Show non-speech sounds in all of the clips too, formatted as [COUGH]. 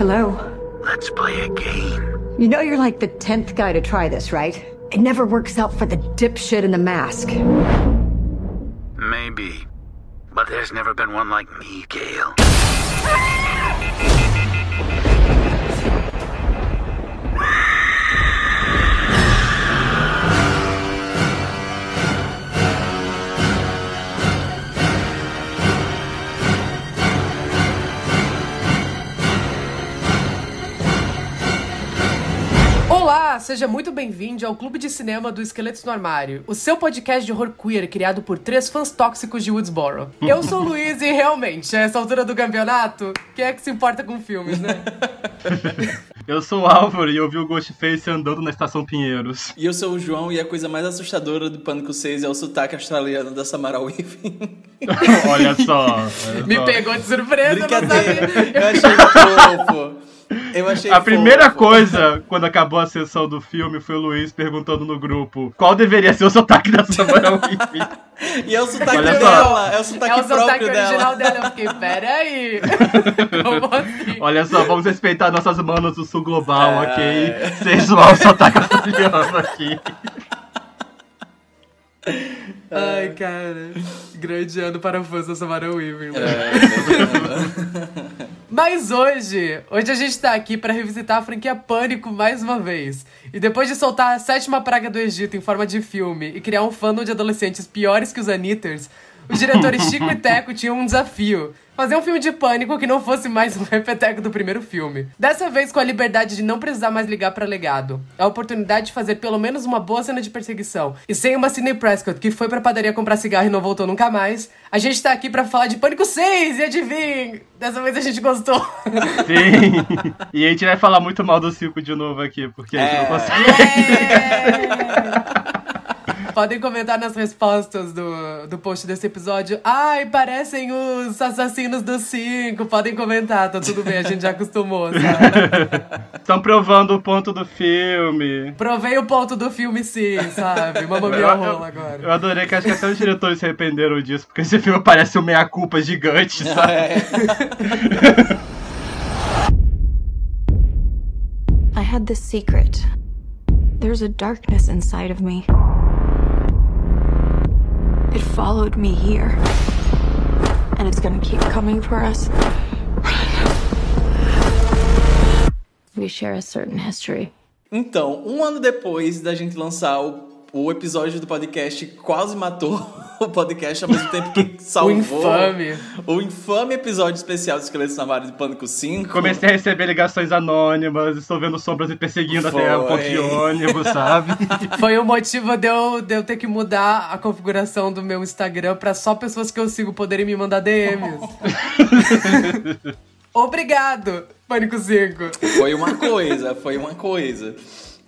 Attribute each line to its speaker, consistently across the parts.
Speaker 1: Hello?
Speaker 2: Let's play a game.
Speaker 1: You know you're like the 10th guy to try this, right? It never works out for the dipshit in the mask.
Speaker 2: Maybe. But there's never been one like me, Gale. [LAUGHS]
Speaker 3: seja muito bem-vindo ao Clube de Cinema do Esqueletos no Armário, o seu podcast de horror queer criado por três fãs tóxicos de Woodsboro. Eu sou o Luiz e realmente, a essa altura do campeonato, quem é que se importa com filmes, né? [LAUGHS]
Speaker 4: Eu sou o Álvaro e eu vi o Ghostface andando na Estação Pinheiros.
Speaker 5: E eu sou o João e a coisa mais assustadora do Pânico 6 é o sotaque australiano da Samara Weaving. [LAUGHS]
Speaker 4: olha só. Olha
Speaker 3: Me
Speaker 4: só.
Speaker 3: pegou de surpresa, eu não sabia.
Speaker 5: eu achei fofo. Eu achei
Speaker 4: A primeira
Speaker 5: fofo.
Speaker 4: coisa, quando acabou a sessão do filme, foi o Luiz perguntando no grupo qual deveria ser o sotaque da Samara [LAUGHS] Weaving.
Speaker 5: E é o sotaque
Speaker 4: Olha só.
Speaker 5: dela, é o sotaque
Speaker 3: É o sotaque
Speaker 5: próprio
Speaker 3: original
Speaker 5: dela.
Speaker 3: dela. Eu fiquei, peraí. [LAUGHS] Como assim?
Speaker 4: Olha só, vamos respeitar nossas manas do sul global,
Speaker 5: É.
Speaker 4: ok? Sem zoar o sotaque australiano aqui. [LAUGHS]
Speaker 3: Ai, cara. Grande ano para fãs da Samara Weaving. mano.
Speaker 5: É,
Speaker 3: Mas hoje, hoje a gente tá aqui pra revisitar a franquia Pânico mais uma vez. E depois de soltar a sétima praga do Egito em forma de filme e criar um fandom de adolescentes piores que os Anitters, os diretores Chico e Teco tinham um desafio. Fazer um filme de pânico que não fosse mais um repeteco do primeiro filme. Dessa vez com a liberdade de não precisar mais ligar pra legado. A oportunidade de fazer pelo menos uma boa cena de perseguição. E sem uma Sidney Prescott que foi pra padaria comprar cigarro e não voltou nunca mais, a gente tá aqui pra falar de Pânico 6 e adivinha! Dessa vez a gente gostou.
Speaker 4: Sim. E a gente vai falar muito mal do circo de novo aqui, porque a gente
Speaker 5: É.
Speaker 4: não consegue.
Speaker 3: Podem comentar nas respostas do, do post desse episódio. Ai, parecem os assassinos do 5. Podem comentar, tá tudo bem, a gente já acostumou, [LAUGHS] sabe?
Speaker 4: Estão provando o ponto do filme.
Speaker 3: Provei o ponto do filme sim, sabe? Mamma minha rola agora.
Speaker 4: Eu adorei que acho que até os diretores se arrependeram disso, porque esse filme parece um meia-culpa gigante, [LAUGHS] sabe?
Speaker 5: é. [LAUGHS]
Speaker 6: I had this secret. There's a darkness inside of me. It followed me here. And it's gonna keep coming for us. We share a certain history.
Speaker 5: Então, um ano depois da gente lançar o, o episódio do podcast, quase matou [LAUGHS] o podcast ao mesmo tempo que [LAUGHS] salvou.
Speaker 3: infame.
Speaker 5: O infame episódio especial do Esqueletos na de Pânico 5.
Speaker 4: Comecei a receber ligações anônimas, estou vendo sombras me perseguindo até o ponto de
Speaker 5: Foi.
Speaker 4: ônibus, sabe? [LAUGHS]
Speaker 3: Foi o motivo de eu, de eu ter que mudar a configuração do meu Instagram pra só pessoas que eu sigo poderem me mandar DMs. Obrigado, Pânico 5.
Speaker 5: Foi uma coisa, foi uma coisa.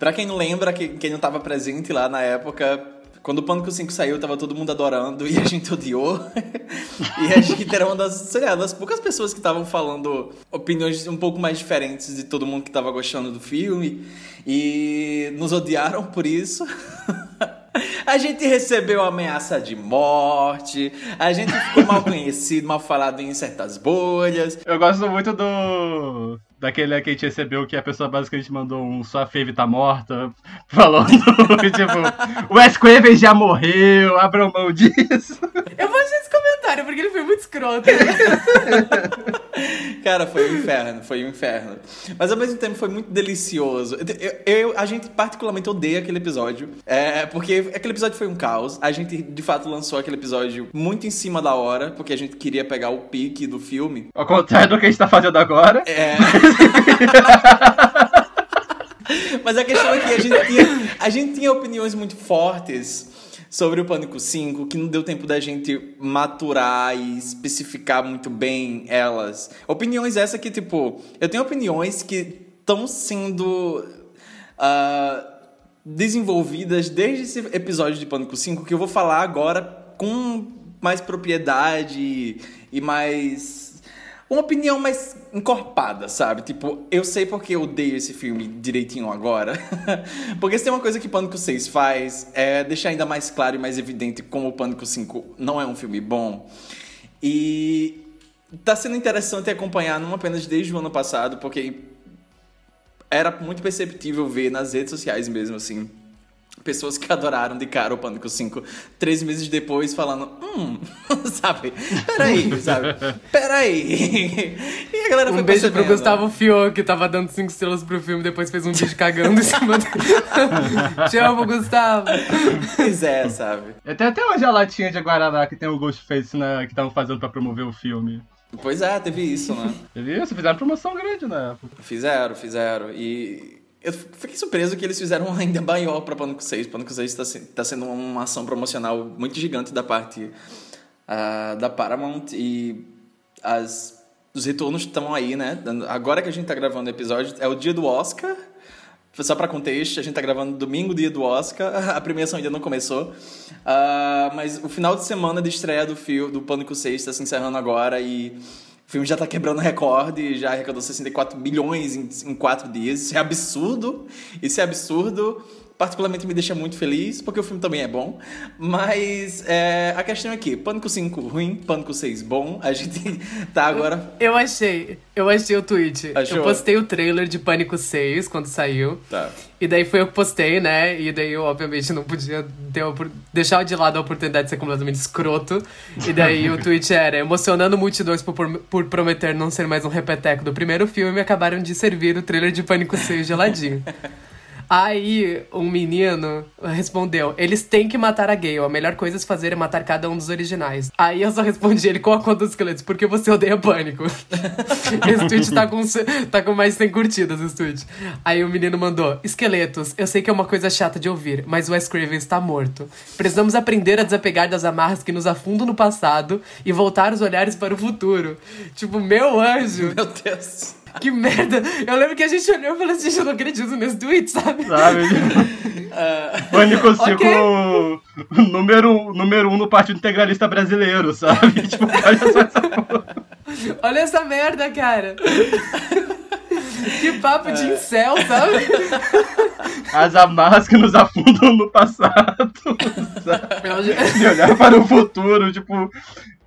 Speaker 5: Pra quem não lembra, que- quem não tava presente lá na época, quando o Pânico 5 saiu, tava todo mundo adorando [LAUGHS] e a gente odiou. [LAUGHS] e a gente era uma das, sei lá, das poucas pessoas que estavam falando opiniões um pouco mais diferentes de todo mundo que tava gostando do filme. E nos odiaram por isso. [LAUGHS] A gente recebeu ameaça de morte, a gente ficou mal conhecido, mal falado em certas bolhas.
Speaker 4: Eu gosto muito do. Daquele que a gente recebeu que a pessoa basicamente mandou um sua fave tá morta, [LAUGHS] falando, [LAUGHS] tipo, o Wes Craven já morreu, abram mão disso.
Speaker 3: Eu vou achar esse comentário, porque ele foi muito escroto. [LAUGHS]
Speaker 5: Cara, foi um inferno, foi um inferno. Mas ao mesmo tempo foi muito delicioso. Eu, eu- a gente particularmente odeia aquele episódio. É, porque aquele episódio foi um caos. A gente de fato lançou aquele episódio muito em cima da hora, porque a gente queria pegar o pique do filme.
Speaker 4: Ao contrário do que a gente tá fazendo agora.
Speaker 5: É. [LAUGHS] Mas a questão é que a gente tinha, a gente tinha opiniões muito fortes sobre o Pânico 5, que não deu tempo da gente maturar e especificar muito bem elas. Opiniões essa que, tipo, eu tenho opiniões que estão sendo ah, desenvolvidas desde esse episódio de Pânico 5, que eu vou falar agora com mais propriedade e mais uma opinião mais encorpada, sabe? Tipo, eu sei porque eu odeio esse filme direitinho agora. [LAUGHS] porque se tem uma coisa que Pânico 6 faz, é deixar ainda mais claro e mais evidente como o Pânico 5 não é um filme bom. E tá sendo interessante acompanhar, não apenas desde o ano passado, porque era muito perceptível ver nas redes sociais mesmo, assim, pessoas que [LAUGHS] adoraram de cara o Pânico 5, três meses depois falando, hum, [LAUGHS] sabe, peraí, sabe, peraí. [LAUGHS] E a galera
Speaker 3: Um
Speaker 5: foi
Speaker 3: beijo pro
Speaker 5: percebendo.
Speaker 3: Gustavo Fio, que tava dando cinco estrelas pro filme, depois fez um vídeo cagando em cima dele. Te amo, Gustavo.
Speaker 5: Pois é, sabe.
Speaker 4: Tem até hoje a latinha de Guaraná que tem o Ghostface né, que estavam fazendo pra promover o filme.
Speaker 5: Pois é, teve isso, né?
Speaker 4: Teve isso? Fizeram promoção grande na época.
Speaker 5: Fizeram, fizeram. E eu fiquei surpreso que eles fizeram [LAUGHS] ainda maior pra Pânico 6. Pânico 6 tá, se- tá sendo uma ação promocional muito gigante da parte ah, da Paramount e as, os retornos estão aí, né? Agora que a gente tá gravando o episódio, é o dia do Oscar. Só pra contexto, a gente tá gravando domingo, dia do Oscar. [LAUGHS] A premiação ainda não começou. Ah, mas o final de semana de estreia do filme do Pânico 6 está se encerrando agora e o filme já tá quebrando recorde, já arrecadou 64 bilhões em, em quatro dias. Isso é absurdo. Isso é absurdo. Particularmente me deixa muito feliz, porque o filme também é bom. Mas é, a questão é que Pânico 5 ruim, Pânico 6 bom. A gente tá agora.
Speaker 3: Eu achei, eu achei o tweet.
Speaker 5: Achou?
Speaker 3: Eu postei o trailer de Pânico 6 quando saiu.
Speaker 5: Tá.
Speaker 3: E daí foi eu que postei, né? E daí eu, obviamente, não podia ter deixar de lado a oportunidade de ser completamente escroto. E daí o tweet era emocionando multidões por, por, por prometer não ser mais um repeteco do primeiro filme, acabaram de servir o trailer de Pânico 6 geladinho. [LAUGHS] Aí um menino respondeu: Eles têm que matar a Gale. A melhor coisa a se fazer é matar cada um dos originais. Aí eu só respondi ele com a conta dos esqueletos: Porque você odeia pânico. [LAUGHS] esse tweet tá com, tá com mais de 100 curtidas. Esse tweet. Aí o menino mandou: Esqueletos, eu sei que é uma coisa chata de ouvir, mas o Wes Craven está morto. Precisamos aprender a desapegar das amarras que nos afundam no passado e voltar os olhares para o futuro. Tipo, meu anjo.
Speaker 5: Meu Deus.
Speaker 3: Que merda! Eu lembro que a gente olhou e falou assim, eu não acredito nesse tweet, sabe?
Speaker 4: Sabe? Pânico 5
Speaker 3: Ok.
Speaker 4: número, número um no Partido Integralista Brasileiro, sabe? [LAUGHS] Tipo, olha só essa porra.
Speaker 3: Olha essa merda, cara! Que papo de incel, sabe?
Speaker 4: As amarras que nos afundam no passado. [LAUGHS] sabe?
Speaker 3: Eu-
Speaker 4: E olhar para o futuro, tipo.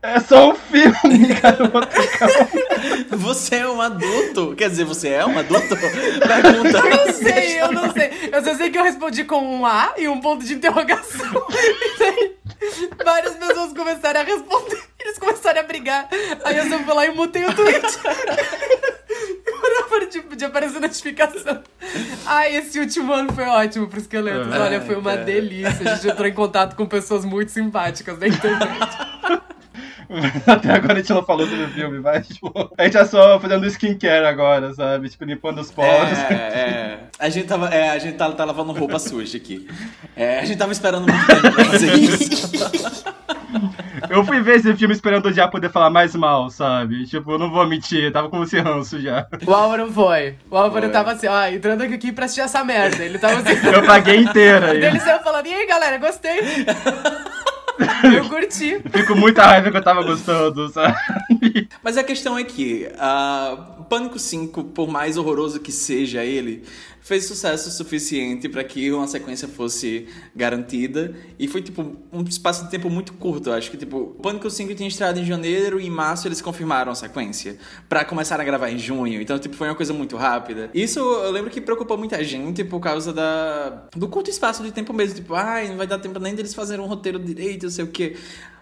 Speaker 4: É só um filme, [LAUGHS] cara.
Speaker 5: Você é um adulto? Quer dizer, você é um adulto? Pergunta.
Speaker 3: Eu não sei, eu não sei. Eu só sei que eu respondi com um A e um ponto de interrogação. E daí, várias pessoas começaram a responder. Eles começaram a brigar. Aí eu só fui lá e mutei o tweet. De, de aparecer notificação. Ai, esse último ano foi ótimo pro Esqueletos.
Speaker 4: É,
Speaker 3: Olha, foi uma
Speaker 5: cara.
Speaker 3: delícia. A gente entrou em contato com pessoas muito simpáticas da internet. [LAUGHS]
Speaker 4: Até agora a gente não falou sobre o filme, mas tipo, a gente tá só fazendo skincare agora, sabe? Tipo, limpando os poros.
Speaker 5: É, é. A gente tava. É, a gente tá, tá lavando roupa suja aqui. É, a gente tava esperando muito tempo pra fazer isso.
Speaker 4: Eu fui ver esse filme esperando já poder falar mais mal, sabe? Tipo, eu não vou mentir, tava com esse ranço já.
Speaker 3: O Álvaro foi. O Álvaro
Speaker 5: Foi.
Speaker 3: tava assim, ó, entrando aqui pra assistir essa merda. Ele tava assim.
Speaker 4: Eu paguei inteira aí. [LAUGHS]
Speaker 3: Ele saiu falando, e aí galera, gostei. Eu curti.
Speaker 4: Fico com muita raiva que eu tava gostando, sabe?
Speaker 5: Mas a questão é que uh, Pânico 5, por mais horroroso que seja ele, fez sucesso suficiente para que uma sequência fosse garantida. E foi, tipo, um espaço de tempo muito curto. Eu acho que, tipo, Pânico 5 tinha estreado em janeiro e em março eles confirmaram a sequência. Pra começar a gravar em junho. Então, tipo, foi uma coisa muito rápida. Isso eu lembro que preocupou muita gente por causa da do curto espaço de tempo mesmo. Tipo, ai, não vai dar tempo nem deles fazerem um roteiro direito, não sei o quê.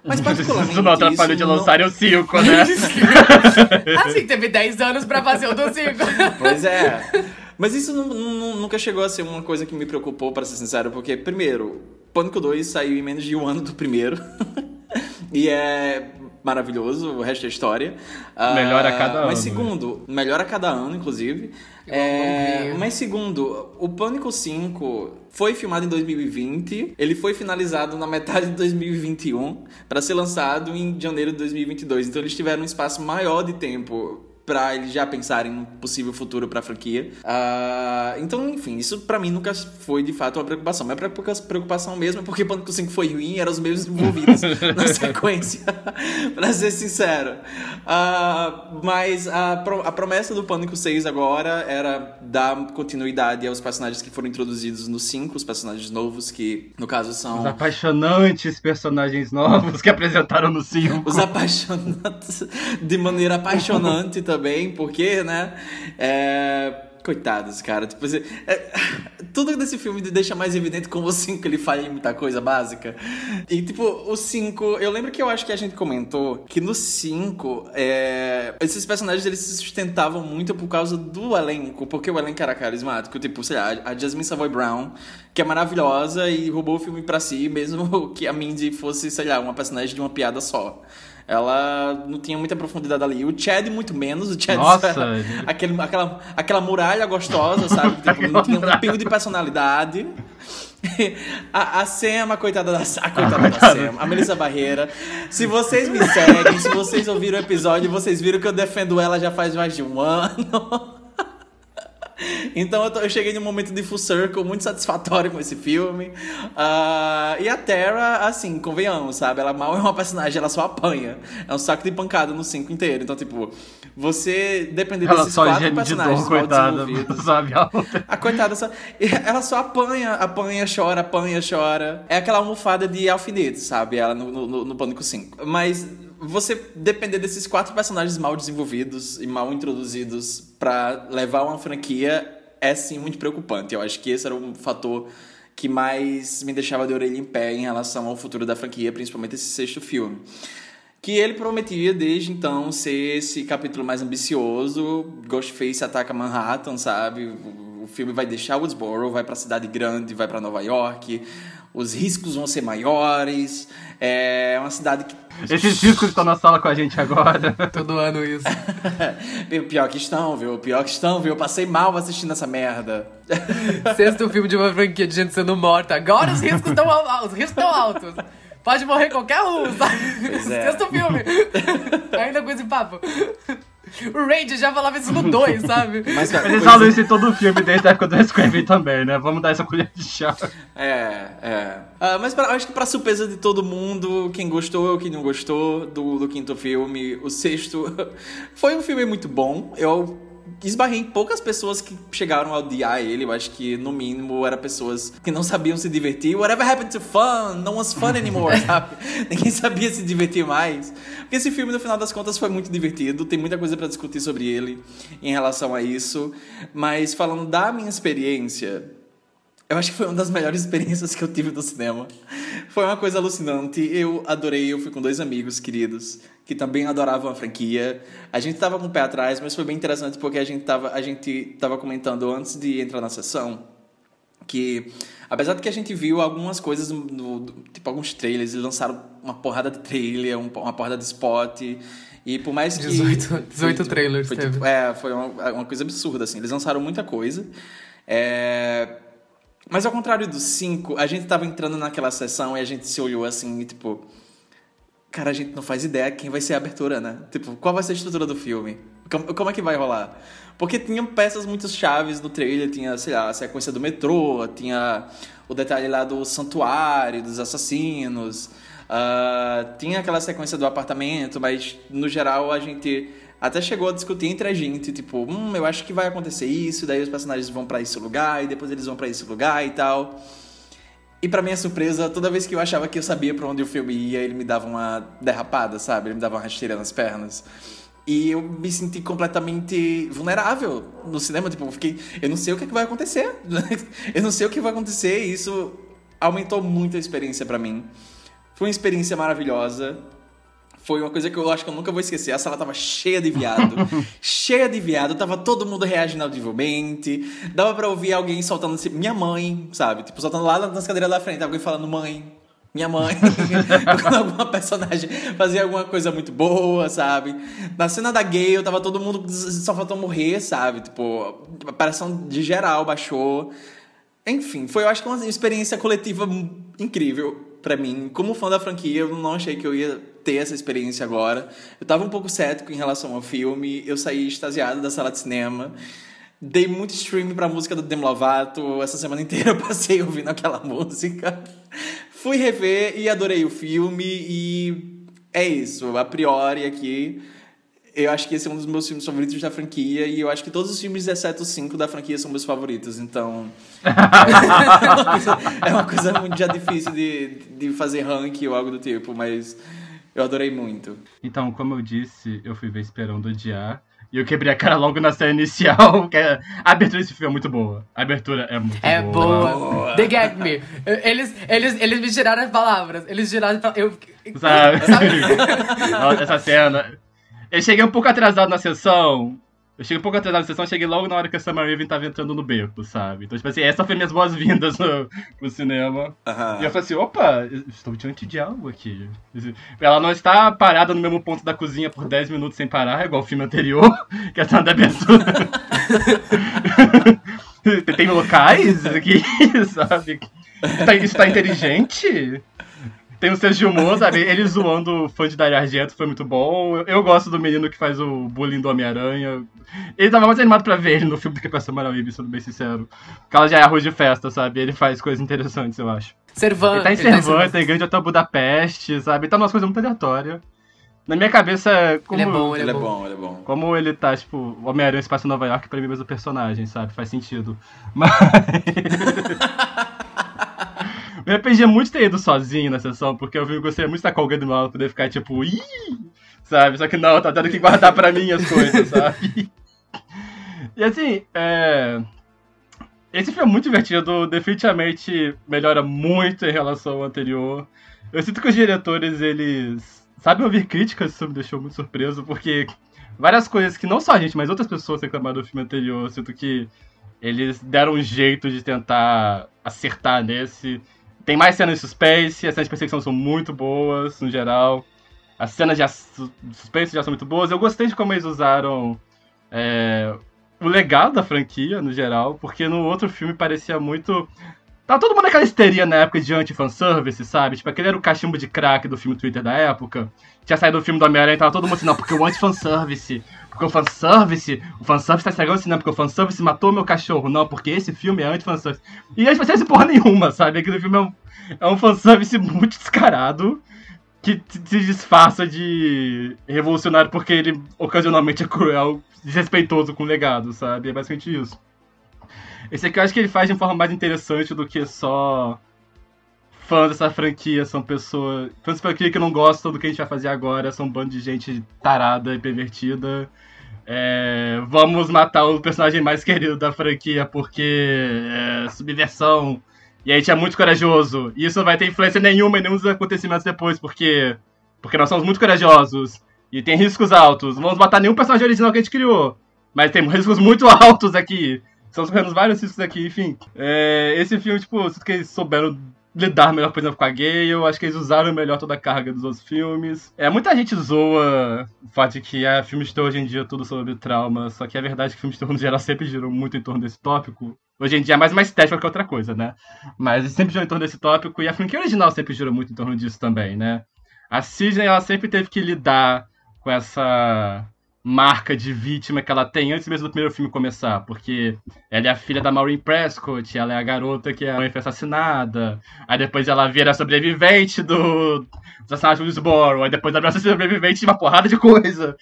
Speaker 5: Mas particularmente. [LAUGHS]
Speaker 4: Isso não atrapalhou de
Speaker 5: não-
Speaker 4: lançarem o 5, né? [LAUGHS]
Speaker 3: Assim, teve 10 anos pra fazer o do 5.
Speaker 5: Pois é. Mas isso nu- nu- nunca chegou a ser uma coisa que me preocupou, para ser sincero, porque, primeiro, Pânico 2 saiu em menos de um ano do primeiro. [LAUGHS] e é maravilhoso, o resto é história. Ah,
Speaker 4: Melhora a cada ano,
Speaker 5: Mas
Speaker 4: né?
Speaker 5: segundo, melhora a cada ano, inclusive. É, mas segundo, o Pânico 5 foi filmado em 2020, ele foi finalizado na metade de 2021 para ser lançado em janeiro de 2022. Então eles tiveram um espaço maior de tempo para eles já pensarem num possível futuro para a franquia. Uh, então, enfim, isso para mim nunca foi de fato uma preocupação. Minha preocupação mesmo é porque Pânico 5 foi ruim e eram os mesmos envolvidos [LAUGHS] na sequência, [LAUGHS] para ser sincero. Uh, mas a, a promessa do Pânico 6 agora era dar continuidade aos personagens que foram introduzidos no 5, os personagens novos, que no caso são.
Speaker 4: Os apaixonantes personagens novos que apresentaram no 5.
Speaker 5: Os apaixonantes de maneira apaixonante também [LAUGHS] também, porque, né? É... Coitados, cara. Tipo, assim, é... [LAUGHS] tudo desse filme deixa mais evidente como o 5 ele falha em muita coisa básica. E, tipo, o 5. Eu lembro que eu acho que a gente comentou que no 5, é... esses personagens eles se sustentavam muito por causa do elenco, porque o elenco era carismático. Tipo, sei lá, a Jasmine Savoy Brown, que é maravilhosa e roubou o filme pra si, mesmo [LAUGHS] que a Mindy fosse, sei lá, uma personagem de uma piada só ela não tinha muita profundidade ali. O Chad, muito menos. O Chad
Speaker 4: Nossa,
Speaker 5: era aquele, aquela, aquela muralha gostosa, sabe? Tipo, não tinha um pingo de personalidade. [LAUGHS] A, a Sam, a coitada da, a coitada da Sam, a Melissa Barreira. Se vocês me seguem, se vocês ouviram o episódio, vocês viram que eu defendo ela já faz mais de um ano. [LAUGHS] Então eu, tô, eu, cheguei num momento de full circle muito satisfatório com esse filme. Uh, e a Terra, assim, convenhamos, sabe? Ela mal é uma personagem, ela só apanha. É um saco de pancada no 5 inteiro. Então, tipo, você depender
Speaker 4: ela
Speaker 5: desses quatro
Speaker 4: de
Speaker 5: personagens
Speaker 4: dor, coitada, [LAUGHS] sabe?
Speaker 5: A coitada só. Ela só apanha, apanha, chora, apanha, chora. É aquela almofada de alfinete, sabe? Ela no, no, no Pânico 5. Mas você depender desses quatro personagens mal desenvolvidos e mal introduzidos para levar uma franquia é sim muito preocupante. Eu acho que esse era um fator que mais me deixava de orelha em pé em relação ao futuro da franquia, principalmente esse sexto filme. Que ele prometia desde então ser esse capítulo mais ambicioso. Ghostface ataca Manhattan, sabe? O filme vai deixar Woodsboro, vai para a cidade grande, vai para Nova York. Os riscos vão ser maiores. É uma cidade que
Speaker 4: esses discos estão na sala com a gente agora. [LAUGHS]
Speaker 3: Todo ano isso. [LAUGHS]
Speaker 5: Pior que estão, viu? Pior que estão, viu? Eu passei mal assistindo essa merda. [LAUGHS]
Speaker 3: Sexto filme de uma franquia de gente sendo morta. Agora os riscos estão os riscos estão altos. Pode morrer qualquer um, sabe? Pois é. Sexto filme. Ainda com esse papo. O Range já falava isso no 2, [LAUGHS] sabe?
Speaker 4: Mas, cara, Eles falam isso em todo o filme, desde a época do Scream [LAUGHS] também, né? Vamos dar essa colher de chá.
Speaker 5: É, é. Uh, mas pra, acho que pra surpresa de todo mundo, quem gostou ou quem não gostou do, do quinto filme, o sexto [LAUGHS] foi um filme muito bom. Eu esbarrei em poucas pessoas que chegaram a odiar ele. Eu acho que, no mínimo, eram pessoas que não sabiam se divertir. Whatever happened to fun? No one's fun anymore, [LAUGHS] sabe? Ninguém sabia se divertir mais. Porque esse filme, no final das contas, foi muito divertido. Tem muita coisa para discutir sobre ele em relação a isso. Mas, falando da minha experiência, eu acho que foi uma das melhores experiências que eu tive no cinema. Foi uma coisa alucinante. Eu adorei, eu fui com dois amigos queridos que também adoravam a franquia. A gente tava com o pé atrás, mas foi bem interessante porque a gente tava, a gente tava comentando antes de entrar na sessão que apesar de que a gente viu algumas coisas no, no tipo alguns trailers, eles lançaram uma porrada de trailer, uma porrada de spot e por mais que
Speaker 3: 18, 18 foi, trailers
Speaker 5: foi,
Speaker 3: teve.
Speaker 5: Tipo, é, foi uma, uma coisa absurda assim. Eles lançaram muita coisa. É... Mas ao contrário dos cinco, a gente tava entrando naquela sessão e a gente se olhou assim, e, tipo, cara, a gente não faz ideia quem vai ser a abertura, né? Tipo, qual vai ser a estrutura do filme? Como, como é que vai rolar? Porque tinham peças muito chaves no trailer, tinha, sei lá, a sequência do metrô, tinha o detalhe lá do santuário, dos assassinos, uh, tinha aquela sequência do apartamento, mas no geral a gente até chegou a discutir entre a gente, tipo, hum, eu acho que vai acontecer isso, daí os personagens vão para esse lugar, e depois eles vão para esse lugar e tal. E para minha surpresa, toda vez que eu achava que eu sabia para onde o filme ia, ele me dava uma derrapada, sabe? Ele me dava uma rasteira nas pernas. E eu me senti completamente vulnerável no cinema. Tipo, eu fiquei. Eu não sei o que, é que vai acontecer. [LAUGHS] eu não sei o que vai acontecer. E isso aumentou muito a experiência para mim. Foi uma experiência maravilhosa foi uma coisa que eu acho que eu nunca vou esquecer. A sala tava cheia de viado. [LAUGHS] cheia de viado. Tava todo mundo reagindo audivelmente. Dava pra ouvir alguém soltando assim, minha mãe, sabe? Tipo, soltando lá nas cadeiras da frente. Alguém falando, mãe, minha mãe. [LAUGHS] [LAUGHS] Quando alguma personagem fazia alguma coisa muito boa, sabe? Na cena da gay, eu tava todo mundo só faltou morrer, sabe? Tipo, a pressão de geral baixou. Enfim, foi, eu acho que uma experiência coletiva incrível para mim. Como fã da franquia, eu não achei que eu ia ter essa experiência agora. Eu tava um pouco cético em relação ao filme, eu saí extasiado da sala de cinema. Dei muito stream pra música do Demi Lovato. Essa semana inteira eu passei ouvindo aquela música. Fui rever e adorei o filme. E é isso. A priori aqui, eu acho que esse é um dos meus filmes favoritos da franquia. E eu acho que todos os filmes, exceto os cinco da franquia, são meus favoritos. Então. é, uma coisa, é uma coisa muito já difícil de, de fazer ranking ou algo do tipo. Mas eu adorei muito.
Speaker 4: Então, como eu disse, eu fui ver esperando odiar. E eu quebrei a cara logo na cena inicial. [LAUGHS] Que é... A abertura desse filme é muito boa. A abertura é muito
Speaker 3: É
Speaker 4: boa.
Speaker 3: boa. The Get Me. Eles, eles, eles me tiraram as palavras. Eles tiraram as palavras. Eu...
Speaker 4: Sabe? [LAUGHS]
Speaker 3: Sabe? [LAUGHS]
Speaker 4: Nossa, Essa cena. Eu cheguei um pouco atrasado na sessão. Eu cheguei um pouco atrasado na sessão, cheguei logo na hora que a Summer Raven tava entrando no beco, sabe? Então, tipo assim, essa foi minhas boas-vindas no, no cinema.
Speaker 5: Aham.
Speaker 4: E eu falei assim, opa, estou diante de algo aqui. Ela não está parada no mesmo ponto da cozinha por 10 minutos sem parar, igual o filme anterior, [LAUGHS] que é a da abertura. [LAUGHS] Tem locais aqui, [LAUGHS] sabe? Isso tá, isso tá inteligente? Tem um senso de humor, sabe? Ele zoando o fã de Dario Argento foi muito bom. Eu, eu gosto do menino que faz o bullying do Homem-Aranha. Ele tava mais animado pra ver ele no filme do que com a Samara Weave, sendo bem sincero. Porque ela já é arroz de festa, sabe? Ele faz coisas interessantes, eu acho.
Speaker 3: Servan.
Speaker 4: Ele tá em
Speaker 3: ele tá em
Speaker 4: tem Grande Hotel Budapeste, sabe? Ele tá numa coisa muito aleatória. Na minha cabeça, como
Speaker 3: Ele é bom,
Speaker 5: Ele é bom, ele é bom.
Speaker 4: como ele tá, tipo, o Homem-Aranha se passa em Nova York, pra mim é o mesmo personagem, sabe? Faz sentido. Mas. [LAUGHS] Me arrependi muito de ter ido sozinho na sessão, porque eu gostaria muito de estar com alguém do poder ficar tipo, ih! Sabe? Só que não, tá tendo que guardar pra mim as coisas, sabe? E assim, é. Esse filme é muito divertido, definitivamente melhora muito em relação ao anterior. Eu sinto que os diretores, eles sabem ouvir críticas, isso me deixou muito surpreso, porque várias coisas que não só a gente, mas outras pessoas reclamaram do filme anterior, eu sinto que eles deram um jeito de tentar acertar nesse. Tem mais cenas de suspense, as cenas de perseguição são muito boas, no geral. As cenas de suspense já são muito boas. Eu gostei de como eles usaram é, o legado da franquia, no geral, porque no outro filme parecia muito. Tava todo mundo naquela histeria na época de anti-fanservice, sabe? Tipo, aquele era o cachimbo de crack do filme Twitter da época. Tinha saído do filme do Homem-Aranha e tava todo mundo assim, não, porque o anti-fanservice. Porque o fanservice. O fanservice tá estragando o cinema, porque o fanservice matou meu cachorro. Não, porque esse filme é anti-fanservice. E eles não porra nenhuma, sabe? Aquele filme é um, é um fanservice muito descarado. Que se disfarça de revolucionário porque ele ocasionalmente é cruel, desrespeitoso com o legado, sabe? É basicamente isso. Esse aqui eu acho que ele faz de uma forma mais interessante do que só fãs dessa franquia, são pessoas. Fãs dessa franquia que não gostam do que a gente vai fazer agora, são um bando de gente tarada e pervertida. É, vamos matar o personagem mais querido da franquia porque é subversão. E a gente é muito corajoso. E isso não vai ter influência nenhuma em nenhum dos acontecimentos depois, porque. Porque nós somos muito corajosos. E tem riscos altos. Não vamos matar nenhum personagem original que a gente criou. Mas tem riscos muito [LAUGHS] altos aqui. Estamos correndo vários riscos aqui, enfim. É, esse filme, tipo, que eles souberam lidar melhor, por exemplo, com a Gale. Eu acho que eles usaram melhor toda a carga dos outros filmes. É, muita gente zoa o fato de que ah, filmes de hoje em dia é tudo sobre trauma. Só que a verdade é que filmes de terror no geral sempre giram muito em torno desse tópico. Hoje em dia é mais uma estética que outra coisa, né? Mas sempre giram em torno desse tópico. E a franquia original sempre gira muito em torno disso também, né? A Sidney, ela sempre teve que lidar com essa marca de vítima que ela tem antes mesmo do primeiro filme começar, porque ela é a filha da Maureen Prescott, ela é a garota que a mãe foi assassinada, aí depois ela vira a sobrevivente do, assassinato de Woodsboro, aí depois ela vira a sobrevivente de uma porrada de coisa.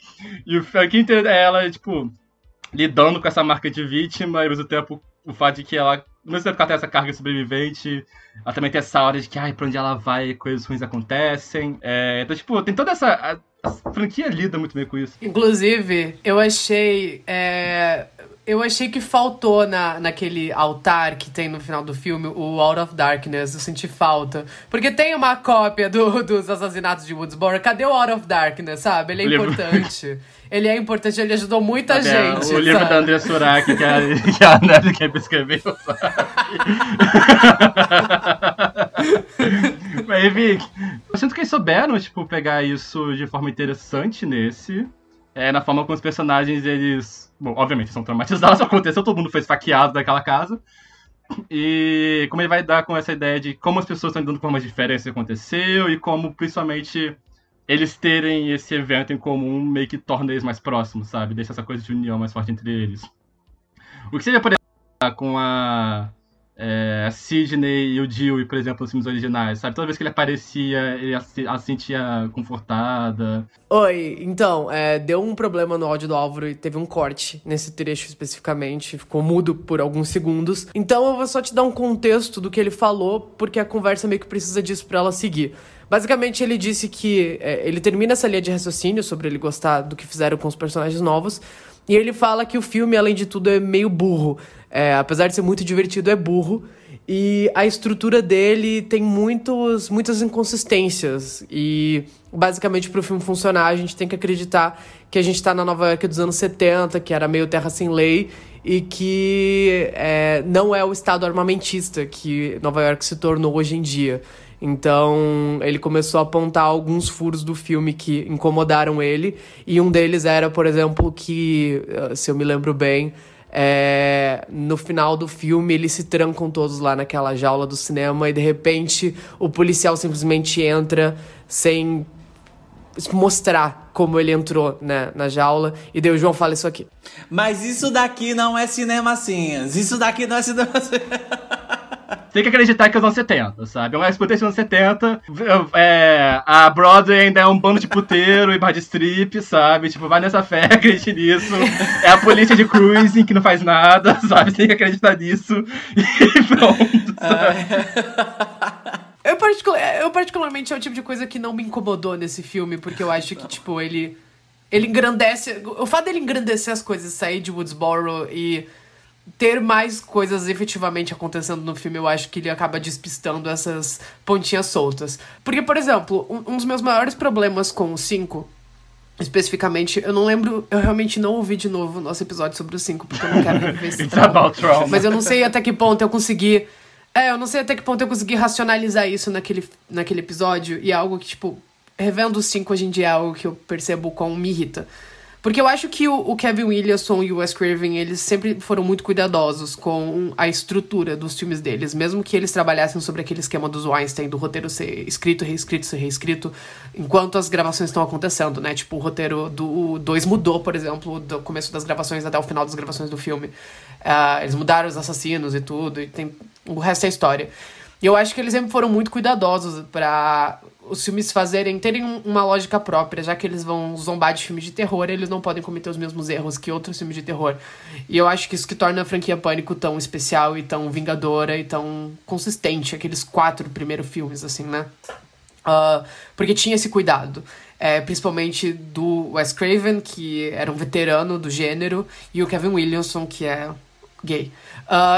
Speaker 4: E o filme inteiro é ela, tipo, lidando com essa marca de vítima, e ao mesmo tempo o fato de que ela, ao mesmo tempo que ela tem essa carga sobrevivente, ela também tem essa hora de que, ai, pra onde ela vai, coisas ruins acontecem. É, então, tipo, tem toda essa. A, franquia lida muito bem com isso.
Speaker 3: Inclusive, eu achei. é, Eu achei que faltou na, naquele altar que tem no final do filme, o Out of Darkness. Eu senti falta. Porque tem uma cópia do- dos assassinatos de Woodsboro. Cadê o Out of Darkness, sabe? Ele é
Speaker 4: livro.
Speaker 3: importante. [LAUGHS] ele é importante, ele ajudou muita
Speaker 4: Até
Speaker 3: gente.
Speaker 4: o livro
Speaker 3: sabe?
Speaker 4: da Andrea Surak, que a, [LAUGHS] que a Nelly Camp escreveu, sabe? [LAUGHS] [LAUGHS] Mas, Vic, eu sinto que eles souberam, tipo, pegar isso de forma interessante nesse. É, na forma como os personagens, eles... Bom, obviamente, são traumatizados, [LAUGHS] aconteceu, todo mundo foi esfaqueado daquela casa. E como ele vai dar com essa ideia de como as pessoas estão lidando com formas diferentes que aconteceu e como, principalmente, eles terem esse evento em comum meio que torna eles mais próximos, sabe? Deixa essa coisa de união mais forte entre eles. O que seria, por exemplo, com a, é, Sidney e o Dewey, por exemplo, nos filmes originais, sabe? Toda vez que ele aparecia, ele a, sentia confortada.
Speaker 3: Oi, então, é, deu um problema no áudio do Álvaro e teve um corte nesse trecho especificamente, ficou mudo por alguns segundos. Então eu vou só te dar um contexto do que ele falou, porque a conversa meio que precisa disso para ela seguir. Basicamente, ele disse que é, ele termina essa linha de raciocínio sobre ele gostar do que fizeram com os personagens novos. E ele fala que o filme, além de tudo, é meio burro. É, apesar de ser muito divertido, é burro. E a estrutura dele tem muitos, muitas inconsistências. E basicamente, para o filme funcionar, a gente tem que acreditar que a gente está na Nova York dos anos 70, que era meio terra sem lei, e que é, não é o estado armamentista que Nova York se tornou hoje em dia. Então, ele começou a apontar alguns furos do filme que incomodaram ele. E um deles era, por exemplo, que, eh, se eu me lembro bem, é, no final do filme eles se trancam todos lá naquela jaula do cinema e de repente o policial simplesmente entra sem mostrar como ele entrou né, na jaula. E daí o João fala isso aqui.
Speaker 5: Mas isso daqui não é cinema cinhas. Isso daqui não é cinema cinhas. [LAUGHS]
Speaker 4: tem que acreditar que é os anos 70, sabe? É uma disputa dos anos 70. É, a Broadway ainda é um bando de puteiro e bar de strip, sabe? Tipo, vai nessa fé, [LAUGHS] acredite nisso. É a polícia de cruising que não faz nada, [LAUGHS] sabe? Tem que acreditar nisso. E pronto, sabe?
Speaker 3: Eu, particular, eu particularmente é o tipo de coisa que não me incomodou nesse filme, porque eu acho que, tipo, ele. Ele engrandece. O fato dele engrandecer as coisas, sair de Woodsboro e ter mais coisas efetivamente acontecendo no filme, eu acho que ele acaba despistando essas pontinhas soltas. Porque, por exemplo, um, um dos meus maiores problemas com o 5 especificamente, eu não lembro, eu realmente não ouvi de novo o nosso episódio sobre o 5, porque eu não quero rever esse [LAUGHS] trauma. Mas eu não sei até que ponto eu consegui. É, eu não sei até que ponto eu consegui racionalizar isso naquele, naquele episódio, e é algo que, tipo, revendo o 5 hoje em dia é algo que eu percebo como me irrita. Porque eu acho que o, o, Kevin Williamson e o Wes Craven, eles sempre foram muito cuidadosos com a estrutura dos filmes deles. Mesmo que eles trabalhassem sobre aquele esquema dos Weinstein, do roteiro ser escrito, reescrito, ser reescrito, enquanto as gravações estão acontecendo, né? Tipo, o roteiro do 2 mudou, por exemplo, do começo das gravações até o final das gravações do filme. Uh, eles mudaram os assassinos e tudo, e tem... o resto é história. E eu acho que eles sempre foram muito cuidadosos para os filmes fazerem, terem uma lógica própria, já que eles vão zombar de filmes de terror, eles não podem cometer os mesmos erros que outros filmes de terror. E eu acho que isso que torna a franquia Pânico tão especial e tão vingadora e tão consistente, aqueles quatro primeiros filmes, assim, né? Uh, porque tinha esse cuidado. É, principalmente do Wes Craven, que era um veterano do gênero, e o Kevin Williamson, que é gay. Uh...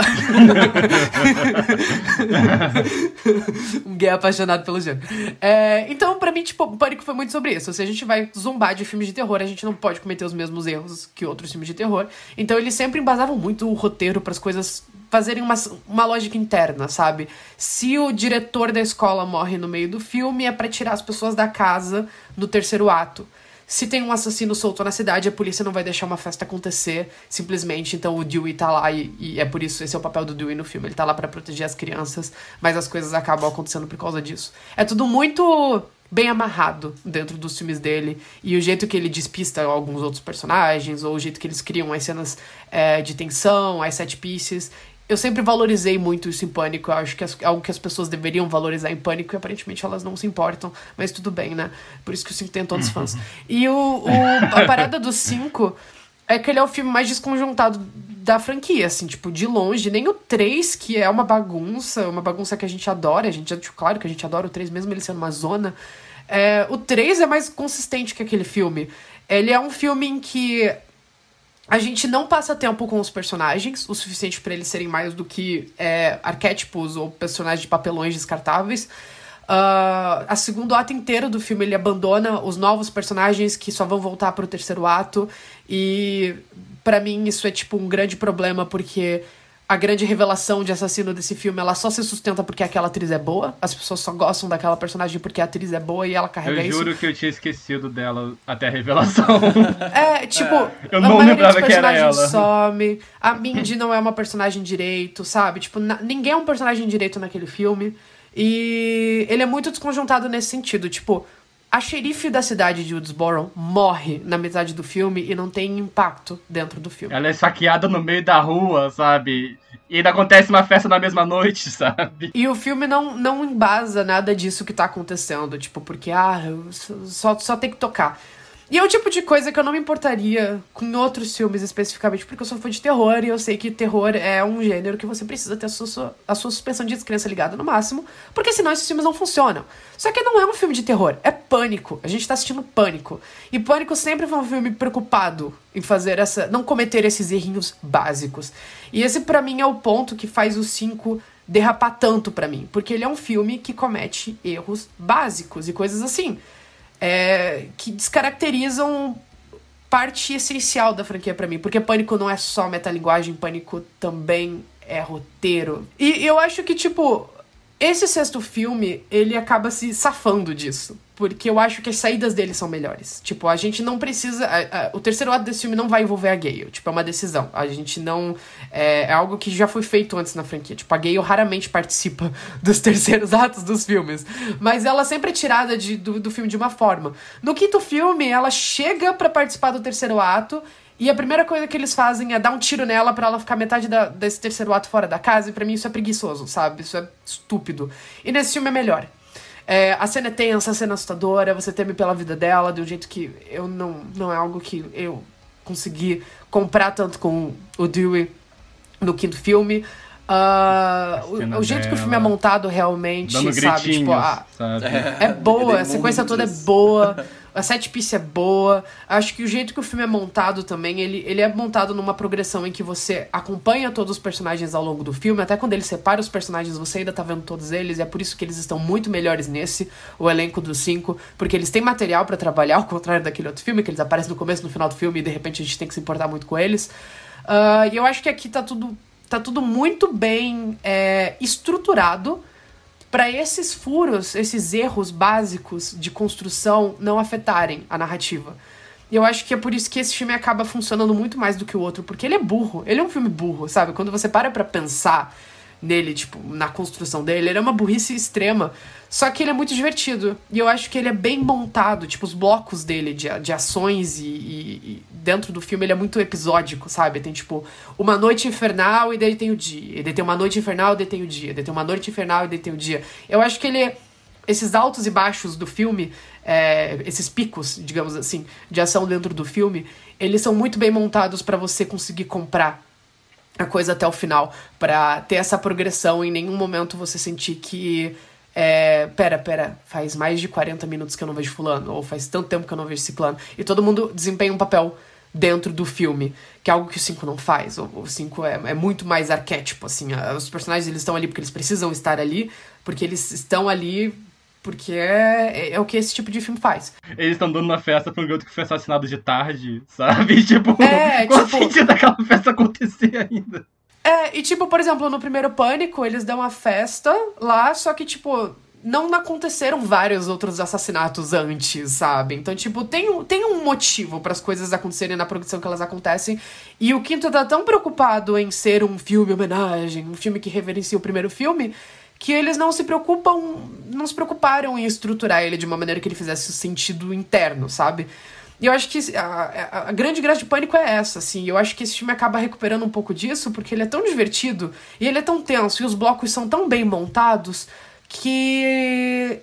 Speaker 3: um [LAUGHS] gay apaixonado pelo gênero. É, então, para mim, tipo, o Pânico foi muito sobre isso. Se a gente vai zombar de filmes de terror, a gente não pode cometer os mesmos erros que outros filmes de terror. Então, eles sempre embasavam muito o roteiro para as coisas fazerem uma, uma lógica interna, sabe? Se o diretor da escola morre no meio do filme, é para tirar as pessoas da casa no terceiro ato. Se tem um assassino solto na cidade, a polícia não vai deixar uma festa acontecer simplesmente. Então o Dewey tá lá e, e é por isso esse é o papel do Dewey no filme. Ele tá lá para proteger as crianças, mas as coisas acabam acontecendo por causa disso. É tudo muito bem amarrado dentro dos filmes dele. E o jeito que ele despista alguns outros personagens, ou o jeito que eles criam as cenas é, de tensão, as set pieces eu sempre valorizei muito isso em Pânico. Eu acho que é algo que as pessoas deveriam valorizar em Pânico e aparentemente elas não se importam, mas tudo bem, né? Por isso que o 5 tem todos os fãs. [LAUGHS] E o, o a parada do 5 é que ele é o filme mais desconjuntado da franquia, assim, tipo, de longe. Nem o 3, que é uma bagunça, uma bagunça que a gente adora. A gente, já claro que a gente adora o 3, mesmo ele sendo uma zona. É, o 3 é mais consistente que aquele filme. Ele é um filme em que a gente não passa tempo com os personagens, o suficiente para eles serem mais do que é, arquétipos ou personagens de papelões descartáveis. Uh, a segundo ato inteiro do filme ele abandona os novos personagens que só vão voltar para o terceiro ato e para mim isso é tipo um grande problema porque a grande revelação de assassino desse filme, ela só se sustenta porque aquela atriz é boa. As pessoas só gostam daquela personagem porque a atriz é boa e ela carrega
Speaker 4: isso.
Speaker 3: Eu
Speaker 4: juro
Speaker 3: isso.
Speaker 4: que eu tinha esquecido dela até a revelação. [LAUGHS]
Speaker 3: É, tipo, é.
Speaker 4: eu não lembrava que era ela.
Speaker 3: some. A Mindy não é uma personagem direito, sabe? Tipo, ninguém é um personagem direito naquele filme. E ele é muito desconjuntado nesse sentido. Tipo, a xerife da cidade de Woodsboro morre na metade do filme e não tem impacto dentro do filme.
Speaker 4: Ela é saqueada no meio da rua, sabe? E ainda acontece uma festa na mesma noite, [LAUGHS] sabe?
Speaker 3: E o filme não, não embasa nada disso que tá acontecendo. Tipo, porque, ah, só, só tem que tocar. E é o tipo de coisa que eu não me importaria com outros filmes especificamente, porque eu sou fã de terror e eu sei que terror é um gênero que você precisa ter a sua, a sua suspensão de descrença ligada no máximo, porque senão esses filmes não funcionam. Só que não é um filme de terror, é pânico. A gente tá assistindo pânico. E pânico sempre foi um filme preocupado em fazer essa. não cometer esses errinhos básicos. E esse para mim é o ponto que faz o 5 derrapar tanto para mim, porque ele é um filme que comete erros básicos e coisas assim é, que descaracterizam parte essencial da franquia para mim. Porque Pânico não é só metalinguagem, Pânico também é roteiro. E eu acho que, tipo, esse sexto filme, ele acaba se safando disso. Porque eu acho que as saídas dele são melhores. Tipo, a gente não precisa. A, a, o terceiro ato desse filme não vai envolver a Gale. Tipo, é uma decisão. A gente não. É, é, algo que já foi feito antes na franquia. Tipo, a Gale raramente participa [LAUGHS] dos terceiros atos dos filmes. Mas ela sempre é tirada de, do, do filme de uma forma. No quinto filme, ela chega para participar do terceiro ato. E a primeira coisa que eles fazem é dar um tiro nela para ela ficar metade da, desse terceiro ato fora da casa. E para mim isso é preguiçoso, sabe? Isso é estúpido. E nesse filme é melhor. É, a cena é tensa, a cena é assustadora, você teme pela vida dela de um jeito que eu não, não é algo que eu consegui comprar tanto com o Dewey no quinto filme. Uh, o, o, jeito que o filme é montado realmente, sabe? Tipo, a, sabe? É boa, a sequência toda é boa. [LAUGHS] A set piece é boa. Acho que o jeito que o filme é montado também, ele, ele é montado numa progressão em que você acompanha todos os personagens ao longo do filme. Até quando ele separa os personagens, você ainda tá vendo todos eles. E é por isso que eles estão muito melhores nesse, o elenco dos cinco. Porque eles têm material para trabalhar, ao contrário daquele outro filme, que eles aparecem no começo no final do filme e de repente a gente tem que se importar muito com eles. Uh, e eu acho que aqui tá tudo, tá tudo muito bem é, estruturado para esses furos, esses erros básicos de construção não afetarem a narrativa. E eu acho que é por isso que esse filme acaba funcionando muito mais do que o outro, porque ele é burro. Ele é um filme burro, sabe? Quando você para pra pensar nele, tipo, na construção dele, ele é uma burrice extrema. Só que ele é muito divertido. E eu acho que ele é bem montado, tipo, os blocos dele de, de ações e, e, e, dentro do filme ele é muito episódico, sabe? Tem, tipo, uma noite infernal e daí tem o dia. E daí tem uma noite infernal e daí tem o dia. E daí tem uma noite infernal e daí tem o dia. Eu acho que ele. Esses altos e baixos do filme, é, esses picos, digamos assim, de ação dentro do filme, eles são muito bem montados para você conseguir comprar a coisa até o final, para ter essa progressão em nenhum momento você sentir que é, pera, pera, faz mais de 40 minutos que eu não vejo fulano, ou faz tanto tempo que eu não vejo ciclano. E todo mundo desempenha um papel dentro do filme, que é algo que o 5 não faz. O 5 é, é, muito mais arquétipo, assim. Os personagens eles estão ali porque eles precisam estar ali, porque eles estão ali porque é, é o que esse tipo de filme faz.
Speaker 4: Eles estão dando uma festa pra um garoto que foi assassinado de tarde, sabe? [LAUGHS] Tipo,
Speaker 3: é, [LAUGHS]
Speaker 4: qual
Speaker 3: tipo...
Speaker 4: o sentido daquela festa acontecer ainda?
Speaker 3: É, e tipo, por exemplo, no primeiro Pânico, eles dão uma festa lá, só que, tipo, não aconteceram vários outros assassinatos antes, sabe? Então, tipo, tem, tem um motivo para as coisas acontecerem na produção que elas acontecem. E o Quinto tá tão preocupado em ser um filme homenagem, um filme que reverencia o primeiro filme, que eles não se preocupam, não se preocuparam em estruturar ele de uma maneira que ele fizesse sentido interno, sabe? E eu acho que a, a, grande graça de Pânico é essa, assim. Eu acho que esse filme acaba recuperando um pouco disso, porque ele é tão divertido e ele é tão tenso e os blocos são tão bem montados que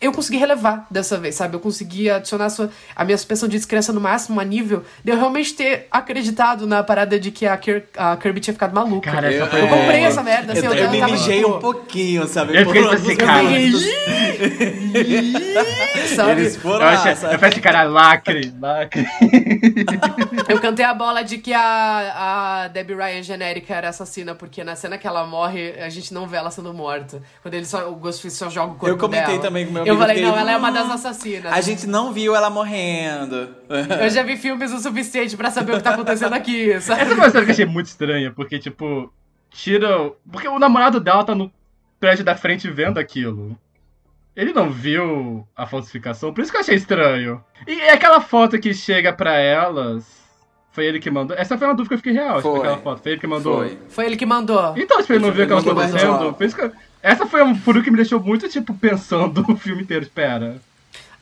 Speaker 3: eu consegui relevar dessa vez, sabe? Eu consegui adicionar a, sua, a minha suspensão de descrença no máximo a nível de eu realmente ter acreditado na parada de que a, Kir, a Kirby tinha ficado maluca.
Speaker 4: Cara,
Speaker 3: eu,
Speaker 4: eu
Speaker 3: comprei essa merda, assim,
Speaker 5: eu,
Speaker 3: eu,
Speaker 5: eu me
Speaker 3: tava,
Speaker 5: mijei
Speaker 3: tipo,
Speaker 5: um pouquinho, sabe?
Speaker 4: Eu fiquei assim, cara. [LAUGHS]
Speaker 3: sabe?
Speaker 5: Eles foram
Speaker 4: Eu,
Speaker 5: lá,
Speaker 4: achei,
Speaker 5: sabe?
Speaker 4: eu falei assim, cara, lacre, lacre.
Speaker 3: Eu cantei a bola de que a, a Debbie Ryan genérica era assassina, porque na cena que ela morre, a gente não vê ela sendo morta. Quando ele só, o Ghostface só joga o corpo
Speaker 5: Eu comentei
Speaker 3: dela.
Speaker 5: também com meu
Speaker 3: Eu falei,
Speaker 5: fiquei,
Speaker 3: não, ela é uma
Speaker 5: "Hum,
Speaker 3: das assassinas.
Speaker 5: A gente não viu ela morrendo. [LAUGHS]
Speaker 3: Eu já vi filmes o suficiente pra saber o que tá acontecendo aqui, [LAUGHS] sabe?
Speaker 4: Essa foi uma cena que eu achei muito estranha, porque, tipo, tira. Porque o namorado dela tá no prédio da frente vendo aquilo. Ele não viu a falsificação, por isso que eu achei estranho. E aquela foto que chega pra elas. Foi ele que mandou. Essa foi uma dúvida que eu fiquei real, tipo,
Speaker 5: Foi.
Speaker 4: aquela foto. Foi ele que mandou.
Speaker 5: Foi.
Speaker 3: Foi ele que mandou.
Speaker 4: Então, tipo, ele não viu
Speaker 5: mais
Speaker 4: acontecendo. Por isso que eu- Essa foi um furo que me deixou muito, tipo, pensando [LAUGHS] o filme inteiro. Espera.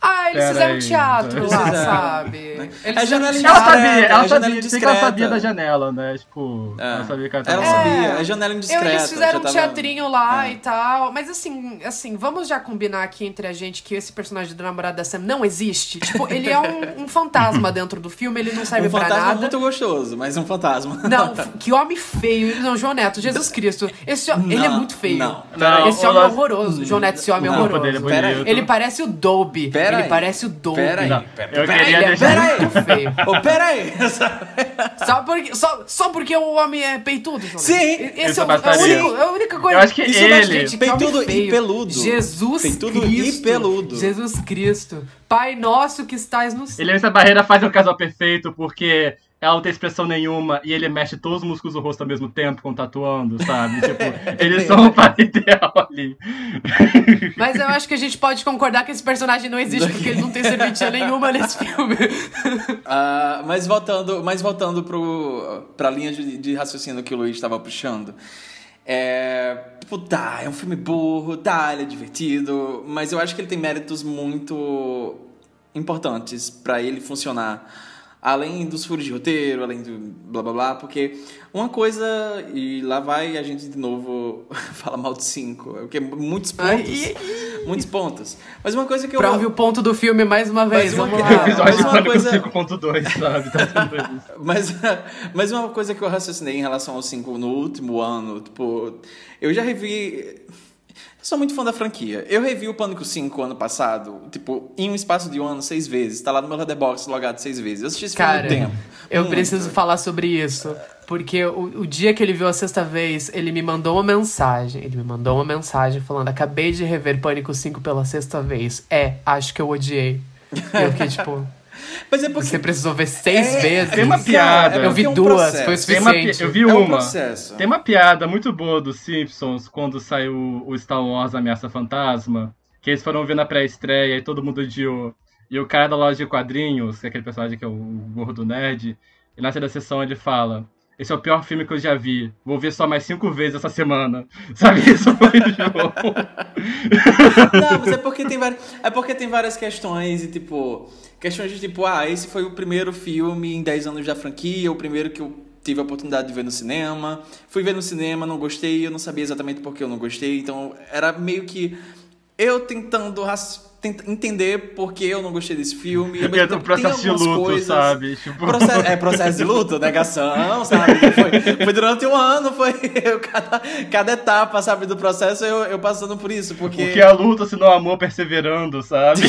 Speaker 3: Ah, eles
Speaker 4: Pera
Speaker 3: fizeram
Speaker 4: aí,
Speaker 3: teatro lá, [LAUGHS] sabe?
Speaker 5: né?
Speaker 3: Eles
Speaker 5: É
Speaker 3: fizeram
Speaker 5: janela
Speaker 4: Ela sabia,
Speaker 5: Indiscreta,
Speaker 4: ela
Speaker 5: é janela
Speaker 4: sabia, sei que ela sabia da janela, né? Tipo,
Speaker 5: É.
Speaker 4: ela sabia que ela
Speaker 5: Ela sabia, é janela indiscreta.
Speaker 3: Eles fizeram um
Speaker 5: tava-
Speaker 3: teatrinho lá
Speaker 5: É.
Speaker 3: e tal. Mas assim, assim, vamos já combinar aqui entre a gente que esse personagem do namorado da Sam não existe. Tipo, ele é um, um fantasma dentro do filme, ele não serve
Speaker 5: Um
Speaker 3: pra
Speaker 5: fantasma
Speaker 3: nada.
Speaker 5: muito gostoso, mas um fantasma.
Speaker 3: Não, [LAUGHS] que homem feio. Não, João Neto, Jesus Cristo. Esse, ho- ele é
Speaker 5: Não,
Speaker 3: muito feio.
Speaker 5: não.
Speaker 4: Não,
Speaker 3: esse homem é horroroso. João Neto, esse homem é
Speaker 5: Não,
Speaker 3: horroroso.
Speaker 4: é.
Speaker 3: Ele parece o Dobby.
Speaker 5: Pera
Speaker 3: ele
Speaker 5: aí.
Speaker 3: parece o Dobby.
Speaker 5: Pera aí,
Speaker 4: Não,
Speaker 5: pera,
Speaker 4: eu
Speaker 5: pera
Speaker 4: queria
Speaker 3: Ele é
Speaker 4: deixar...
Speaker 5: Pera aí.
Speaker 3: feio.
Speaker 5: Ô, pera aí. [LAUGHS]
Speaker 3: Só porque, só, só porque o homem é peitudo,
Speaker 5: Sim.
Speaker 3: Esse é, o, é, o único, é a única coisa.
Speaker 4: Eu acho que
Speaker 5: Isso
Speaker 4: ele-
Speaker 5: bastante
Speaker 3: Gente,
Speaker 5: peitudo e peludo.
Speaker 3: Jesus
Speaker 5: Peitudo
Speaker 3: Cristo.
Speaker 5: e peludo.
Speaker 3: Jesus Cristo. Pai nosso que estás no céu.
Speaker 4: Ele essa barreira faz um casal perfeito porque ela não tem expressão nenhuma e ele mexe todos os músculos do rosto ao mesmo tempo quando tatuando, sabe? Tipo, [LAUGHS] eles são um par ideal ali. [LAUGHS]
Speaker 3: Mas eu acho que a gente pode concordar que esse personagem não existe porque ele não tem serventia nenhuma nesse [LAUGHS] filme.
Speaker 5: Ah, mas voltando, mas voltando pro, pra linha de, de raciocínio que o Luiz estava puxando. É, tipo, tá, é um filme burro, tá, ele é divertido, mas eu acho que ele tem méritos muito importantes pra ele funcionar. Além dos furos de roteiro, além do blá blá blá, porque uma coisa, e lá vai a gente de novo [LAUGHS] falar mal de cinco, porque muitos pontos.
Speaker 3: Ai,
Speaker 5: muitos pontos. Mas uma coisa que eu.
Speaker 3: Prove o ponto do filme mais uma vez.
Speaker 5: uma
Speaker 3: Vamos lá.
Speaker 5: Mas
Speaker 4: Episódio
Speaker 5: uma coisa-
Speaker 4: Pânico 5.2, sabe? Tá. [LAUGHS]
Speaker 5: Mas, mas uma coisa que eu raciocinei em relação ao 5 no último ano, tipo, eu já revi. Sou muito fã da franquia. Eu revi o Pânico 5 ano passado, tipo, em um espaço de um ano, seis vezes. Tá lá no meu Letterboxd logado seis vezes. Eu assisti esse filme
Speaker 3: Cara,
Speaker 5: muito tempo.
Speaker 3: eu
Speaker 5: Muito.
Speaker 3: preciso falar sobre isso. Porque o, o dia que ele viu a sexta vez, ele me mandou uma mensagem. Ele me mandou uma mensagem falando: Acabei de rever Pânico 5 pela sexta vez. É, acho que eu odiei. E eu fiquei tipo,
Speaker 5: Mas é porque.
Speaker 3: você precisou ver seis
Speaker 5: É,
Speaker 3: vezes.
Speaker 4: Tem uma piada.
Speaker 5: é
Speaker 3: Eu vi
Speaker 5: é um
Speaker 3: duas,
Speaker 5: processo.
Speaker 3: foi o
Speaker 4: Tem uma
Speaker 3: suficiente.
Speaker 4: eu vi
Speaker 5: É um
Speaker 4: uma.
Speaker 5: processo.
Speaker 4: Tem uma piada muito boa dos Simpsons quando saiu o Star Wars Ameaça Fantasma. Que eles foram ver na pré-estreia e todo mundo odiou. E o cara da loja de quadrinhos, que é aquele personagem que é o gordo nerd, e na da sessão ele fala: Esse é o pior filme que eu já vi. Vou ver só mais cinco vezes essa semana. [LAUGHS] Sabe? Isso foi jogo.
Speaker 5: Não, mas é porque tem várias, é porque tem várias questões e tipo, questões de tipo, ah, esse foi o primeiro filme em 10 anos da franquia, o primeiro que eu tive a oportunidade de ver no cinema. Fui ver no cinema, não gostei, eu não sabia exatamente por que eu não gostei, então era meio que eu tentando raci- tent- entender por que eu não gostei desse filme. e mesmo [LAUGHS]
Speaker 4: É processo de luto,
Speaker 5: coisas-
Speaker 4: sabe? Tipo...
Speaker 5: Processo- [LAUGHS] é processo de luto, negação, sabe? Foi, foi durante um ano, foi eu, [LAUGHS] cada, cada etapa, sabe, do processo eu, eu passando por isso, porque...
Speaker 4: A luta se não amor perseverando, sabe?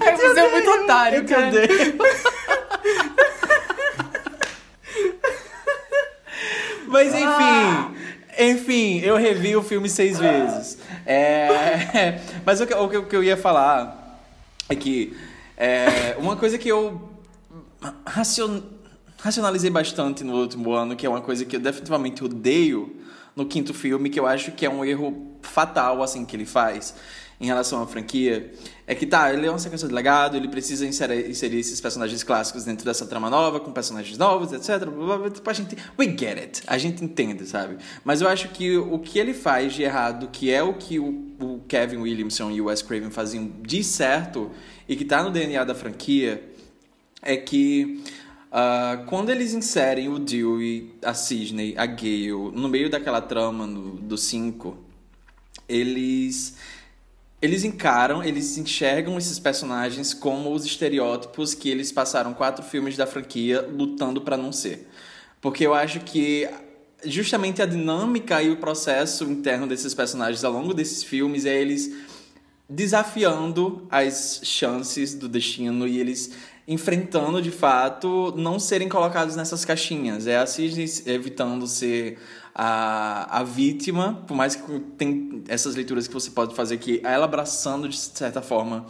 Speaker 3: Ai, você otário, cara.
Speaker 5: Entender. Mas enfim, enfim, eu revi o filme seis vezes. É, mas o que, o que- o que eu ia falar é que é, uma coisa que eu racion- racionalizei bastante no último ano, que é uma coisa que eu definitivamente odeio no quinto filme, que eu acho que é um erro fatal assim que ele faz em relação à franquia, é que tá, ele é uma sequência de legado, ele precisa inserir, inserir esses personagens clássicos dentro dessa trama nova, com personagens novos, etc. Blá, blá, blá, tipo, a gente, we get it, a gente entende, sabe? Mas eu acho que o que ele faz de errado, que é o que o, o Kevin Williamson e o Wes Craven faziam de certo e que tá no DNA da franquia, é que ah, quando eles inserem o Dewey, a Sidney, a Gale no meio daquela trama no- do 5, eles eles encaram, eles enxergam esses personagens como os estereótipos que eles passaram quatro filmes da franquia lutando para não ser. Porque eu acho que justamente a dinâmica e o processo interno desses personagens ao longo desses filmes é eles desafiando as chances do destino e eles enfrentando de fato não serem colocados nessas caixinhas. É a evitando ser a, a vítima, por mais que tem essas leituras que você pode fazer que ela abraçando de certa forma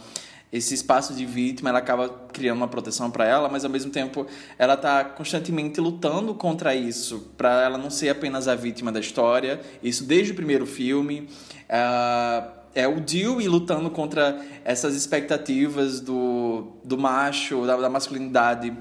Speaker 5: esse espaço de vítima, ela acaba criando uma proteção para ela, mas ao mesmo tempo ela está constantemente lutando contra isso, para ela não ser apenas a vítima da história. Isso desde o primeiro filme. Ah, é o Dewey lutando contra essas expectativas do, do macho, da, da masculinidade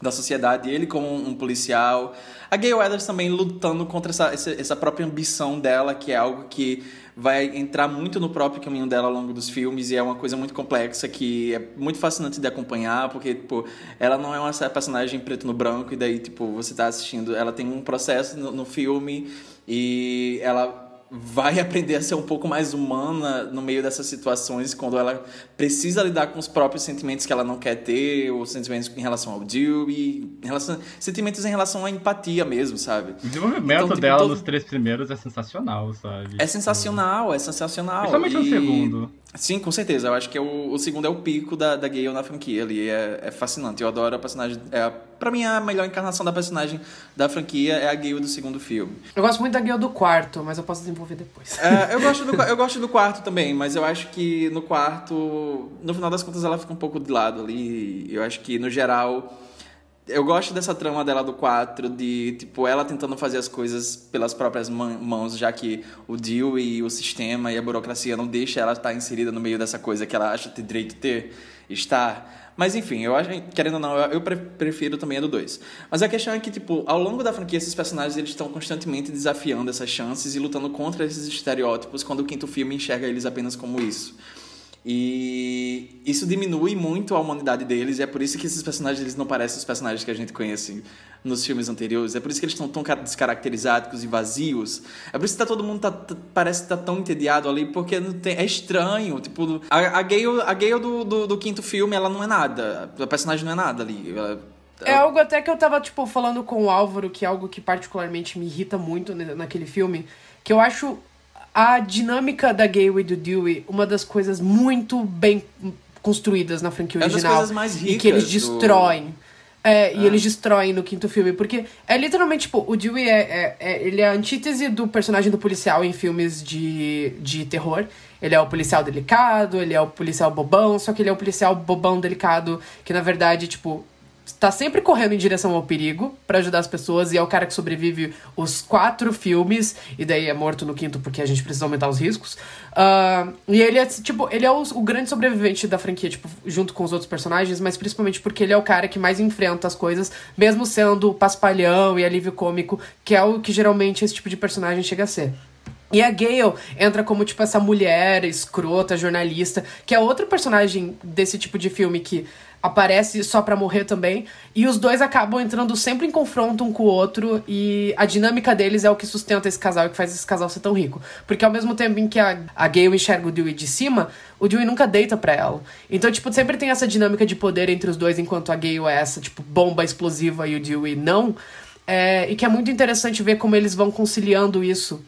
Speaker 5: da sociedade, ele como um policial. A Gayle Weathers também lutando contra essa, essa, essa própria ambição dela, que é algo que vai entrar muito no próprio caminho dela ao longo dos filmes e é uma coisa muito complexa que é muito fascinante de acompanhar, porque, tipo, ela não é uma personagem preto no branco e daí, tipo, você tá assistindo, ela tem um processo no, no filme e ela vai aprender a ser um pouco mais humana no meio dessas situações, quando ela precisa lidar com os próprios sentimentos que ela não quer ter, ou sentimentos em relação ao Dewey, em relação, sentimentos em relação à empatia mesmo, sabe?
Speaker 4: O desenvolvimento então, tipo, dela todo... nos três primeiros é sensacional, sabe?
Speaker 5: É sensacional, é sensacional.
Speaker 4: Principalmente e... no segundo.
Speaker 5: Sim, com certeza. Eu acho que é o, o segundo é o pico da, da Gale na franquia ali. É, é fascinante. Eu adoro a personagem. É, pra mim, a melhor encarnação da personagem da franquia é a Gale do segundo filme.
Speaker 3: Eu gosto muito da Gale do quarto, mas eu posso desenvolver depois.
Speaker 5: É, eu, gosto do, eu gosto do quarto também, mas eu acho que no quarto, no final das contas, ela fica um pouco de lado ali. Eu acho que, no geral eu gosto dessa trama dela do 4, de, tipo, ela tentando fazer as coisas pelas próprias mãos, já que o deal e o sistema e a burocracia não deixa ela estar inserida no meio dessa coisa que ela acha ter direito de ter, estar. Mas enfim, eu acho, querendo ou não, eu prefiro também a do 2. Mas a questão é que, tipo, ao longo da franquia, esses personagens eles estão constantemente desafiando essas chances e lutando contra esses estereótipos quando o quinto filme enxerga eles apenas como isso. E isso diminui muito a humanidade deles, e é por isso que esses personagens eles não parecem os personagens que a gente conhece nos filmes anteriores. É por isso que eles estão tão descaracterizados e vazios. É por isso que tá, todo mundo tá, tá, parece que tá tão entediado ali, porque não tem, é estranho. Tipo, a, a Gale, a Gale do, do, do, quinto filme, ela não é nada. A personagem não é nada ali. Ela,
Speaker 3: é algo até que eu tava, tipo, falando com o Álvaro, que é algo que particularmente me irrita muito naquele filme, que eu acho a dinâmica da Gale e do Dewey, uma das coisas muito bem construídas na franquia original. É das
Speaker 5: coisas mais ricas
Speaker 3: e que eles destroem. Do... É, e ah. eles destroem no quinto filme, porque é literalmente, tipo, o Dewey é, é, é, ele é a antítese do personagem do policial em filmes de, de terror. Ele é o policial delicado, ele é o policial bobão, só que ele é o policial bobão delicado, que na verdade, tipo, tá sempre correndo em direção ao perigo para ajudar as pessoas e é o cara que sobrevive os quatro filmes e daí é morto no quinto porque a gente precisa aumentar os riscos. Uh, e ele é, tipo, ele é o, o, grande sobrevivente da franquia, tipo, junto com os outros personagens, mas principalmente porque ele é o cara que mais enfrenta as coisas, mesmo sendo paspalhão e alívio cômico, que é o que geralmente esse tipo de personagem chega a ser. E a Gale entra como, tipo, essa mulher escrota, jornalista, que é outro personagem desse tipo de filme que aparece só pra morrer também. E os dois acabam entrando sempre em confronto um com o outro. E a dinâmica deles é o que sustenta esse casal e que faz esse casal ser tão rico. Porque ao mesmo tempo em que a, a Gale enxerga o Dewey de cima, o Dewey nunca deita pra ela. Então, tipo, sempre tem essa dinâmica de poder entre os dois, enquanto a Gale é essa, tipo, bomba explosiva e o Dewey não. É, e que é muito interessante ver como eles vão conciliando isso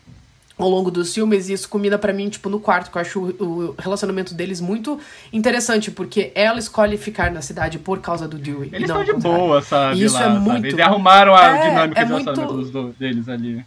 Speaker 3: ao longo dos filmes, e isso combina para mim, tipo, no quarto, que eu acho o, relacionamento deles muito interessante, porque ela escolhe ficar na cidade por causa do Dewey.
Speaker 4: Eles estão de boa, sabe? E isso lá, é muito. Sabe? Eles arrumaram a é, dinâmica é de muito... deles ali.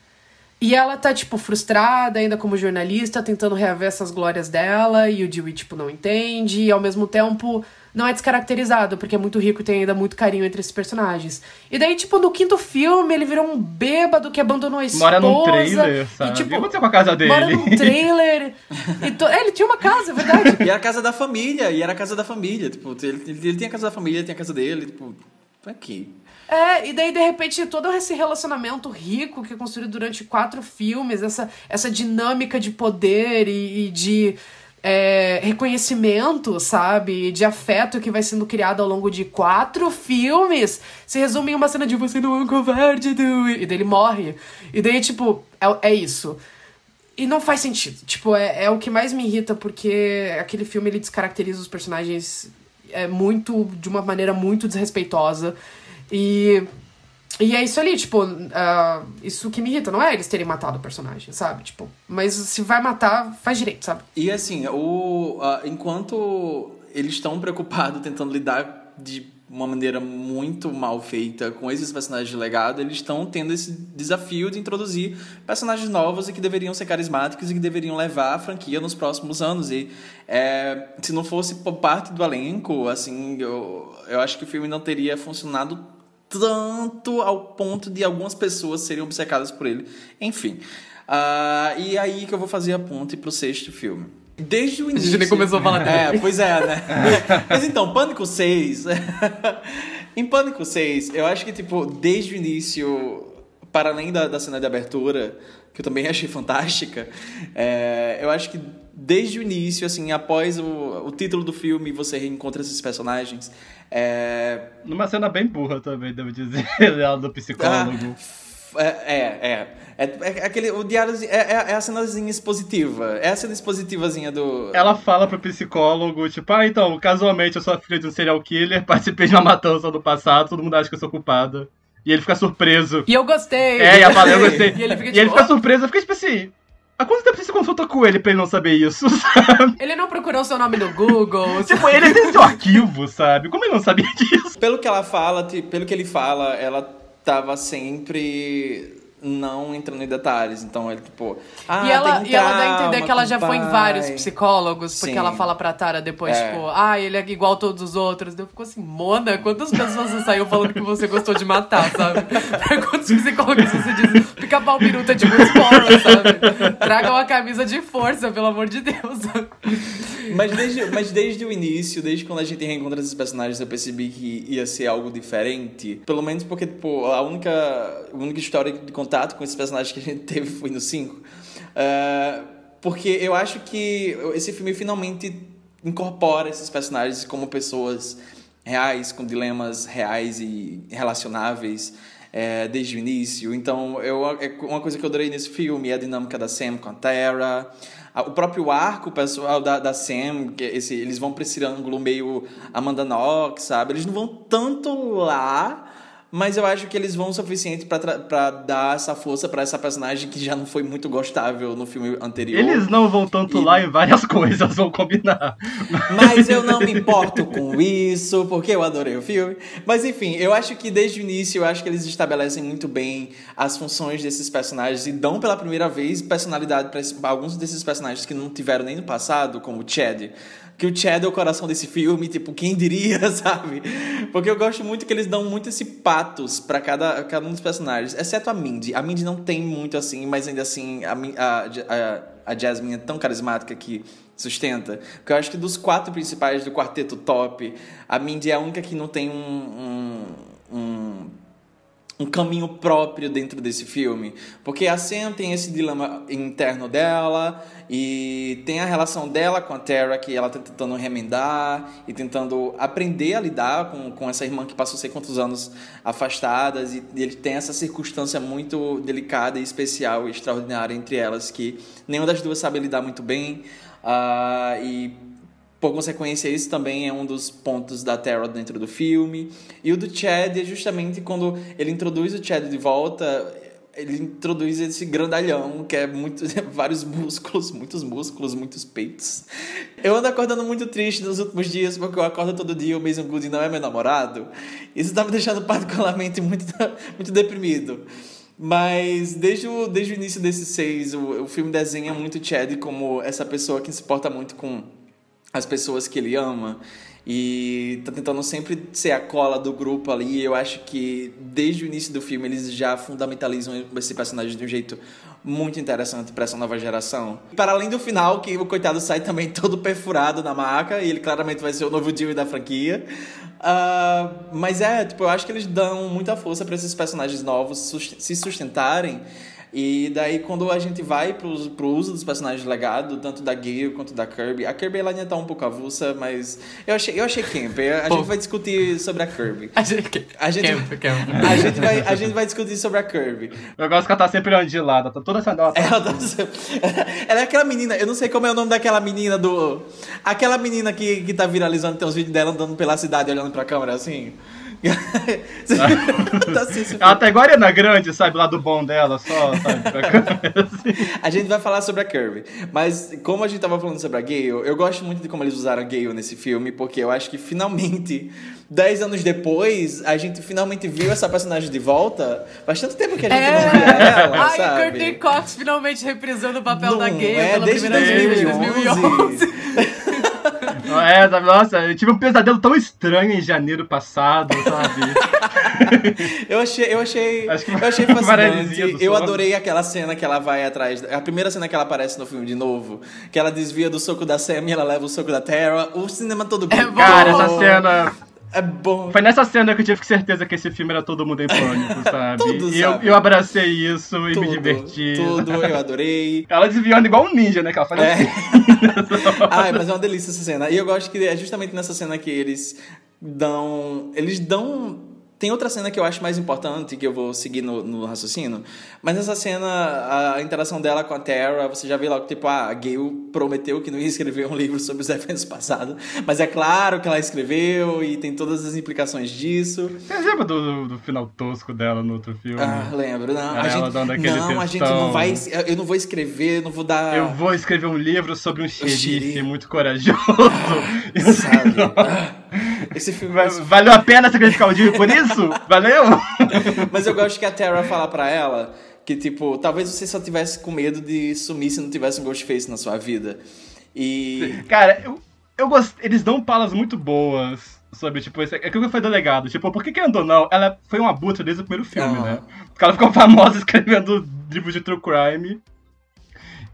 Speaker 3: E ela tá, tipo, frustrada ainda como jornalista, tentando reaver essas glórias dela, e o Dewey, tipo, não entende, e ao mesmo tempo não é descaracterizado, porque é muito rico e tem ainda muito carinho entre esses personagens. E daí, tipo, no quinto filme, ele virou um bêbado que abandonou a esposa.
Speaker 4: Mora num trailer, sabe? E, tipo, o que aconteceu com a casa dele?
Speaker 3: Mora num [LAUGHS] trailer. e to... é, ele tinha uma casa, é verdade.
Speaker 5: e era a casa da família, e era a casa da família. Tipo, ele, ele, ele tem a casa da família, ele tem a casa dele, tipo, aqui.
Speaker 3: É, e daí, de repente, todo esse relacionamento rico que é construído durante quatro filmes, essa, essa dinâmica de poder e, e de é, reconhecimento, sabe? De afeto que vai sendo criado ao longo de quatro filmes. Se resume em uma cena de você não é um covarde. E daí ele morre. E daí, tipo, é, é isso. E não faz sentido. Tipo, é, é o que mais me irrita, porque aquele filme ele descaracteriza os personagens é, muito. de uma maneira muito desrespeitosa. E e é isso ali, tipo, uh, isso que me irrita, não é eles terem matado o personagem, sabe? Tipo, mas se vai matar, faz direito, sabe?
Speaker 5: E assim, o, uh, enquanto eles estão preocupados [LAUGHS] tentando lidar de uma maneira muito mal feita com esses personagens de legado, eles estão tendo esse desafio de introduzir personagens novos e que deveriam ser carismáticos e que deveriam levar a franquia nos próximos anos. E é, se não fosse por parte do elenco, assim, eu, eu acho que o filme não teria funcionado tanto ao ponto de algumas pessoas serem obcecadas por ele. Enfim. Uh, e aí que eu vou fazer a ponte pro sexto filme. Desde o início.
Speaker 3: A gente nem começou a falar
Speaker 5: dele. É, pois é, né? [LAUGHS] Mas então, Pânico 6. [LAUGHS] Em Pânico 6, eu acho que, tipo, desde o início, para além da, da cena de abertura, que eu também achei fantástica, é, eu acho que desde o início, assim, após o, o título do filme, você reencontra esses personagens. É,
Speaker 4: Numa cena bem burra também, devo dizer, [LAUGHS] ela do psicólogo.
Speaker 5: É, é, é. É, é aquele, o diário é, é, é a cenazinha expositiva. É a cena expositivazinha do.
Speaker 4: Ela fala pro psicólogo, tipo, ah, então, casualmente eu sou a filha de um serial killer, [LAUGHS] participei de uma matança do passado, todo mundo acha que eu sou culpada. E ele fica surpreso.
Speaker 3: E eu gostei.
Speaker 4: É, e ela fala, eu gostei. [LAUGHS]
Speaker 3: E ele fica,
Speaker 4: E ele
Speaker 3: tipo,
Speaker 4: fica surpreso, fica tipo assim. Há quanto tempo você consulta com ele pra ele não saber isso, [LAUGHS] sabe?
Speaker 3: Ele não procurou seu nome no Google. [LAUGHS]
Speaker 4: Tipo, ele tem seu arquivo, sabe? Como ele não sabia disso?
Speaker 5: Pelo que ela fala, pelo que ele fala, ela tava sempre não entrando em detalhes. Então ele, tipo. Ah,
Speaker 3: e ela,
Speaker 5: tem
Speaker 3: e ela dá a entender que ela já foi em vários psicólogos, porque
Speaker 5: Sim.
Speaker 3: ela fala pra Tara depois,
Speaker 5: É.
Speaker 3: tipo, ah, ele é igual todos os outros. Eu fico assim, Mona, quantas pessoas você saiu falando que você gostou de matar, sabe? [LAUGHS] Pra quantos psicólogos você diz, pica-pau peruta de muitos poros, sabe? Traga uma camisa de força, pelo amor de Deus.
Speaker 5: Mas desde, mas desde o início, desde quando a gente reencontra esses personagens, eu percebi que ia ser algo diferente. Pelo menos porque, tipo, a única, a única história de contato com esses personagens que a gente teve foi no 5. Ah, porque eu acho que esse filme finalmente incorpora esses personagens como pessoas reais, com dilemas reais e relacionáveis. é, desde o início. Então, eu, é uma coisa que eu adorei nesse filme é a dinâmica da Sam com a Tara. A- O próprio arco pessoal da, da Sam, que esse, eles vão pra esse ângulo meio Amanda Knox, sabe? Eles não vão tanto lá, mas eu acho que eles vão o suficiente pra dar essa força pra essa personagem que já não foi muito gostável no filme anterior.
Speaker 4: Eles não vão tanto
Speaker 5: E-
Speaker 4: lá em várias [LAUGHS] coisas, vão combinar.
Speaker 5: Mas eu não me importo com isso, porque eu adorei o filme. Mas enfim, eu acho que desde o início, eu acho que eles estabelecem muito bem as funções desses personagens e dão pela primeira vez personalidade para alguns desses personagens que não tiveram nem no passado, como o Chad. Que o Chad é o coração desse filme, tipo, quem diria, [LAUGHS] sabe? Porque eu gosto muito que eles dão muito esse patos pra cada, cada um dos personagens, exceto a Mindy. A Mindy não tem muito assim, mas ainda assim, a, a, a, Jasmine é tão carismática que sustenta. Porque eu acho que dos quatro principais do quarteto top, a Mindy é a única que não tem um, um, um caminho próprio dentro desse filme. Porque a Sam tem esse dilema interno dela e tem a relação dela com a Tara que ela tá tentando remendar e tentando aprender a lidar com, com essa irmã que passou sei quantos anos afastadas e ele tem essa circunstância muito delicada e especial e extraordinária entre elas que nenhuma das duas sabe lidar muito bem ah, e por consequência, esse também é um dos pontos da Tara dentro do filme. E o do Chad é justamente quando ele introduz o Chad de volta, ele introduz esse grandalhão, que é muito, [LAUGHS] vários músculos, muitos músculos, muitos peitos. Eu ando acordando muito triste nos últimos dias, porque eu acordo todo dia, o Mason Good não é meu namorado. Isso tá me deixando [LAUGHS] particularmente muito, muito deprimido. Mas desde o, desde o início desses seis, o, o filme desenha muito Chad como essa pessoa que se porta muito com as pessoas que ele ama e tá tentando sempre ser a cola do grupo ali. Eu acho que desde o início do filme eles já fundamentalizam esse personagem de um jeito muito interessante para essa nova geração. Para além do final, que o coitado sai também [LAUGHS] todo perfurado na maca e ele claramente vai ser o novo Jimmy da franquia. Ah, mas é, tipo, eu acho que eles dão muita força para esses personagens novos se sustentarem. E daí, quando a gente vai pro, pro uso dos personagens legado, tanto da Gale quanto da Kirby, a Kirby ela ainda tá um pouco avulsa, mas eu achei, eu achei camp. A gente vai discutir sobre a Kirby.
Speaker 3: A gente...
Speaker 5: A gente,
Speaker 3: Camp, camp.
Speaker 5: a gente, vai, a gente vai discutir sobre a Kirby.
Speaker 4: Eu gosto que ela tá sempre olhando de lado, tá toda essa. Ela tá...
Speaker 5: Ela, tá- ela é aquela menina, eu não sei como é o nome daquela menina do. Aquela menina que, que tá viralizando, tem uns vídeos dela andando pela cidade olhando pra câmera assim. Tá assim,
Speaker 4: Ela tá igual a Ariana Grande, sabe? Lá do bom dela, só, sabe? [LAUGHS]
Speaker 5: A gente vai falar sobre a Kirby. Mas, como a gente tava falando sobre a Gale, eu gosto muito de como eles usaram a Gale nesse filme, porque eu acho que finalmente, 10 anos depois, a gente finalmente viu essa personagem de volta. Faz tanto tempo que a gente não via ela,
Speaker 3: Ai,
Speaker 5: sabe?
Speaker 3: Courtney Cox finalmente reprisando o papel
Speaker 5: Não
Speaker 3: da Gale
Speaker 5: é,
Speaker 3: pela
Speaker 5: desde
Speaker 3: primeira vez em
Speaker 5: 2011. [LAUGHS]
Speaker 3: 2011.
Speaker 4: É, sabe? Nossa, eu tive um pesadelo tão estranho em janeiro passado, sabe? [LAUGHS]
Speaker 5: Eu achei, eu achei,
Speaker 4: Acho que
Speaker 5: eu achei [LAUGHS] fascinante. Eu
Speaker 4: sono.
Speaker 5: adorei aquela cena que ela vai atrás. A primeira cena que ela aparece no filme de novo, que ela desvia do soco da Sam e ela leva o soco da Terra. O cinema todo
Speaker 3: É bom.
Speaker 4: Cara, essa cena.
Speaker 5: É bom.
Speaker 4: Foi nessa cena que eu tive certeza que esse filme era todo mundo em [LAUGHS] pânico, sabe?
Speaker 5: Tudo,
Speaker 4: e eu,
Speaker 5: sabe?
Speaker 4: eu abracei isso e
Speaker 5: tudo,
Speaker 4: me diverti.
Speaker 5: Tudo, eu adorei. [LAUGHS]
Speaker 4: Ela desviando igual um ninja, né? Que ela faz
Speaker 5: É.
Speaker 4: assim. [LAUGHS]
Speaker 5: Ai, mas é uma delícia essa cena. E eu gosto que é justamente nessa cena que eles dão. Eles dão. Tem outra cena que eu acho mais importante, que eu vou seguir no, no raciocínio. Mas nessa cena, a interação dela com a Terra, você já vê logo, tipo, ah, a Gail prometeu que não ia escrever um livro sobre os [LAUGHS] eventos passados. Mas é claro que ela escreveu e tem todas as implicações disso.
Speaker 4: Você lembra do, do, do final tosco dela no outro filme?
Speaker 5: Ah, lembro. Não, a gente, não, a gente não vai. Eu não vou escrever, não vou dar.
Speaker 4: Eu vou escrever um livro sobre um xerife
Speaker 5: xerife.
Speaker 4: muito corajoso. [LAUGHS] Sei
Speaker 5: Sabe? Esse filme.
Speaker 4: Va- [LAUGHS] Valeu a pena sacrificar o dia por isso? Valeu? [LAUGHS]
Speaker 5: Mas eu gosto que a Terra fala pra ela que, tipo, talvez você só tivesse com medo de sumir se não tivesse um Ghostface na sua vida. E.
Speaker 4: Cara, eu, eu gosto. Eles dão palas muito boas sobre, tipo, esse, aquilo que foi do legado. Tipo, porque querendo ou não, ela foi um abutre desde o primeiro filme,
Speaker 5: Aham.
Speaker 4: né? Porque ela ficou famosa [LAUGHS] escrevendo livros de true crime.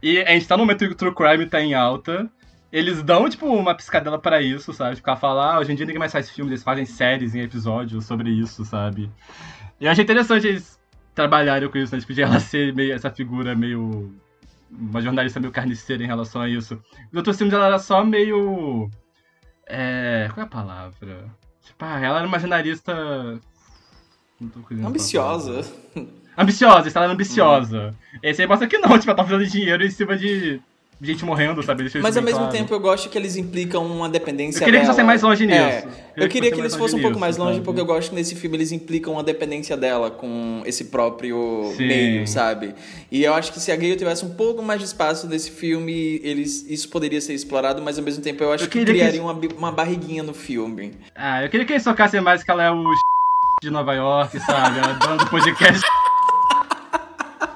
Speaker 4: E a gente tá no momento que o true crime tá em alta. Eles dão, tipo, uma piscadela pra isso, sabe? Tipo, ela fala, ah, hoje em dia ninguém mais faz filmes, eles fazem séries em episódios sobre isso, sabe? E eu achei interessante eles trabalharem com isso, né? Tipo, de ela [LAUGHS] ser meio essa figura meio. Uma jornalista meio carniceira em relação a isso. Os outros filmes ela era só meio. É. Qual é a palavra? Tipo, ah, ela era uma jornalista. Não tô falar.
Speaker 5: ambiciosa.
Speaker 4: Ambiciosa, ela era ambiciosa. Esse aí mostra que não, tipo, ela tá fazendo dinheiro em cima de gente morrendo, sabe? Deixa
Speaker 5: Mas ao mesmo
Speaker 4: claro.
Speaker 5: tempo eu gosto que eles implicam uma dependência
Speaker 4: Eu queria que
Speaker 5: dela.
Speaker 4: fossem mais longe nisso.
Speaker 5: É,
Speaker 4: Eu
Speaker 5: eu queria que
Speaker 4: fossem
Speaker 5: eles fossem um pouco mais longe,
Speaker 4: sabe?
Speaker 5: porque eu gosto que nesse filme eles implicam uma dependência dela com esse próprio
Speaker 4: Sim.
Speaker 5: meio, sabe? E eu acho que se a Gale tivesse um pouco mais de espaço nesse filme, eles, isso poderia ser explorado, mas ao mesmo tempo eu acho
Speaker 4: Eu
Speaker 5: que
Speaker 4: que
Speaker 5: criaria
Speaker 4: eles-
Speaker 5: uma, uma barriguinha no filme.
Speaker 4: Ah, eu queria que eles socassem mais que ela é o [LAUGHS] de Nova York, sabe? Ela é dona do podcast.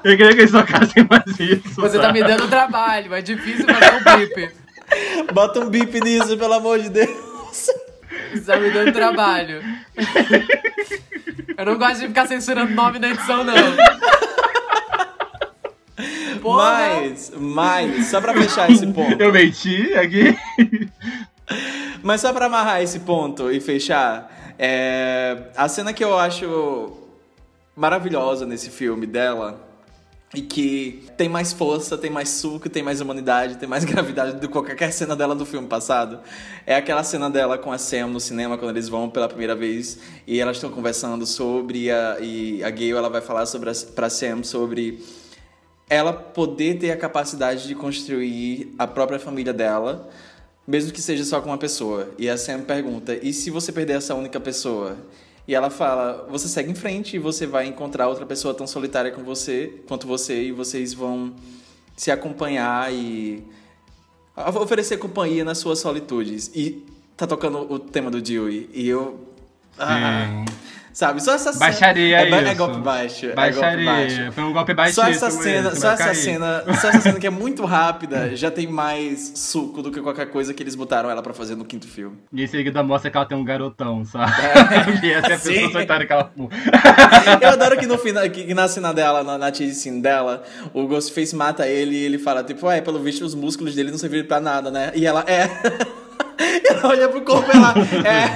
Speaker 4: Eu queria que eles socassem mais isso.
Speaker 3: Você tá me dando trabalho, é difícil fazer um bip. [LAUGHS]
Speaker 5: Bota um bip nisso, pelo amor de Deus.
Speaker 3: Você tá me dando trabalho. Eu não gosto de ficar censurando nome na edição, não. Porra.
Speaker 5: Mas, mas, só pra fechar esse ponto.
Speaker 4: Eu menti aqui.
Speaker 5: Mas só pra amarrar esse ponto e fechar, é, a cena que eu acho maravilhosa nesse filme dela e que tem mais força, tem mais suco, tem mais humanidade, tem mais [LAUGHS] gravidade do que qualquer cena dela do filme passado. É aquela cena dela com a Sam no cinema quando eles vão pela primeira vez e elas estão conversando sobre a, e a Gale ela vai falar sobre a, Sam sobre ela poder ter a capacidade de construir a própria família dela, mesmo que seja só com uma pessoa. E a Sam pergunta: e se você perder essa única pessoa? E ela fala: você segue em frente e você vai encontrar outra pessoa tão solitária com você, quanto você, e vocês vão se acompanhar e oferecer companhia nas suas solitudes. E tá tocando o tema do Dewey. E eu. Ah, sabe, só essa cena.
Speaker 4: Baixaria
Speaker 5: é, é golpe baixo. É golpe
Speaker 4: Baixaria.
Speaker 5: baixo.
Speaker 4: Foi um golpe baixíssimo.
Speaker 5: Só essa cena,
Speaker 4: esse,
Speaker 5: só essa
Speaker 4: cair.
Speaker 5: cena, só essa cena que é muito rápida, já tem mais suco do que qualquer coisa que eles botaram ela pra fazer no quinto filme.
Speaker 4: E em seguida mostra que ela tem um garotão, sabe? [LAUGHS] e essa é a pessoa solitária que ela.
Speaker 5: Eu adoro que no final, que, na cena dela, na, na chase scene dela, o Ghostface mata ele e ele fala, tipo, é, pelo visto os músculos dele não serviram pra nada, né? E ela, é. [LAUGHS] Ela olha pro corpo e ela,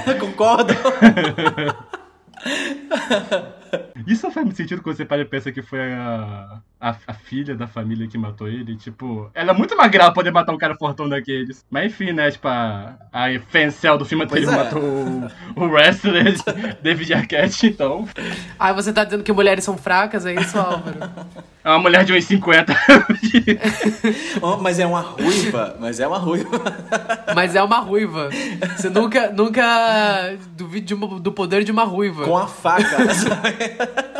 Speaker 5: é, concordo. [LAUGHS] [LAUGHS]
Speaker 4: Isso faz sentido quando você para e pensa que foi a, a, a filha da família que matou ele. Tipo, ela é muito magra pra poder matar um cara fortão daqueles. Mas enfim, né? Tipo, a, a fancel do filme anterior
Speaker 5: é.
Speaker 4: matou o, o wrestler [LAUGHS] David Arquette, então.
Speaker 3: Ah, você tá dizendo que mulheres são fracas, é isso, Álvaro?
Speaker 4: É uma mulher de 1,50. [LAUGHS]
Speaker 5: Oh, mas é uma ruiva, mas é uma ruiva.
Speaker 3: Mas é uma ruiva. Você nunca, nunca duvide de uma- do poder de uma ruiva.
Speaker 5: Com a faca, sabe? [LAUGHS]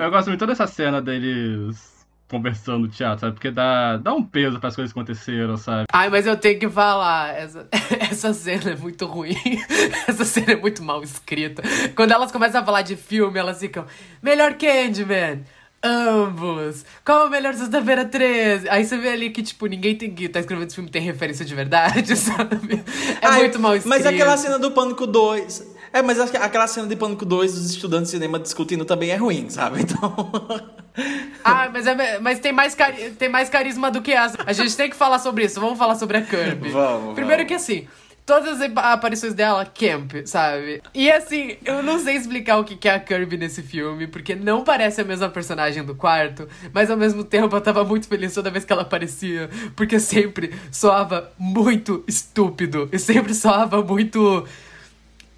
Speaker 4: Eu gosto muito dessa cena deles conversando no teatro, sabe? Porque dá, dá um peso pras coisas que aconteceram, sabe?
Speaker 3: Ai, mas eu tenho que falar, essa, [LAUGHS] essa cena é muito ruim. [LAUGHS] Essa cena é muito mal escrita. Quando elas começam a falar de filme, elas ficam, melhor Candyman. Ambos. Qual é o melhor Sexta-feira 13? Aí você vê ali que, tipo, ninguém tem que tá escrevendo esse filme tem referência de verdade, [LAUGHS] sabe? É
Speaker 5: Ai,
Speaker 3: muito mal escrito.
Speaker 5: Mas aquela cena do Pânico 2. É, mas acho que aquela cena de Pânico 2 dos estudantes de cinema discutindo também é ruim, sabe? Então. [LAUGHS]
Speaker 3: Ah, mas, é, mas tem, mais cari- tem mais carisma do que essa. A gente tem que falar sobre isso. Vamos falar sobre a Kirby.
Speaker 5: Vamos,
Speaker 3: Primeiro
Speaker 5: vamos.
Speaker 3: que assim, Todas as aparições dela, camp, sabe? E assim, eu não sei explicar o que é a Kirby nesse filme, porque não parece a mesma personagem do quarto, mas ao mesmo tempo eu tava muito feliz toda vez que ela aparecia, porque sempre soava muito estúpido e sempre soava muito.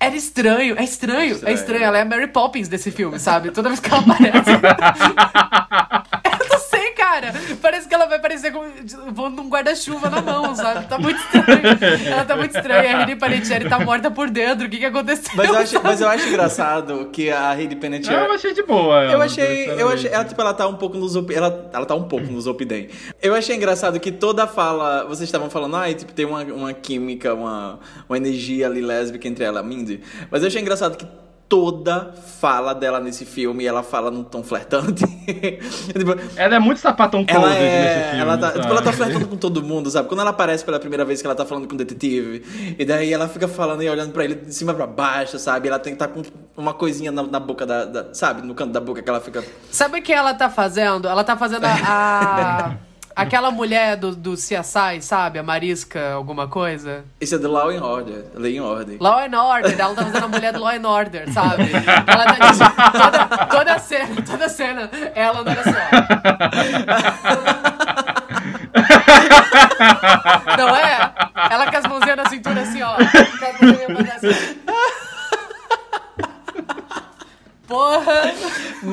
Speaker 3: Era estranho, é estranho,
Speaker 5: Estranho.
Speaker 3: é estranho. Ela é a Mary Poppins desse filme, sabe? Toda vez que ela aparece. [LAUGHS] eu cara. Parece que ela vai aparecer com, voando um guarda-chuva na mão, sabe? Tá muito estranho. Ela tá muito estranha. A Henry Panettiere tá morta por dentro. O que que aconteceu?
Speaker 5: Mas eu, acho, mas eu acho [LAUGHS] engraçado que a Heidi
Speaker 4: Eu
Speaker 5: Panettiere...
Speaker 4: achei de boa.
Speaker 5: Eu
Speaker 4: ela,
Speaker 5: achei, eu achei, ela tipo, ela tá um pouco nos ela, ela tá um pouco nos Opidem. Eu achei engraçado que toda fala, vocês estavam falando, ah, tipo, tem uma, uma química, uma, uma energia ali lésbica entre ela e a Mindy. Mas eu achei engraçado que toda fala dela nesse filme, ela fala num tom flertante. [LAUGHS] tipo,
Speaker 4: Ela é muito sapatão
Speaker 5: ela
Speaker 4: closet
Speaker 5: é,
Speaker 4: nesse filme.
Speaker 5: ela tá, tipo, ela tá flertando com todo mundo, sabe? Quando ela aparece pela primeira vez que ela tá falando com o detetive, e daí ela fica falando e olhando pra ele de cima pra baixo, sabe? Ela tem que estar com uma coisinha na, na boca da, da- sabe? No canto da boca que ela fica
Speaker 3: Sabe o que ela tá fazendo? Ela tá fazendo a. [LAUGHS] aquela mulher do, do CSI, sabe? A Marisca, alguma coisa.
Speaker 5: Esse é do Law and Order, Lei em Ordem.
Speaker 3: Law and Order, ela tá fazendo a mulher do Law and Order, sabe? Ela tá toda, toda cena, toda cena, ela não era só. Não é? Ela com as mãozinhas na cintura assim, ó. Com as mãozinhas pra assim. Porra!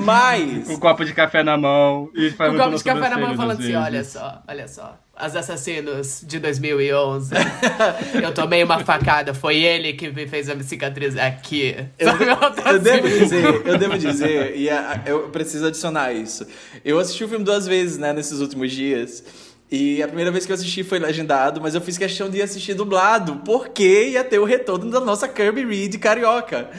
Speaker 5: Mas,
Speaker 4: Com um copo de café na mão e
Speaker 3: Com um copo de café na mão falando assim, olha só, olha só. As assassinos de 2011. [LAUGHS] Eu tomei uma facada, foi ele que me fez a cicatriz aqui.
Speaker 5: eu, eu devo dizer, eu devo dizer, e a- eu preciso adicionar isso. Eu assisti o filme duas vezes, né, nesses últimos dias. E a primeira vez que eu assisti foi legendado, mas eu fiz questão de assistir dublado, porque ia ter o retorno da nossa Kirby Reed carioca.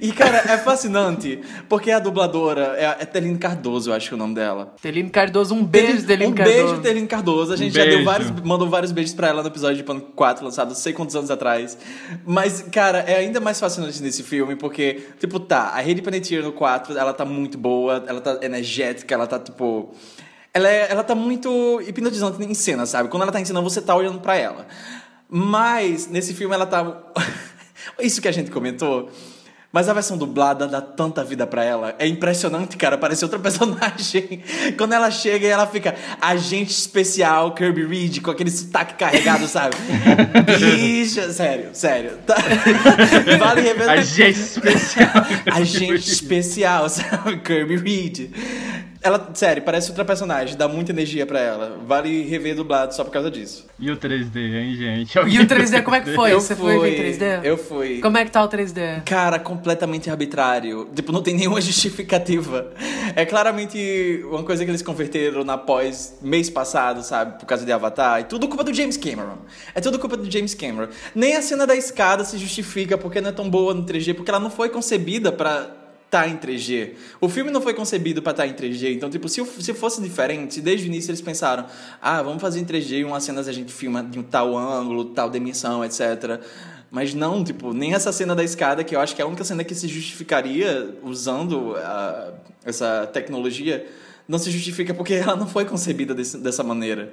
Speaker 5: E, cara, é fascinante, porque a dubladora é, é Teline Cardoso, eu acho que é o nome dela.
Speaker 3: Teline Cardoso, um beijo, Teline
Speaker 5: um
Speaker 3: Cardoso.
Speaker 5: beijo, Teline Cardoso. A gente já
Speaker 4: beijo.
Speaker 5: deu vários, mandou vários beijos pra ela no episódio de Pânico 4, lançado não sei quantos anos atrás. Mas, cara, é ainda mais fascinante nesse filme, porque, tipo, tá, a Hayley Panettiere no 4, ela tá muito boa, ela tá energética, ela tá, tipo... Ela, é, ela tá muito hipnotizante em cena, sabe? Quando ela tá ensinando, você tá olhando pra ela. Mas, nesse filme, ela tá... [LAUGHS] Isso que a gente comentou... Mas a versão dublada dá tanta vida pra ela. É impressionante, cara. Parece outra [LAUGHS] personagem. Quando ela chega e ela fica agente especial Kirby Reed com aquele sotaque carregado, sabe? Bicha, sério, sério. Tá- [LAUGHS] Vale rever.
Speaker 4: Agente especial.
Speaker 5: Agente especial, sabe? Kirby Reed. Ela, sério, parece outra personagem. Dá muita energia pra ela. Vale rever dublado só por causa disso.
Speaker 4: E o 3D, hein, gente?
Speaker 3: E o 3D, como é que foi?
Speaker 5: Eu
Speaker 3: Você foi
Speaker 5: fui,
Speaker 3: ver 3D?
Speaker 5: eu fui.
Speaker 3: Como é que tá o 3D?
Speaker 5: Cara, completamente arbitrário. Tipo, não tem nenhuma [LAUGHS] justificativa. É claramente uma coisa que eles converteram na pós mês passado, sabe? Por causa de Avatar. E tudo culpa do James Cameron. É tudo culpa do James Cameron. Nem a cena da escada se justifica porque não é tão boa no 3G, porque ela não foi concebida pra tá em 3G. O filme não foi concebido pra estar em 3G. Então, tipo, se, se fosse diferente, desde o início eles pensaram, ah, vamos fazer em 3G umas cenas a gente filma de um tal ângulo, tal dimensão, etc. Mas não, tipo, nem essa cena da escada, que eu acho que é a única cena que se justificaria usando ah, essa tecnologia, não se justifica porque ela não foi concebida desse- dessa maneira.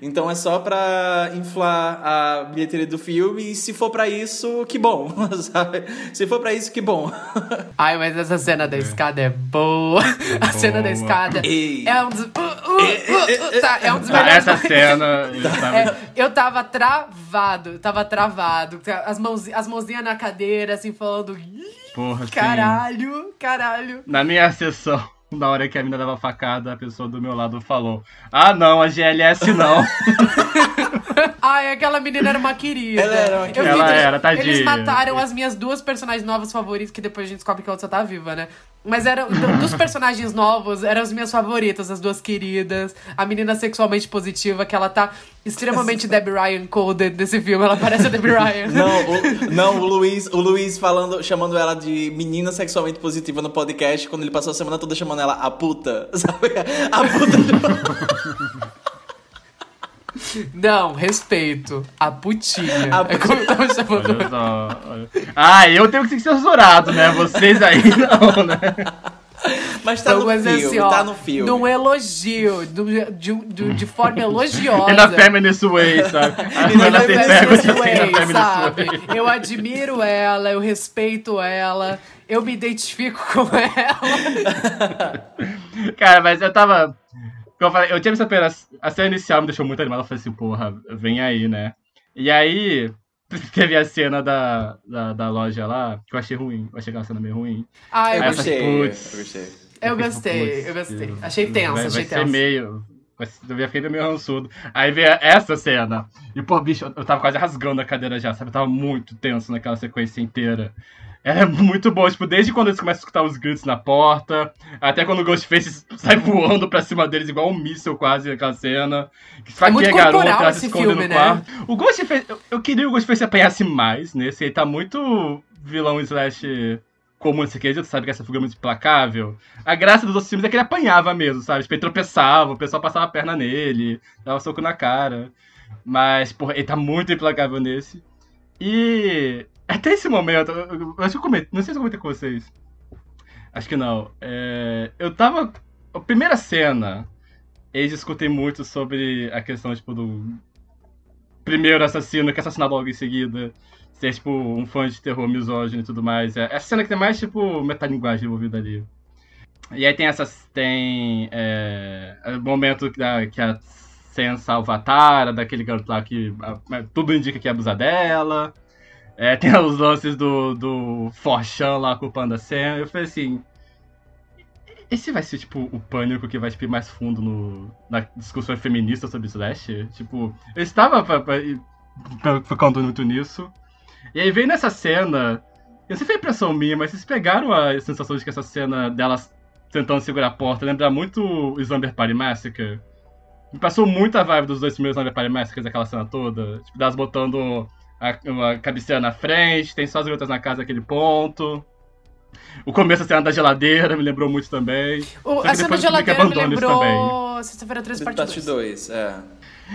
Speaker 5: Então é só pra inflar a bilheteria do filme, e se for pra isso, que bom, [LAUGHS] sabe? Se for pra isso, que bom. [LAUGHS]
Speaker 3: Ai, mas essa cena da escada é boa. [LAUGHS] A cena da escada
Speaker 5: Ei.
Speaker 3: é um dos. Uh, uh, uh, uh, tá, é um dos
Speaker 4: Ah,
Speaker 3: melhores.
Speaker 4: essa cena. eu tava-
Speaker 3: É, eu tava travado, tava travado. As, mãos, as mãozinhas na cadeira, assim, falando. "Ih,
Speaker 4: Porra, sim.
Speaker 3: Caralho, caralho.
Speaker 4: Na minha sessão, na hora que a mina dava facada, a pessoa do meu lado falou: Ah, não, a GLS não. [LAUGHS]
Speaker 3: Ai, aquela menina era uma querida.
Speaker 5: Ela era uma
Speaker 3: Eu
Speaker 5: querida.
Speaker 3: vi
Speaker 4: Ela era, tadinha.
Speaker 3: Eles mataram as minhas duas personagens novas favoritas, que depois a gente descobre que a outra tá viva, né? Mas eram do- dos personagens novos, eram as minhas favoritas, as duas queridas. A menina sexualmente positiva, que ela tá extremamente Debbie Ryan coded nesse filme. Ela parece a Debbie [LAUGHS] Ryan.
Speaker 5: Não, o, não, o Luiz, o Luiz falando, chamando ela de menina sexualmente positiva no podcast, quando ele passou a semana toda chamando ela a puta, [LAUGHS] sabe? A puta do...
Speaker 3: Não, respeito. A putinha.
Speaker 5: A
Speaker 3: É como eu tava chamando.
Speaker 4: Olha só. olha. Ah, eu tenho que ser censurado, né? Vocês aí não, né?
Speaker 5: Mas tá no
Speaker 3: Então, mas
Speaker 5: filme,
Speaker 3: assim, ó,
Speaker 5: tá no filme.
Speaker 3: Num elogio, do- de, de, de forma [LAUGHS] elogiosa.
Speaker 4: In a feminist way, sabe? A [LAUGHS]
Speaker 3: In a
Speaker 4: menina tem
Speaker 3: feminist way, sabe? Eu admiro ela, eu respeito ela, eu me identifico com ela.
Speaker 4: Cara, mas eu tava. Eu falei, eu tinha visto apenas. A cena inicial me deixou muito animado. Eu falei assim, porra, vem aí, né? E aí. [LAUGHS] Teve a cena da, da, da loja lá, que eu achei ruim. Eu achei aquela cena meio ruim.
Speaker 3: Ah, eu
Speaker 4: Aí
Speaker 3: gostei.
Speaker 4: falei,
Speaker 5: gostei,
Speaker 4: putz.
Speaker 5: eu gostei.
Speaker 3: Eu gostei,
Speaker 4: putz,
Speaker 3: eu gostei.
Speaker 4: eu-
Speaker 3: Achei tenso,
Speaker 4: vai,
Speaker 3: achei
Speaker 4: vai ser
Speaker 3: tenso.
Speaker 4: meio. Eu fiquei meio rançudo. Aí veio essa cena. E, pô, bicho, eu tava quase rasgando a cadeira já, sabe? Eu tava muito tenso naquela sequência inteira. É muito bom, tipo, desde quando eles começam a escutar os gritos na porta, até quando o Ghostface [LAUGHS] sai voando pra cima deles, igual um míssil quase naquela cena. Que esfaqueia
Speaker 3: muito
Speaker 4: a garota, ela se
Speaker 3: esse
Speaker 4: esconde
Speaker 3: filme,
Speaker 4: no
Speaker 3: né?
Speaker 4: quarto. O Ghostface, eu, eu queria que o Ghostface apanhasse mais nesse, ele tá muito vilão slash comum nesse quesito, sabe? Que essa figura é muito implacável. A graça dos outros filmes é que ele apanhava mesmo, sabe? Tipo, ele tropeçava, o pessoal passava a perna nele, dava soco na cara. Mas, porra, ele tá muito implacável nesse. E até esse momento, eu, eu- acho que eu comentei, não sei se eu comentei com vocês. Acho que não. É, eu tava. A primeira cena, eles discutem muito sobre a questão, tipo, do primeiro assassino que assassinar logo em seguida. Ser, tipo, um fã de terror misógino e tudo mais. É a cena que tem mais, tipo, metalinguagem envolvida ali. E aí tem essas. Tem. É, o momento que a, que a Sen salva a Tara, daquele garoto lá que a- tudo indica que ia abusar dela. É, tem [LAUGHS] os lances do, do Forchan lá culpando a Sen. Eu falei assim. Esse vai ser, tipo, o pânico que vai tipo, ir mais fundo no, na discussão feminista sobre Slash? Tipo, eu estava focando muito nisso. E aí veio nessa cena. Eu não sei se foi impressão minha, mas vocês pegaram a sensação de que essa cena delas tentando segurar a porta lembra muito o Slumber Party Massacre? Me passou muita vibe dos dois primeiros Slumber Party Massacres, aquela cena toda. Tipo, delas botando a, a cabeceira na frente, tem só as garotas na casa naquele ponto. O começo da cena da geladeira me lembrou muito também.
Speaker 3: O, a cena
Speaker 4: que
Speaker 3: geladeira me lembrou Sexta-feira 13, parte
Speaker 5: Parte
Speaker 3: 2.
Speaker 5: 2, é.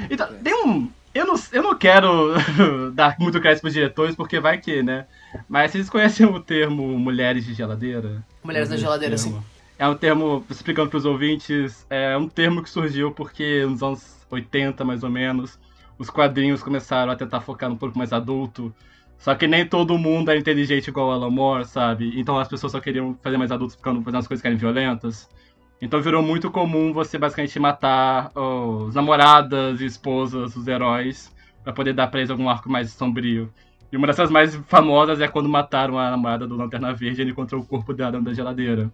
Speaker 4: Então, tem um. Eu não, eu não quero [LAUGHS] dar muito crédito pros diretores, porque vai que, né? Mas vocês conhecem o termo mulheres de geladeira?
Speaker 3: Mulheres na
Speaker 4: Esse
Speaker 3: geladeira,
Speaker 4: termo.
Speaker 3: sim.
Speaker 4: É um termo, explicando pros ouvintes, é um termo que surgiu porque nos anos 80, mais ou menos, os quadrinhos começaram a tentar focar num pouco mais adulto. Só que nem todo mundo é inteligente igual Alan Moore, sabe? Então as pessoas só queriam fazer mais adultos ficando fazendo as coisas que eram violentas. Então virou muito comum você basicamente matar os namoradas e esposas dos heróis pra poder dar pra eles algum arco mais sombrio. E uma dessas mais famosas é quando mataram a namorada do Lanterna Verde e ele encontrou o corpo dela dentro da geladeira.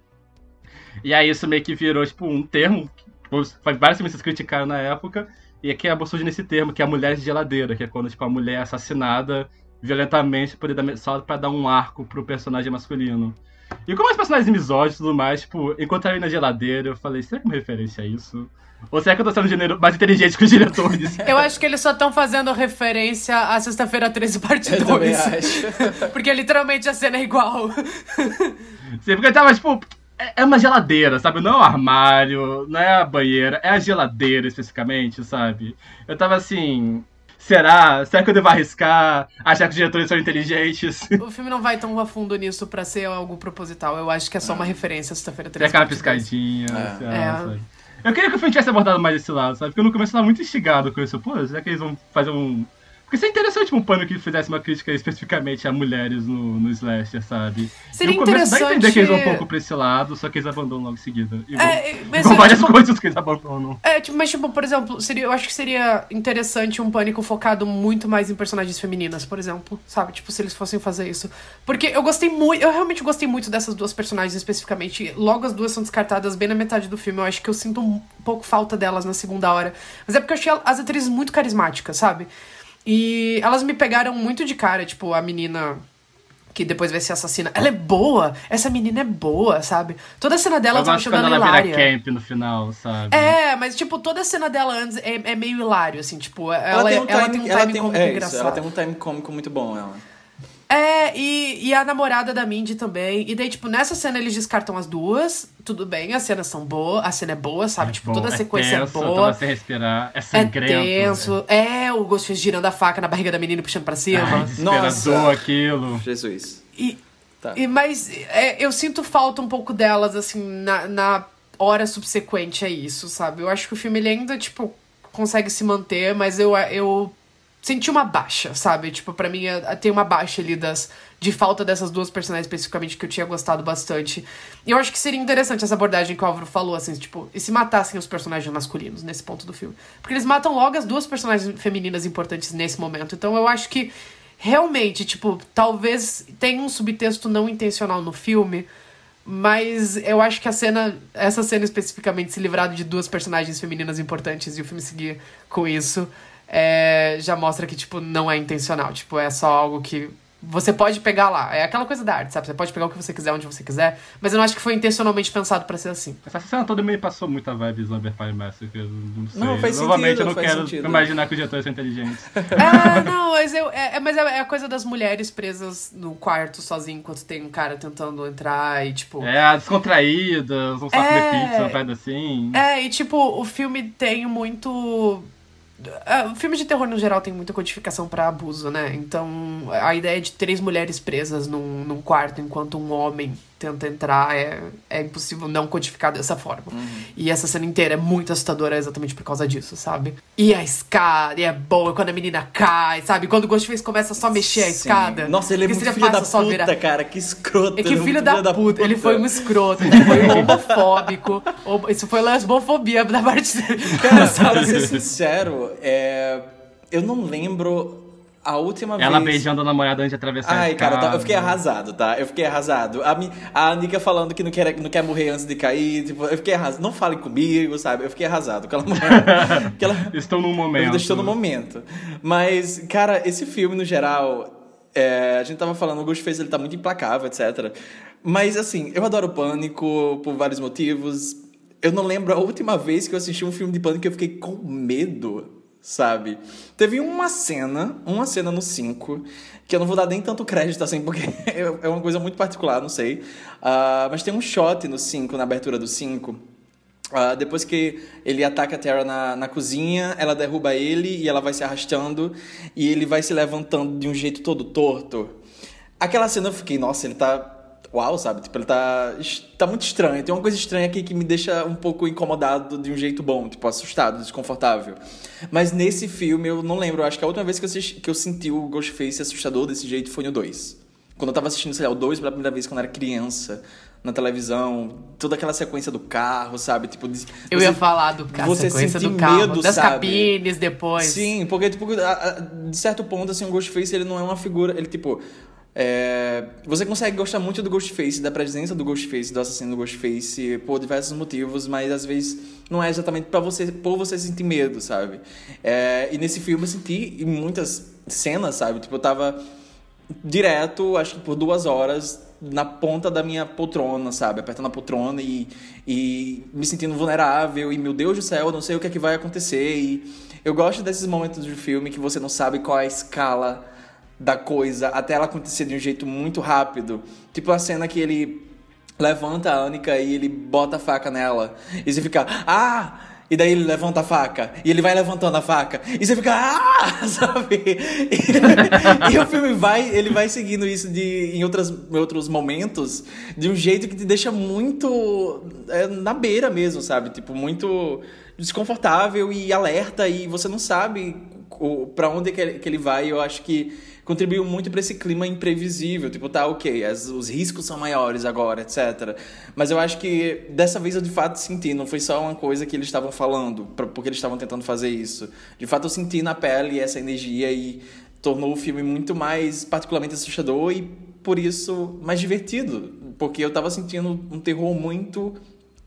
Speaker 4: E aí isso meio que virou, tipo, um termo que os- vários filmes criticaram na época, e aqui acabou surgindo esse termo, que é a mulher de geladeira, que é quando, tipo, a mulher é assassinada violentamente poder dar, só pra dar um arco pro personagem masculino. E como os personagens misóginos e tudo mais, tipo, encontrei na geladeira, eu falei, será que é uma referência a isso? Ou será que eu tô sendo gênero mais inteligente que os diretores? [LAUGHS]
Speaker 3: Eu acho que eles só estão fazendo referência à Sexta-feira 13, parte [LAUGHS]
Speaker 5: Eu também
Speaker 3: 2.
Speaker 5: acho. [LAUGHS]
Speaker 3: Porque literalmente a cena é igual.
Speaker 4: Sim, porque tava, tipo, é é uma geladeira, sabe? Não é um armário, não é a banheira, é a geladeira especificamente, sabe? Eu tava assim. Será? Será que eu devo arriscar? Achar que os diretores são inteligentes? [LAUGHS]
Speaker 3: O filme não vai tão a fundo nisso pra ser algo proposital. Eu acho que é só uma referência à Sexta-feira
Speaker 4: Tem
Speaker 3: 13.
Speaker 4: aquela
Speaker 3: parte dois.
Speaker 4: piscadinha,
Speaker 5: É.
Speaker 4: sei lá,
Speaker 3: É.
Speaker 4: Eu queria que o filme tivesse abordado mais esse lado, sabe? Porque no começo eu tava muito instigado com isso. Pô, será que eles vão fazer um. Porque seria interessante um pano que fizesse uma crítica especificamente a mulheres no, no slasher, sabe?
Speaker 3: Seria
Speaker 4: e começo dá a entender
Speaker 3: interessante-
Speaker 4: que eles vão um pouco pra esse lado, só que eles abandonam logo em seguida. Igual,
Speaker 3: É, [LAUGHS] mas
Speaker 4: igual várias
Speaker 3: tipo,
Speaker 4: coisas que eles abandonam.
Speaker 3: É, tipo, mas, tipo, por exemplo, seria, eu acho que seria interessante um pânico focado muito mais em personagens femininas, por exemplo, sabe? Tipo, se eles fossem fazer isso. Porque eu gostei muito, eu realmente gostei muito dessas duas personagens especificamente. Logo as duas são descartadas bem na metade do filme. Eu acho que eu sinto um pouco falta delas na segunda hora. Mas é porque eu achei as atrizes muito carismáticas, sabe? E elas me pegaram muito de cara, tipo, a menina que depois vai ser assassina. Ela é boa! Essa menina é boa, sabe? Toda a cena dela
Speaker 4: Eu
Speaker 3: tava
Speaker 4: gosto quando
Speaker 3: achando
Speaker 4: ela
Speaker 3: ela
Speaker 4: vira
Speaker 3: hilária.
Speaker 4: camp no final, sabe?
Speaker 3: É, mas tipo, toda a cena dela antes é, é meio hilário, assim, tipo, ela,
Speaker 5: Ela, tem um
Speaker 3: ela
Speaker 5: time,
Speaker 3: tem um
Speaker 5: ela
Speaker 3: time
Speaker 5: tem,
Speaker 3: cômico
Speaker 5: é isso,
Speaker 3: engraçado.
Speaker 5: ela tem um time cômico muito bom, ela.
Speaker 3: É, e, e a namorada da Mindy também. E daí, tipo, nessa cena eles descartam as duas. Tudo bem, as cenas são boas, a cena é boa, sabe? tipo,
Speaker 4: Bom,
Speaker 3: toda a sequência
Speaker 4: tenso,
Speaker 3: é
Speaker 4: Tava
Speaker 3: boa.
Speaker 4: sem respirar, é
Speaker 3: É
Speaker 4: sangrento.
Speaker 3: tenso. É, o Ghostface girando a faca na barriga da menina e puxando pra cima.
Speaker 4: Ai, desesperador
Speaker 5: Nossa.
Speaker 4: aquilo.
Speaker 5: Jesus.
Speaker 3: E,
Speaker 5: Tá.
Speaker 3: E, mas é, eu sinto falta um pouco delas, assim, na, na hora subsequente a isso, sabe? Eu acho que o filme ele ainda, tipo, consegue se manter, mas eu, eu senti uma baixa, sabe? Tipo, para mim é, tem uma baixa ali das, de falta dessas duas personagens especificamente que eu tinha gostado bastante. E eu acho que seria interessante essa abordagem que o Álvaro falou, assim, tipo, e se matassem os personagens masculinos nesse ponto do filme. Porque eles matam logo as duas personagens femininas importantes nesse momento. Então eu acho que realmente, tipo, talvez tenha um subtexto não intencional no filme, mas eu acho que a cena, essa cena especificamente, se livrar de duas personagens femininas importantes e o filme seguir com isso, é, já mostra que, tipo, não é intencional. Tipo, é só algo que você pode pegar lá. É aquela coisa da arte, sabe? Você pode pegar o que você quiser, onde você quiser. Mas eu não acho que foi intencionalmente pensado para ser assim.
Speaker 4: Essa cena toda me passou muita vibe Vampire Massacre. Não sei.
Speaker 5: Não, faz
Speaker 4: Novamente,
Speaker 5: sentido,
Speaker 4: eu não
Speaker 5: faz
Speaker 4: quero
Speaker 5: sentido.
Speaker 4: imaginar que os diretores são inteligentes.
Speaker 3: É, [LAUGHS] não, mas, eu, é, é- mas é, é a coisa das mulheres presas no quarto sozinho enquanto tem um cara tentando entrar e, tipo.
Speaker 4: É, descontraídas, um saco
Speaker 3: É.
Speaker 4: de pizza, uma parada assim.
Speaker 3: É, e tipo, o filme tem muito. É, O filme de terror no geral tem muita codificação pra abuso, né? Então, a ideia de três mulheres presas num, num quarto enquanto um homem tenta entrar é, é impossível não codificar dessa forma. E essa cena inteira é muito assustadora exatamente por causa disso, sabe? E a escada, e é boa quando a menina cai, sabe? Quando o Ghostface começa só a mexer a
Speaker 5: Sim.
Speaker 3: escada.
Speaker 5: Nossa, ele é muito filho da puta,
Speaker 3: virar-
Speaker 5: cara. Que escroto.
Speaker 3: é que
Speaker 5: ele
Speaker 3: filho
Speaker 5: muito
Speaker 3: da, puta, ele foi um escroto, ele foi homofóbico. [LAUGHS] Homo- Isso foi lesbofobia da parte dele.
Speaker 5: Cara, [LAUGHS] pra ser sincero, é... eu não lembro a última
Speaker 4: Ela
Speaker 5: vez...
Speaker 4: beijando a namorada antes de atravessar a
Speaker 5: Ai, cara, eu, tá- eu fiquei arrasado, tá? Eu fiquei arrasado. A, mi- a Anika falando que não quer, não quer morrer antes de cair, tipo, eu fiquei arrasado. Não falem comigo, sabe? Eu fiquei arrasado com aquela mulher. [LAUGHS]
Speaker 4: Estou num momento.
Speaker 5: Eu estou no momento. Mas, cara, esse filme, no geral, é, a gente tava falando, o Ghostface, ele tá muito implacável, etc. Mas, assim, eu adoro Pânico por vários motivos. Eu não lembro a última vez que eu assisti um filme de Pânico que eu fiquei com medo, sabe? Teve uma cena, uma cena no 5, que eu não vou dar nem tanto crédito, assim, porque [LAUGHS] é uma coisa muito particular, não sei. Ah, mas tem um shot no 5, na abertura do 5, ah, depois que ele ataca a Terra na, na cozinha, ela derruba ele e ela vai se arrastando e ele vai se levantando de um jeito todo torto. Aquela cena eu fiquei, nossa, ele tá. Uau, sabe? Tipo, ele tá. Tá muito estranho. Tem uma coisa estranha aqui que me deixa um pouco incomodado de um jeito bom, tipo, assustado, desconfortável. Mas nesse filme eu não lembro, acho que a última vez que eu, assisti, que eu senti o Ghostface assustador desse jeito foi no 2. Quando eu tava assistindo, sei lá, o 2 pela primeira vez quando eu era criança, na televisão, toda aquela sequência do carro, sabe? Tipo,
Speaker 3: Eu ia falar do carro,
Speaker 5: você
Speaker 3: sequência do carro,
Speaker 5: medo,
Speaker 3: das
Speaker 5: sabe?
Speaker 3: cabines depois.
Speaker 5: Sim, porque, tipo, a- a- de certo ponto, assim, o Ghostface, ele não é uma figura... Ele, tipo... é, você consegue gostar muito do Ghostface, da presença do Ghostface, do assassino do Ghostface, por diversos motivos, mas às vezes não é exatamente para você, por você sentir medo, sabe? É, e nesse filme eu senti em muitas cenas, sabe? Tipo, eu tava direto, acho que por duas horas, na ponta da minha poltrona, sabe? Apertando a poltrona e, e me sentindo vulnerável. E, meu Deus do céu, eu não sei o que é que vai acontecer. E eu gosto desses momentos do filme que você não sabe qual é a escala da coisa até ela acontecer de um jeito muito rápido. Tipo a cena que ele levanta a Anika e ele bota a faca nela. E você fica, ah! E daí ele levanta a faca. E ele vai levantando a faca. E você fica, ah! [LAUGHS] Sabe? E, e o filme vai, ele vai seguindo isso de, em, outras, em outros momentos de um jeito que te deixa muito é, na beira mesmo, sabe? Tipo, muito desconfortável e alerta. E você não sabe o, pra onde que ele vai. Eu acho que contribuiu muito para esse clima imprevisível. Tipo, tá, ok, as, os riscos são maiores agora, etc. Mas eu acho que dessa vez eu de fato senti, não foi só uma coisa que eles estavam falando, pra, porque eles estavam tentando fazer isso. De fato eu senti na pele essa energia e tornou o filme muito mais particularmente assustador e por isso mais divertido, porque eu tava sentindo um terror muito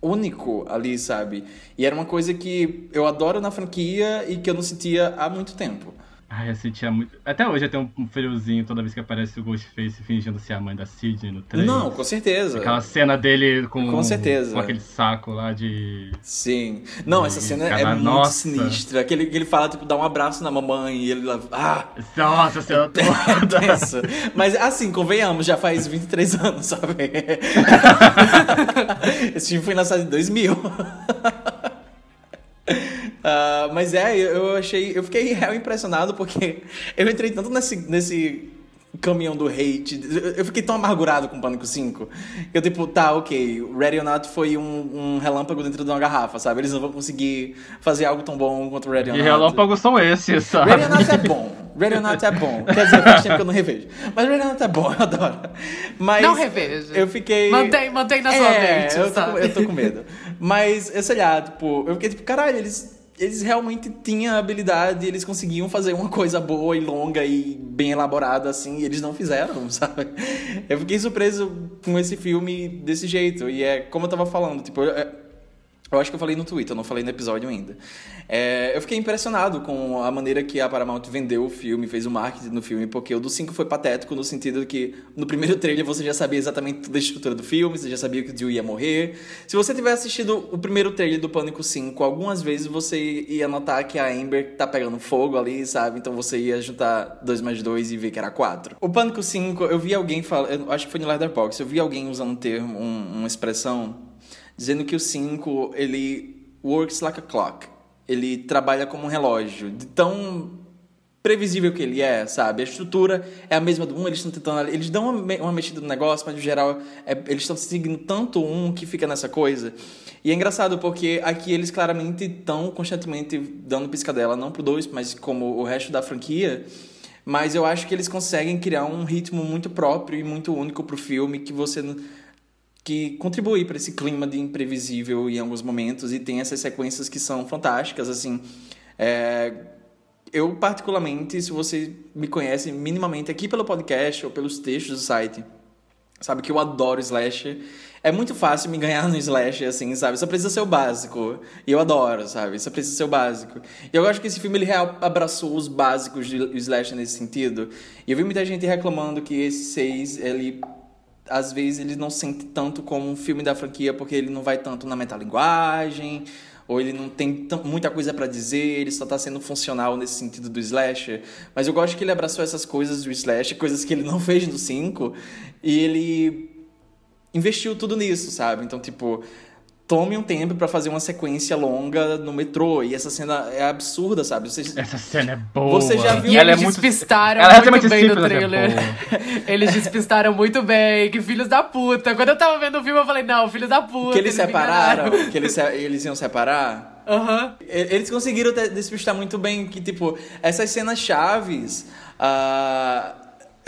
Speaker 5: único ali, sabe? E era uma coisa que eu adoro na franquia e que eu não sentia há muito tempo.
Speaker 4: Ai, eu sentia muito. Até hoje eu tenho um friozinho toda vez que aparece o Ghostface fingindo ser a mãe da Sidney no trailer.
Speaker 5: Não, com certeza.
Speaker 4: Aquela cena dele com.
Speaker 5: Com certeza.
Speaker 4: Com aquele saco lá de.
Speaker 5: Sim. Não, essa cena é muito
Speaker 4: nossa.
Speaker 5: sinistra. Aquele que ele fala, tipo, dá um abraço na mamãe e ele lá. Ah!
Speaker 4: Nossa, cena [LAUGHS] toda.
Speaker 5: tenso. Mas assim, convenhamos, já faz 23 anos, sabe? [LAUGHS] Esse filme foi lançado em 2000. Ah, mas é, eu achei. Eu fiquei real impressionado porque [LAUGHS] eu entrei tanto nesse, nesse caminhão do hate. Eu fiquei tão amargurado com Pânico 5. Que eu, tipo, tá, ok. Ready or Not foi um, um relâmpago dentro de uma garrafa, sabe? Eles não vão conseguir fazer algo tão bom quanto Ready or
Speaker 4: E
Speaker 5: Not.
Speaker 4: relâmpagos são esses, sabe?
Speaker 5: Ready or Not é bom. Ready or Not é bom. Quer dizer, faz tempo que eu não revejo. Mas Ready or Not é bom, eu adoro. Mas
Speaker 3: Não reveja.
Speaker 5: Eu fiquei...
Speaker 3: Mantém, mantém na sua
Speaker 5: É,
Speaker 3: mente,
Speaker 5: eu tô, eu tô com medo. Mas, eu sei lá, tipo, eu fiquei tipo, caralho, eles, eles realmente tinham habilidade, eles conseguiam fazer uma coisa boa e longa e bem elaborada assim, e eles não fizeram, [LAUGHS] sabe? Eu fiquei surpreso com esse filme desse jeito. E é como eu tava falando, tipo, eu, eu acho que eu falei no Twitter, eu não falei no episódio ainda. É, eu fiquei impressionado com a maneira que a Paramount vendeu o filme, fez o marketing no filme, porque o do 5 foi patético no sentido que no primeiro [LAUGHS] trailer você já sabia exatamente toda a estrutura do filme, você já sabia que o Jill ia morrer. Se você tiver assistido o primeiro trailer do Pânico 5, algumas vezes você ia notar que a Amber tá pegando fogo ali, sabe? Então você ia juntar 2 mais 2 e ver que era 4. O Pânico 5, eu vi alguém falar, acho que foi no Letterboxd, eu vi alguém usando um termo, um- uma expressão dizendo que o 5 ele works like a clock. Ele trabalha como um relógio, de tão previsível que ele é, sabe? A estrutura é a mesma do 1, um, eles estão tentando, eles dão uma, uma mexida no negócio, mas no geral é- eles estão seguindo tanto um que fica nessa coisa. E é engraçado porque aqui eles claramente estão constantemente dando piscadela, não pro 2, mas como o resto da franquia. Mas eu acho que eles conseguem criar um ritmo muito próprio e muito único pro filme que você que contribui para esse clima de imprevisível em alguns momentos e tem essas sequências que são fantásticas assim. É, eu particularmente se você me conhece minimamente aqui pelo podcast ou pelos textos do site sabe que eu adoro slasher. É muito fácil me ganhar no slasher assim sabe? Só precisa ser o básico. E eu adoro sabe? Só precisa ser o básico. E eu acho que esse filme ele abraçou os básicos de slasher nesse sentido. E eu vi muita gente reclamando que esse 6 ele às vezes ele não sente tanto como um filme da franquia porque ele não vai tanto na metalinguagem ou ele não tem muita coisa pra dizer, ele só tá sendo funcional nesse sentido do slasher. Mas eu gosto que ele abraçou essas coisas do slasher, coisas que ele não [LAUGHS] fez no 5, e ele investiu tudo nisso, sabe? Então, tipo, tome um tempo pra fazer uma sequência longa no metrô, e essa cena é absurda, sabe? Vocês,
Speaker 4: Essa cena é boa.
Speaker 5: Você já viu-
Speaker 3: E
Speaker 4: ela
Speaker 3: eles
Speaker 4: é muito
Speaker 3: despistaram
Speaker 4: ela é
Speaker 3: muito
Speaker 4: realmente
Speaker 3: bem no
Speaker 4: é
Speaker 3: trailer.
Speaker 4: boa. [LAUGHS]
Speaker 3: eles despistaram muito bem, que filhos da puta. Quando eu tava vendo o filme, eu falei, não, filhos da puta.
Speaker 5: que eles
Speaker 3: me
Speaker 5: separaram, que eles, se- eles iam separar... [LAUGHS]
Speaker 3: Aham.
Speaker 5: E- Eles conseguiram te- despistar muito bem que, tipo, essas cenas chaves. ah,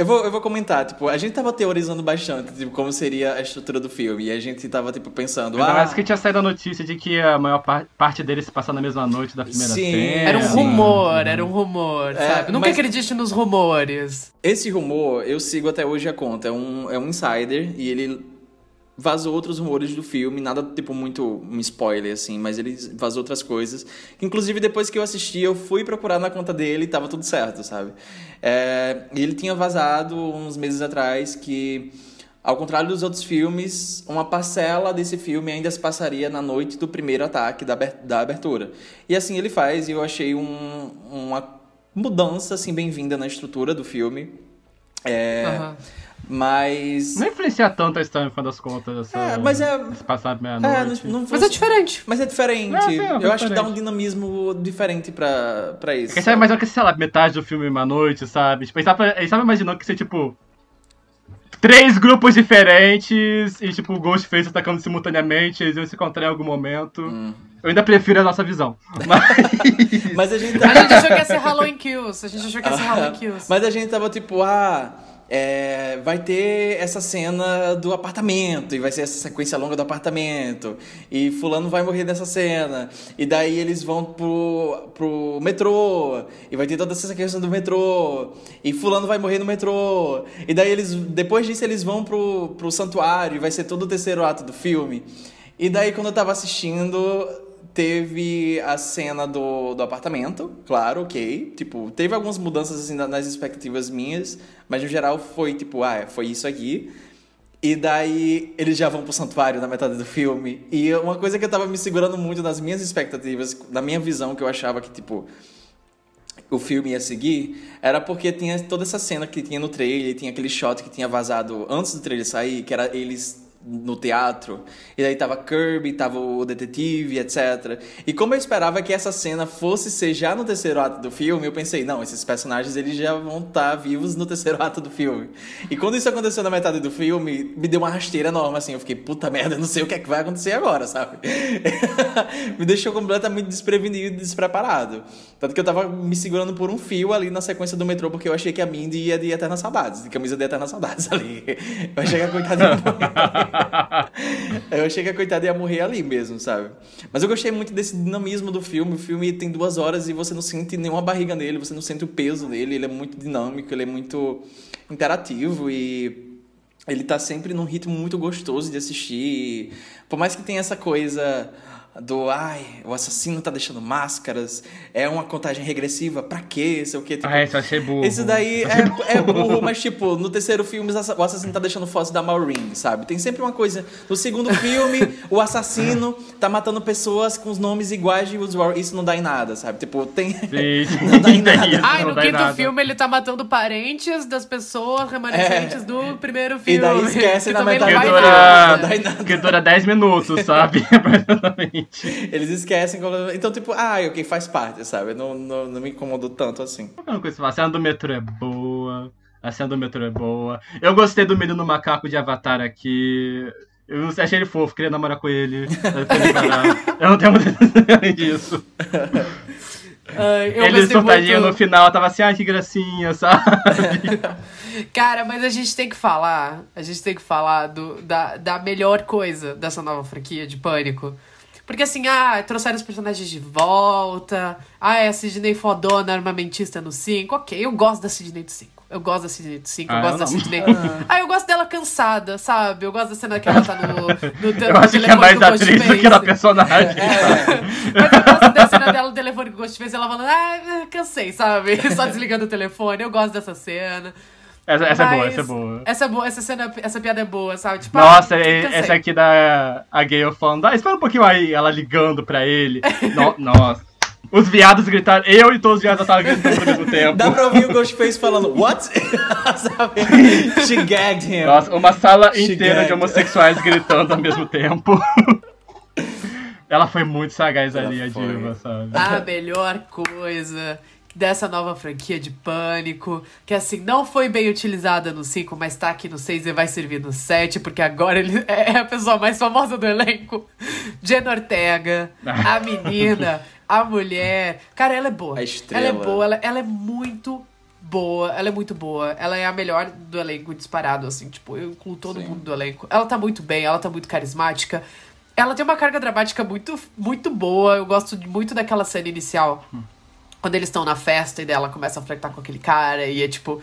Speaker 5: eu, vou, eu vou comentar, tipo, a gente tava teorizando bastante, tipo, como seria a estrutura do filme. E a gente tava, tipo, pensando.
Speaker 4: Ainda
Speaker 5: Ah,
Speaker 4: mais que tinha saído a notícia de que a maior par- parte deles se passar na mesma noite da primeira
Speaker 5: Sim.
Speaker 4: cena.
Speaker 3: Era um
Speaker 5: Sim.
Speaker 3: rumor, era um rumor,
Speaker 5: É,
Speaker 3: sabe? Nunca
Speaker 5: mas-
Speaker 3: acredite nos rumores.
Speaker 5: Esse rumor, eu sigo até hoje a conta. É um, é um insider e ele vazou outros rumores do filme, nada tipo muito um spoiler assim, mas ele vazou outras coisas. Inclusive depois que eu assisti, eu fui procurar na conta dele e tava tudo certo, sabe? É, ele tinha vazado uns meses atrás que ao contrário dos outros filmes, uma parcela desse filme ainda se passaria na noite do primeiro ataque da aber- da abertura. E assim ele faz, e eu achei um- uma mudança assim bem-vinda na estrutura do filme. É,
Speaker 3: Aham.
Speaker 5: Mas.
Speaker 4: Não influencia tanto a história, no fim das contas, essa,
Speaker 5: É, mas é-
Speaker 4: se passar
Speaker 5: É,
Speaker 4: meia-noite.
Speaker 5: não, não
Speaker 3: Mas é diferente.
Speaker 5: Mas é diferente.
Speaker 4: É, sim, é
Speaker 5: eu
Speaker 4: bem
Speaker 5: acho que dá um
Speaker 4: diferente.
Speaker 5: dinamismo diferente pra, pra isso.
Speaker 4: Porque sabe, mas é que, sei lá, metade do filme uma noite, sabe? Tipo, eles estavam estavam imaginando que ser, tipo, três grupos diferentes e, tipo, o Ghostface atacando simultaneamente, eles iam se encontrar em algum momento.
Speaker 5: Hum.
Speaker 4: Eu ainda prefiro a nossa visão. [LAUGHS] Mas...
Speaker 5: Mas a gente
Speaker 3: A gente achou que ia ser Halloween Kills. A gente achou que ia ser Halloween Kills.
Speaker 5: Mas a gente tava tipo, ah, é, vai ter essa cena do apartamento, e vai ser essa sequência longa do apartamento, e fulano vai morrer nessa cena, e daí eles vão pro, pro metrô, e vai ter toda essa sequência do metrô, e fulano vai morrer no metrô, e daí eles, depois disso eles vão pro, pro santuário, e vai ser todo o terceiro ato do filme. E daí quando eu tava assistindo, teve a cena do, do apartamento, claro, ok. Tipo, teve algumas mudanças assim na- nas expectativas minhas, mas no geral foi tipo, ah, foi isso aqui. E daí eles já vão pro santuário na metade do filme. E uma coisa que eu tava me segurando muito nas minhas expectativas, na minha visão, que eu achava que, tipo, o filme ia seguir, era porque tinha toda essa cena que tinha no trailer, tinha aquele shot que tinha vazado antes do trailer sair, que era eles no teatro. E daí tava Kirby, tava o detetive, etc. E como eu esperava que essa cena fosse ser já no terceiro ato do filme, eu pensei, não, esses personagens eles já vão estar vivos no terceiro [LAUGHS] ato do filme. E quando isso aconteceu na metade do filme, me deu uma rasteira enorme, assim. Eu fiquei, puta merda, eu não sei o que é que vai acontecer agora, sabe? [LAUGHS] me deixou completamente desprevenido e despreparado. Tanto que eu tava me segurando por um fio ali na sequência do metrô, porque eu achei que a Mindy ia de Eterna Saudades, de camisa de Eterna Saudades [LAUGHS] ali. Eu achei que [LAUGHS] eu achei que a coitada ia morrer ali mesmo, sabe? Mas eu gostei muito desse dinamismo do filme. O filme tem duas horas e você não sente nenhuma barriga nele, você não sente o peso dele. Ele é muito dinâmico, ele é muito interativo e ele tá sempre num ritmo muito gostoso de assistir. Por mais que tenha essa coisa do ai, o assassino tá deixando máscaras, é uma contagem regressiva, pra quê? Sei o quê. Tipo,
Speaker 4: Ah, isso eu achei burro.
Speaker 5: Esse daí é, é burro, mas tipo, no terceiro filme o assassino tá deixando foto da Maureen, sabe? Tem sempre uma coisa. No segundo filme, o assassino tá matando pessoas com os nomes iguais de War. Isso não dá em nada, sabe? Tipo, tem.
Speaker 4: Sim, [LAUGHS]
Speaker 5: não dá em nada.
Speaker 4: isso,
Speaker 3: Ai, no quinto
Speaker 4: nada.
Speaker 3: filme ele tá matando parentes das pessoas remanescentes do primeiro filme.
Speaker 5: É. E daí esquece
Speaker 3: que
Speaker 5: na
Speaker 3: também não
Speaker 4: Que
Speaker 5: metade
Speaker 3: vai
Speaker 5: do
Speaker 3: ver.
Speaker 5: Não
Speaker 4: dura,
Speaker 5: dá em nada.
Speaker 4: que dura 10 minutos, sabe? [LAUGHS] [LAUGHS]
Speaker 5: Eles esquecem. como- Então, tipo, ah, ok, faz parte, sabe? Não, não, não me incomodou tanto assim.
Speaker 4: A cena do metrô é boa. A cena do metrô é boa. Eu gostei do menino macaco de Avatar aqui. Eu achei ele fofo, queria namorar com ele. Eu não tenho muito além [LAUGHS] disso.
Speaker 3: Ai, eu
Speaker 4: ele surtadinho
Speaker 3: muito.
Speaker 4: no final, tava assim, ah, que gracinha, [LAUGHS] sabe?
Speaker 3: Cara, mas a gente tem que falar, a gente tem que falar do, da, da melhor coisa dessa nova franquia de Pânico. Porque assim, ah, trouxeram os personagens de volta, ah, é a Sidney fodona, armamentista no 5, ok, eu gosto da Sidney do 5. Eu gosto da Sidney do 5, eu
Speaker 4: Ah,
Speaker 3: gosto
Speaker 4: eu
Speaker 3: da. Sidney... [LAUGHS] Ah, eu gosto dela cansada, sabe? Eu gosto da cena que ela tá no, no, te- [LAUGHS]
Speaker 4: Eu
Speaker 3: no
Speaker 4: acho que é
Speaker 3: telefone
Speaker 4: mais da atriz do
Speaker 3: Ghostface.
Speaker 4: que da personagem.
Speaker 3: Mas eu gosto da cena dela no telefone com o Ghostface, ela falando, ah, cansei, sabe? [LAUGHS] Só desligando o telefone. Eu gosto dessa cena.
Speaker 4: Essa, essa é boa,
Speaker 3: Mas
Speaker 4: essa é boa.
Speaker 3: Essa, é boa, essa cena, essa piada é boa, sabe? Tipo,
Speaker 4: Nossa,
Speaker 3: ah,
Speaker 4: e-
Speaker 3: cansei.
Speaker 4: essa aqui da a Gale falando, ah, espera um pouquinho aí, ela ligando pra ele. [LAUGHS] No- nossa. Os viados gritaram, eu e todos os viados estavam gritando ao mesmo tempo.
Speaker 5: Dá pra ouvir o Ghostface falando, what? [LAUGHS] Sabe? She gagged him.
Speaker 4: Nossa, uma sala
Speaker 5: She
Speaker 4: inteira de
Speaker 5: gagged.
Speaker 4: homossexuais [LAUGHS] gritando ao mesmo tempo. Ela foi muito sagaz
Speaker 5: Ela
Speaker 4: ali, a
Speaker 5: foi.
Speaker 4: diva, sabe?
Speaker 3: A melhor coisa dessa nova franquia de Pânico, que assim, não foi bem utilizada no 5, mas tá aqui no 6 e vai servir no 7, porque agora ele [LAUGHS] é a pessoa mais famosa do elenco. Jenna Ortega, a [LAUGHS] menina, a mulher. Cara, ela é boa.
Speaker 5: A estrela.
Speaker 3: Ela é boa, ela, ela é muito boa, ela é muito boa. Ela é a melhor do elenco disparado, assim, tipo, eu incluo todo
Speaker 5: Sim.
Speaker 3: mundo do elenco. Ela tá muito bem, ela tá muito carismática. Ela tem uma carga dramática muito, muito boa. Eu gosto muito daquela cena inicial. Quando eles estão na festa e daí ela começa a flertar com aquele cara e é tipo.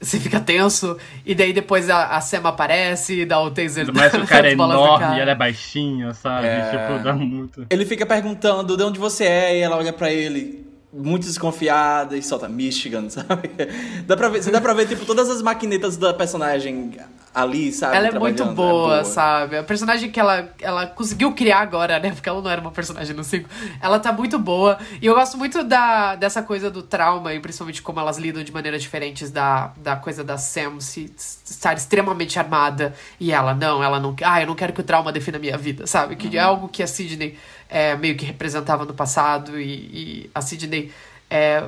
Speaker 3: Você fica tenso, e daí depois a, a Sema aparece e dá o taser
Speaker 4: Mas [LAUGHS] o cara é enorme e ela é baixinha, sabe?
Speaker 5: É.
Speaker 4: Tipo, dá muito.
Speaker 5: Ele fica perguntando de onde você é e ela olha pra ele muito desconfiada e solta Michigan, [LAUGHS] sabe? Dá pra ver, você dá pra ver, tipo, todas as maquinetas da personagem ali, sabe?
Speaker 3: Ela é muito
Speaker 5: trabalhando.
Speaker 3: boa,
Speaker 5: É
Speaker 3: sabe? A personagem que ela, ela conseguiu criar agora, né? Porque ela não era uma personagem no 5. Ela tá muito boa. E eu gosto muito da, dessa coisa do trauma, e principalmente como elas lidam de maneiras diferentes da, da coisa da Sam se, estar extremamente armada. E ela, não, ela não. Ah, eu não quero que o trauma defina a minha vida, sabe? Que é algo que a Sidney é, meio que representava no passado. E, e a Sidney. É,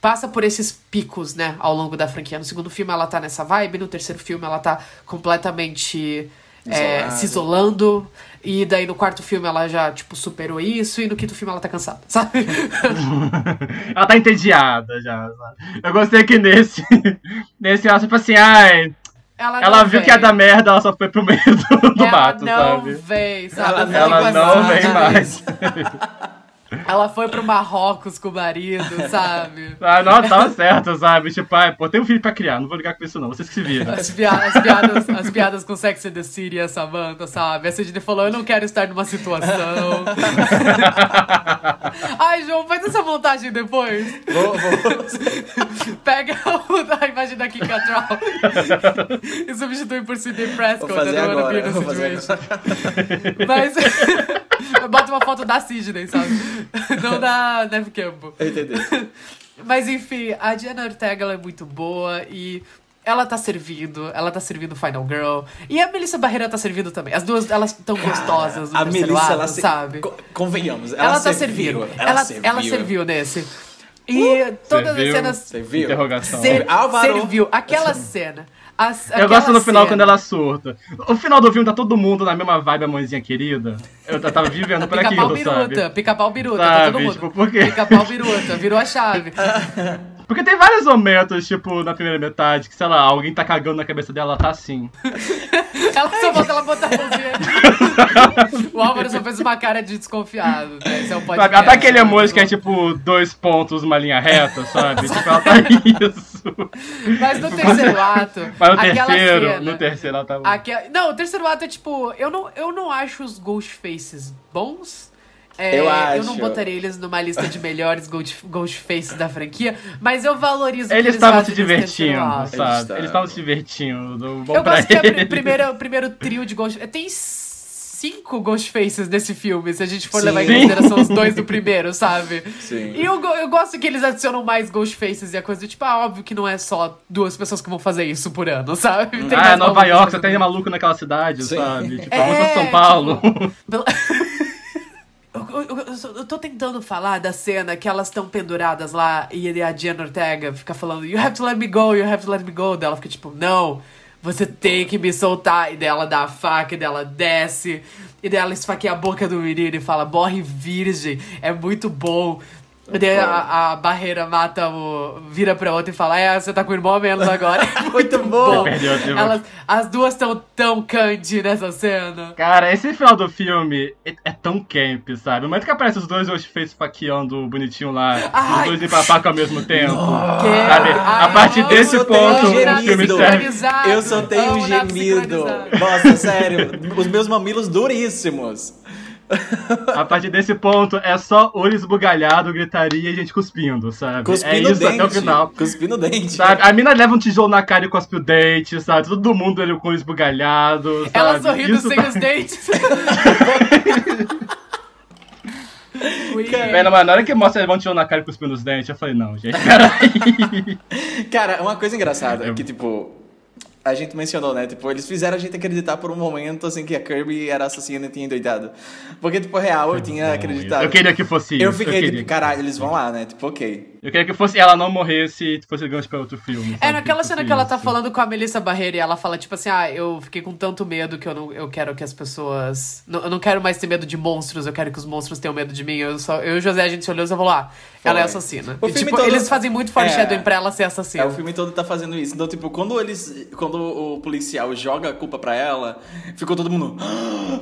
Speaker 3: passa por esses picos, né, ao longo da franquia. No segundo filme ela tá nessa vibe, no terceiro filme ela tá completamente é, se isolando. E daí no quarto filme ela já, tipo, superou isso, e no quinto filme ela tá cansada, [LAUGHS] sabe? [LAUGHS]
Speaker 4: ela tá entediada já, sabe? Eu gostei que nesse. [LAUGHS] Nesse ela, tipo assim, ai.
Speaker 3: Ela,
Speaker 4: Ela viu
Speaker 3: vem.
Speaker 4: que ia dar merda, ela só foi pro meio do, do
Speaker 3: ela
Speaker 4: mato,
Speaker 3: não
Speaker 4: sabe?
Speaker 3: vem, sabe?
Speaker 5: Ela
Speaker 4: Ela não vem mais.
Speaker 3: Ela foi pro Marrocos com o marido, sabe?
Speaker 4: Ah, não, tava certo, sabe? Tipo, ai, pô, tem um filho pra criar, não vou ligar com isso não, vocês que se viram.
Speaker 3: As, pia- as piadas, as piadas com Sex and the City e a Samantha, sabe? A Sidney falou, eu não quero estar numa situação. [LAUGHS] Ai, João, faz essa montagem depois.
Speaker 5: Vou, vou...
Speaker 3: Pega o- a imagem da Kim Cattrall e substitui por Sidney Prescott.
Speaker 5: Vou fazer
Speaker 3: I don't wanna be
Speaker 5: agora. Vou fazer
Speaker 3: situation.
Speaker 5: agora.
Speaker 3: Mas [LAUGHS] bota uma foto da Sidney, sabe? [LAUGHS] Não da Neve Campbell.
Speaker 5: Entendi. [LAUGHS]
Speaker 3: Mas enfim, a Diana Ortega ela é muito boa e ela tá servindo, ela tá servindo Final Girl. E a Melissa Barreira tá servindo também. As duas, elas tão gostosas no
Speaker 5: a
Speaker 3: terceiro
Speaker 5: Melissa, ela se-
Speaker 3: sabe?
Speaker 5: co- Convenhamos, ela,
Speaker 3: Ela, tá
Speaker 5: serviu,
Speaker 3: servindo. Ela, ela serviu nesse. E todas as
Speaker 4: Serviu.
Speaker 3: cenas.
Speaker 5: Serviu.
Speaker 4: Interrogação.
Speaker 3: Ser, serviu. Aquela cena. As-
Speaker 4: Eu gosto no final
Speaker 3: cena.
Speaker 4: quando ela surta. O final do filme tá todo mundo na mesma vibe, a mãezinha querida. Eu tava vivendo por
Speaker 3: Pica-pau
Speaker 4: aquilo,
Speaker 3: biruta,
Speaker 4: sabe?
Speaker 3: pica-pau biruta, tá
Speaker 4: Sabe,
Speaker 3: todo mundo.
Speaker 4: tipo, por quê?
Speaker 3: Pica-pau biruta, virou a chave. [LAUGHS]
Speaker 4: Porque tem vários momentos, tipo, na primeira metade, que, sei lá, alguém tá cagando na cabeça dela, ela tá assim. [LAUGHS]
Speaker 3: Ela só falta ela botar a mãozinha. [LAUGHS] O Álvaro só fez uma cara de desconfiado. Né? Esse é um podcast.
Speaker 4: Até aquele emoji que é tipo dois pontos, uma linha reta, sabe? tipo, ela tá isso.
Speaker 3: Mas no terceiro ato.
Speaker 4: Mas no
Speaker 3: aquela
Speaker 4: terceiro,
Speaker 3: cena,
Speaker 4: no terceiro ela tá.
Speaker 3: aque- Não, o terceiro ato é tipo. Eu não, eu não acho os Ghostfaces bons. É,
Speaker 5: Eu
Speaker 3: não
Speaker 5: acho.
Speaker 3: botaria eles numa lista de melhores Ghost, Ghostfaces da franquia, mas eu valorizo
Speaker 4: Eles estavam se divertindo, sabe? Eles estavam se divertindo. Bom
Speaker 3: Eu gosto que é o primeiro, o primeiro trio de Ghost... Tem cinco Ghostfaces nesse filme, se a gente for
Speaker 5: Sim.
Speaker 3: levar em consideração [LAUGHS] os dois do primeiro, sabe?
Speaker 5: Sim.
Speaker 3: E eu, eu gosto que eles adicionam mais Ghostfaces e a coisa do tipo, ah, óbvio que não é só duas pessoas que vão fazer isso por ano, sabe? Tem
Speaker 4: Ah, Nova York, só tem maluco naquela cidade,
Speaker 5: Sim.
Speaker 4: sabe? [LAUGHS] Tipo,
Speaker 3: É,
Speaker 4: São Paulo.
Speaker 3: Pela- [LAUGHS] Eu, eu- eu- tô tentando falar da cena que elas estão penduradas lá e a Diana Ortega fica falando You have to let me go, you have to let me go. Daí ela fica tipo, não, você tem que me soltar. E daí ela dá a faca, e daí ela desce. E daí ela esfaqueia a boca do menino e fala, morre virgem, é muito bom. E daí a, a barreira mata o. vira pra outra e fala, é, você tá com o irmão menos agora. [LAUGHS] [LAUGHS] Muito bom. Elas, as duas estão tão candy nessa cena.
Speaker 4: Cara, esse final do filme é, é tão camp, sabe? O momento que aparece os dois Ghostface faqueando bonitinho lá,
Speaker 3: Ai.
Speaker 4: os dois em papaca ao mesmo tempo. Sabe?
Speaker 3: Ai,
Speaker 4: A partir
Speaker 3: eu
Speaker 4: desse ponto,
Speaker 5: tenho
Speaker 4: o filme serve.
Speaker 5: Eu só tenho um gemido. Nossa, sério. Os meus mamilos duríssimos. [LAUGHS]
Speaker 4: A partir desse ponto é só olho esbugalhado, gritaria e gente cuspindo, sabe?
Speaker 5: Cuspindo
Speaker 4: é isso
Speaker 5: dente.
Speaker 4: até o final.
Speaker 5: Cuspindo dente.
Speaker 4: Sabe? A mina leva um tijolo na cara e cospe o dente, sabe? Todo mundo ele com o olho esbugalhado, sabe?
Speaker 3: Ela sorrindo
Speaker 4: Isso
Speaker 3: sem
Speaker 4: tá-
Speaker 3: os dentes. [LAUGHS]
Speaker 4: Velho, mas na hora que mostra levando um tijolo na cara e cuspindo os dentes, eu falei, não, gente, peraí. [LAUGHS]
Speaker 5: Cara, uma coisa engraçada
Speaker 4: Eu-
Speaker 5: que, tipo, a gente mencionou, né? Tipo, eles fizeram a gente acreditar por um momento, assim, que a Kirby era assassina e tinha endoidado. Porque, tipo, real, eu tinha acreditado.
Speaker 4: Eu queria que fosse isso.
Speaker 5: Eu fiquei,
Speaker 4: queria
Speaker 5: tipo, caralho, eles vão lá, né? Tipo, ok.
Speaker 4: Eu queria que fosse ela não morresse e fosse gancho pra outro filme.
Speaker 3: É
Speaker 4: sabe?
Speaker 3: naquela
Speaker 4: Que
Speaker 3: cena que ela tá
Speaker 4: isso.
Speaker 3: falando com a Melissa Barreira e ela fala, tipo assim, ah, eu fiquei com tanto medo que eu não eu quero que as pessoas. não- eu não quero mais ter medo de monstros, eu quero que os monstros tenham medo de mim. Eu, só, eu e o José, a gente se olhou e falou, ah, ela é assassina.
Speaker 5: O
Speaker 3: E,
Speaker 5: filme
Speaker 3: tipo,
Speaker 5: todo-
Speaker 3: eles fazem muito foreshadowing
Speaker 5: É.
Speaker 3: pra ela ser
Speaker 5: É,
Speaker 3: assassina.
Speaker 5: o filme todo tá fazendo isso. Então, tipo, quando eles. Quando o policial joga a culpa pra ela, ficou todo mundo.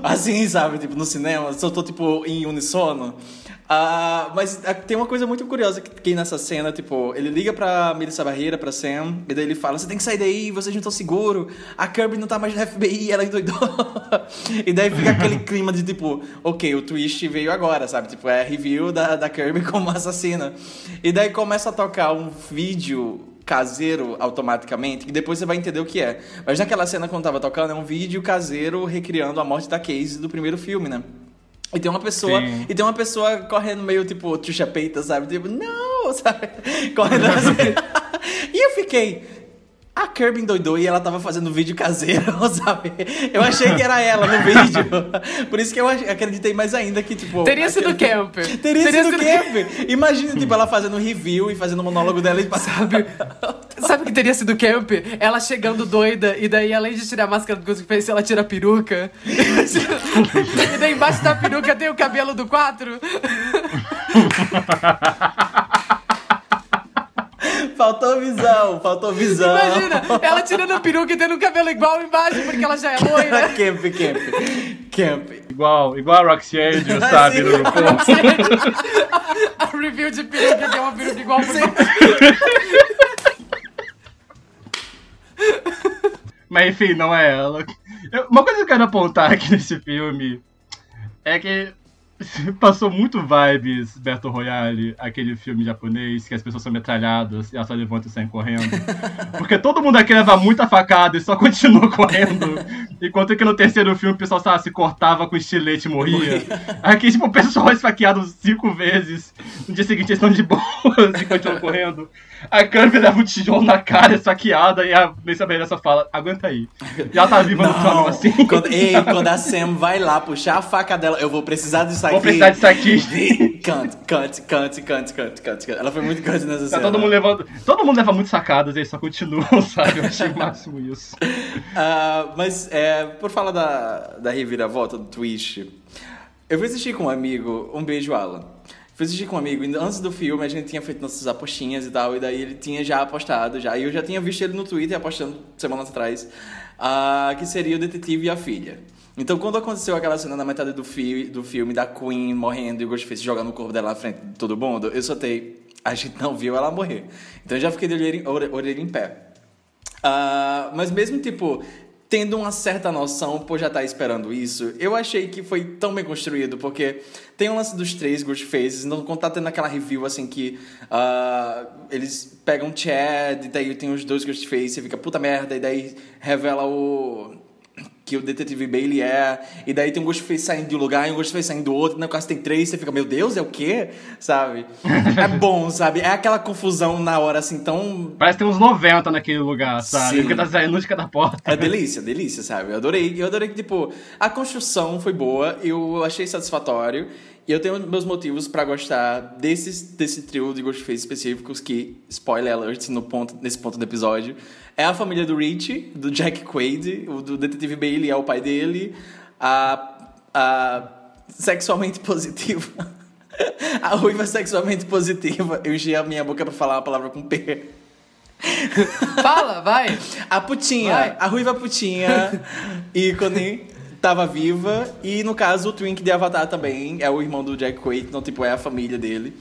Speaker 5: Assim, sabe? Tipo, no cinema. Só tô, tipo, em unissono. Ah, mas ah, tem uma coisa muito curiosa que, que nessa cena, tipo, ele liga pra Melissa Barreira, pra Sam, e daí ele fala: Você tem que sair daí, vocês não estão seguro, a Kirby não tá mais no FBI, ela endoidou. [LAUGHS] e daí fica aquele clima de tipo, ok, o twist veio agora, sabe? Tipo, é review da, da Kirby [LAUGHS] como assassina. E daí começa a tocar um vídeo caseiro automaticamente, que depois você vai entender o que é. Mas naquela cena quando tava tocando, é um vídeo caseiro recriando a morte da Casey do primeiro filme, né? E tem uma pessoa,
Speaker 4: Sim.
Speaker 5: e tem uma pessoa correndo meio tipo truxa peita, sabe? Tipo, não, [LAUGHS] sabe? Correndo assim. [LAUGHS] e eu fiquei. A Kirby endoidou e ela tava fazendo vídeo caseiro, [LAUGHS] sabe? Eu achei que era ela no vídeo. Por isso que eu acreditei mais ainda que, tipo.
Speaker 3: Teria sido
Speaker 5: Kirby-
Speaker 3: camp.
Speaker 5: Teria, sido camp. Imagina, tipo, ela fazendo review e fazendo o monólogo dela e.
Speaker 3: Sabe o que teria sido camp? Ela chegando doida, e daí, além de tirar a máscara do Ghostface, ela tira a peruca. [LAUGHS] e daí, embaixo da peruca tem o cabelo do 4.
Speaker 5: Faltou visão, faltou visão.
Speaker 3: Imagina, ela tirando a peruca e tendo o cabelo igual embaixo, porque ela já é loira.
Speaker 5: camp, camp. Camp.
Speaker 4: Igual, igual a Roxy Angel, sabe?
Speaker 5: Sim.
Speaker 4: RuPaul. [LAUGHS]
Speaker 3: a review de peruca, que é uma peruca igual pro [LAUGHS]
Speaker 4: Mas enfim, não é ela. Uma coisa que eu quero apontar aqui nesse filme é que [LAUGHS] passou muito vibes Battle Royale, aquele filme japonês que as pessoas são metralhadas e elas só levantam e saem correndo. [LAUGHS] Porque todo mundo aqui leva muita facada e só continua correndo. Enquanto que no terceiro filme o pessoal sabe, se cortava com estilete e morria. Aqui, tipo, o pessoal é esfaqueado cinco vezes. No dia seguinte eles estão de boas e continuam correndo. A Kirby leva um tijolo na cara, esfaqueada, e a Mesa só fala, aguenta aí. Ela tá viva no trono assim.
Speaker 5: Quando, ei, quando a Sam vai lá puxar a faca dela, eu vou precisar disso aqui.
Speaker 4: Vou precisar disso aqui.
Speaker 5: Cante, cante, cante, cante, cante, cante. Ela foi muito grande nessa
Speaker 4: Tá
Speaker 5: cena.
Speaker 4: todo mundo levando. Todo mundo leva muito sacadas e eles só continuam, [LAUGHS] sabe? Eu achei o máximo isso.
Speaker 5: Ah, mas, é, por falar da, da reviravolta do twist, eu fui assistir com um amigo, um beijo, Alan. Fui assistir com um amigo, antes do filme a gente tinha feito nossas apostinhas e tal, e daí ele tinha já apostado, já, e eu já tinha visto ele no Twitter apostando semanas atrás, ah, que seria o detetive e a filha. Então, quando aconteceu aquela cena na metade do, fi do filme da Queen morrendo e o Ghostface jogando o corpo dela na frente de todo mundo, eu soltei. A gente não viu ela morrer. Então, eu já fiquei de orelha orelha em pé. Ah, mas mesmo, tipo, tendo uma certa noção por já estar esperando isso, eu achei que foi tão bem construído, porque tem o lance dos três Ghostfaces, então quando tá tendo aquela review, assim, que ah, eles pegam Chad, e daí tem os dois Ghostfaces, e fica puta merda, e daí revela o que o detetive Bailey é, e daí tem um Ghostface saindo de um lugar e um Ghostface saindo do outro, e no caso tem três, você fica, meu Deus, é o quê? Sabe? [LAUGHS] é bom, sabe? É aquela confusão na hora, assim, tão
Speaker 4: Parece que tem uns 90 naquele lugar, sabe?
Speaker 5: Sim.
Speaker 4: Porque tá saindo de cada porta.
Speaker 5: É delícia, delícia, sabe? Eu adorei. Eu adorei que, tipo, a construção foi boa, eu achei satisfatório. E eu tenho meus motivos pra gostar desses, desse trio de Ghostface específicos que, spoiler alert, no ponto, nesse ponto do episódio, é a família do Rich, do Jack Quaid, o do detetive Bailey é o pai dele, a, a sexualmente [LAUGHS] positiva, a ruiva sexualmente positiva, eu enchi a minha boca pra falar uma palavra com P.
Speaker 3: Fala, vai.
Speaker 5: A putinha,
Speaker 3: Vai.
Speaker 5: a ruiva putinha, ícone, tava viva. E no caso, o Twink de Avatar também é o irmão do Jack Quaid, então, tipo, é a família dele.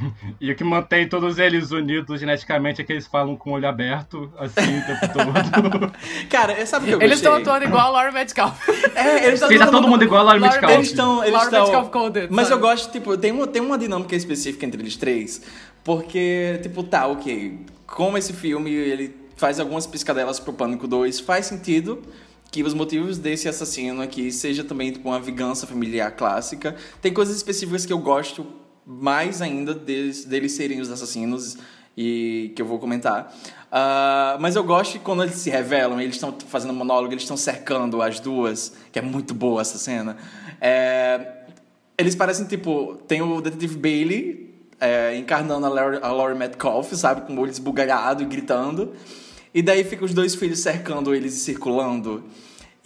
Speaker 5: [LAUGHS]
Speaker 4: E o que mantém todos eles unidos geneticamente é que eles falam com o olho aberto, assim, o tempo todo. [LAUGHS]
Speaker 5: Cara, sabe o que eu
Speaker 3: Eles estão atuando igual a Laura Metcalf. [LAUGHS]
Speaker 5: É, eles
Speaker 4: Sim, tá todo mundo igual a
Speaker 3: Laura
Speaker 4: Metcalf.
Speaker 5: Eles estão. Eles
Speaker 3: Laura
Speaker 5: estão...
Speaker 3: Metcalf Coded,
Speaker 5: Mas
Speaker 3: sabe?
Speaker 5: eu gosto, tipo, tem uma, tem uma dinâmica específica entre eles três. Porque, tipo, tá, ok. Como esse filme ele faz algumas piscadelas pro Pânico 2, faz sentido que os motivos desse assassino aqui seja também tipo, uma vingança familiar clássica. Tem coisas específicas que eu gosto mais ainda deles, deles serem os assassinos e que eu vou comentar. Ah, mas eu gosto quando eles se revelam, eles estão fazendo monólogo, eles estão cercando as duas, que é muito boa essa cena. É, eles parecem, tipo, tem o detetive Bailey é, encarnando a Laurie, a Laurie Metcalf, sabe? Com o olho esbugalhado e gritando. E daí fica os dois filhos cercando eles e circulando.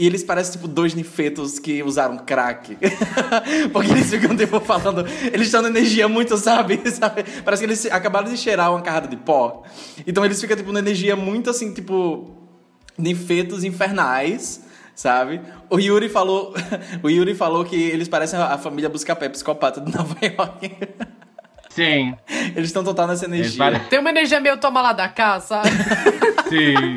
Speaker 5: E eles parecem, tipo, dois nifetos que usaram crack. [LAUGHS] Porque eles ficam, tipo, falando... Eles estão na energia muito, sabe? [LAUGHS] sabe? Parece que eles acabaram de cheirar uma carrada de pó. Então eles ficam, tipo, na energia muito, assim, tipo... Nifetos infernais, sabe? O Yuri falou... [LAUGHS] o Yuri falou que eles parecem a família Buscapé psicopata de Nova York.
Speaker 4: Sim,
Speaker 5: Eles estão total nessa energia.
Speaker 4: parecem.
Speaker 3: Tem uma energia meio toma lá da cá, sabe?
Speaker 4: Sim.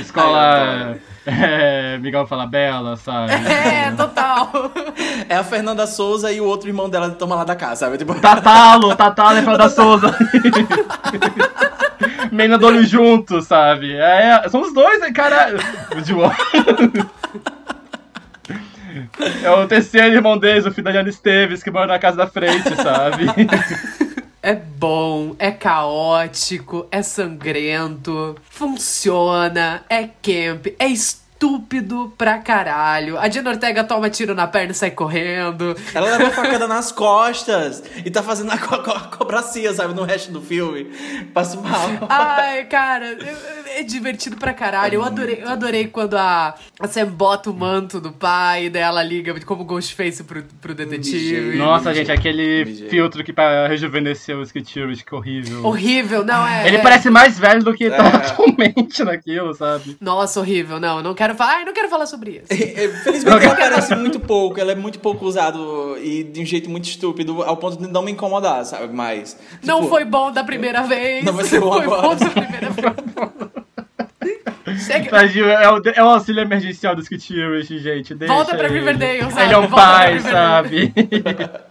Speaker 4: Escola. É, Miguel fala Bela, sabe? [LAUGHS]
Speaker 3: É, total.
Speaker 5: É a Fernanda Souza e o outro irmão dela de Toma Lá da Casa, sabe? Tipo,
Speaker 4: Tatalo, [LAUGHS] Tatalo é da Souza. [LAUGHS] Menina do olho junto, sabe? É, são os dois, cara? João. É o terceiro irmão deles, o filho da Diana Esteves, que mora na casa da frente, sabe?
Speaker 3: É bom, é caótico, é sangrento, funciona, é camp, é estúpido pra caralho. A Dina Ortega toma tiro na perna e sai correndo.
Speaker 5: ela leva a facada nas costas e tá fazendo a, co co cobracia, sabe? No resto do filme. Passo mal.
Speaker 3: Ai, cara, é divertido pra caralho. Eu adorei, eu adorei quando a, a Sam bota o manto do pai e daí ela liga como Ghostface pro, pro detetive.
Speaker 4: Nossa, gente, aquele filtro que pra rejuvenescer o Skiturish, que horrível.
Speaker 3: Horrível, não é?
Speaker 4: Ele
Speaker 3: é-
Speaker 4: parece mais velho do que tá
Speaker 5: É. [LAUGHS]
Speaker 4: atualmente naquilo, sabe?
Speaker 3: Nossa, horrível. Não, eu não quero falar. Ai, não quero falar sobre isso. [LAUGHS]
Speaker 5: É, Felizmente ela aparece muito pouco, ela é muito pouco usado e de um jeito muito estúpido, ao ponto de não me incomodar, sabe? Mas.
Speaker 3: Não
Speaker 5: tipo,
Speaker 3: foi bom da primeira vez.
Speaker 5: Não vai ser bom
Speaker 3: foi
Speaker 5: agora.
Speaker 3: bom da primeira vez. [LAUGHS] Chega-
Speaker 4: Tadinho, é o, é o auxílio emergencial do Skit Irish, gente. Deixa
Speaker 3: Volta pra
Speaker 4: ele.
Speaker 3: Riverdale, sabe?
Speaker 4: Ele é um pai, sabe?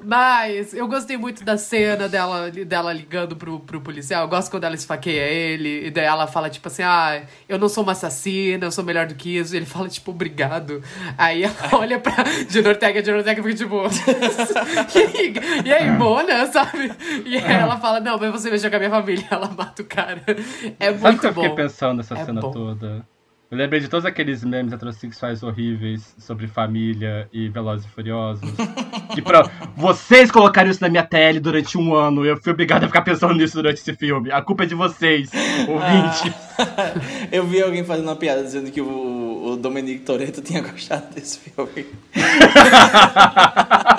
Speaker 3: Mas eu gostei muito da cena dela, dela ligando pro, pro policial. Eu gosto quando ela esfaqueia ele. E daí ela fala, tipo assim, ah, eu não sou uma assassina, eu sou melhor do que isso. E ele fala, tipo, obrigado. Aí ela [LAUGHS] olha pra Gina Ortega, Gina Ortega fica tipo. [LAUGHS] e, e aí, Mona, sabe? E aí ela fala, não, mas você mexeu com a minha família. [LAUGHS] Ela mata o cara. É
Speaker 4: Sabe o
Speaker 3: muito
Speaker 4: que eu
Speaker 3: bom.
Speaker 4: fiquei pensando nessa
Speaker 3: É
Speaker 4: cena
Speaker 3: bom.
Speaker 4: toda? Eu lembrei de todos aqueles memes heterossexuais horríveis sobre família e Velozes e Furiosos. [LAUGHS] que pra vocês colocaram isso na minha tele durante um ano. Eu fui obrigado a ficar pensando nisso durante esse filme. A culpa é de vocês, ouvintes. [LAUGHS]
Speaker 5: Eu vi alguém fazendo uma piada dizendo que o, o Dominique Toretto tinha gostado desse filme. [LAUGHS]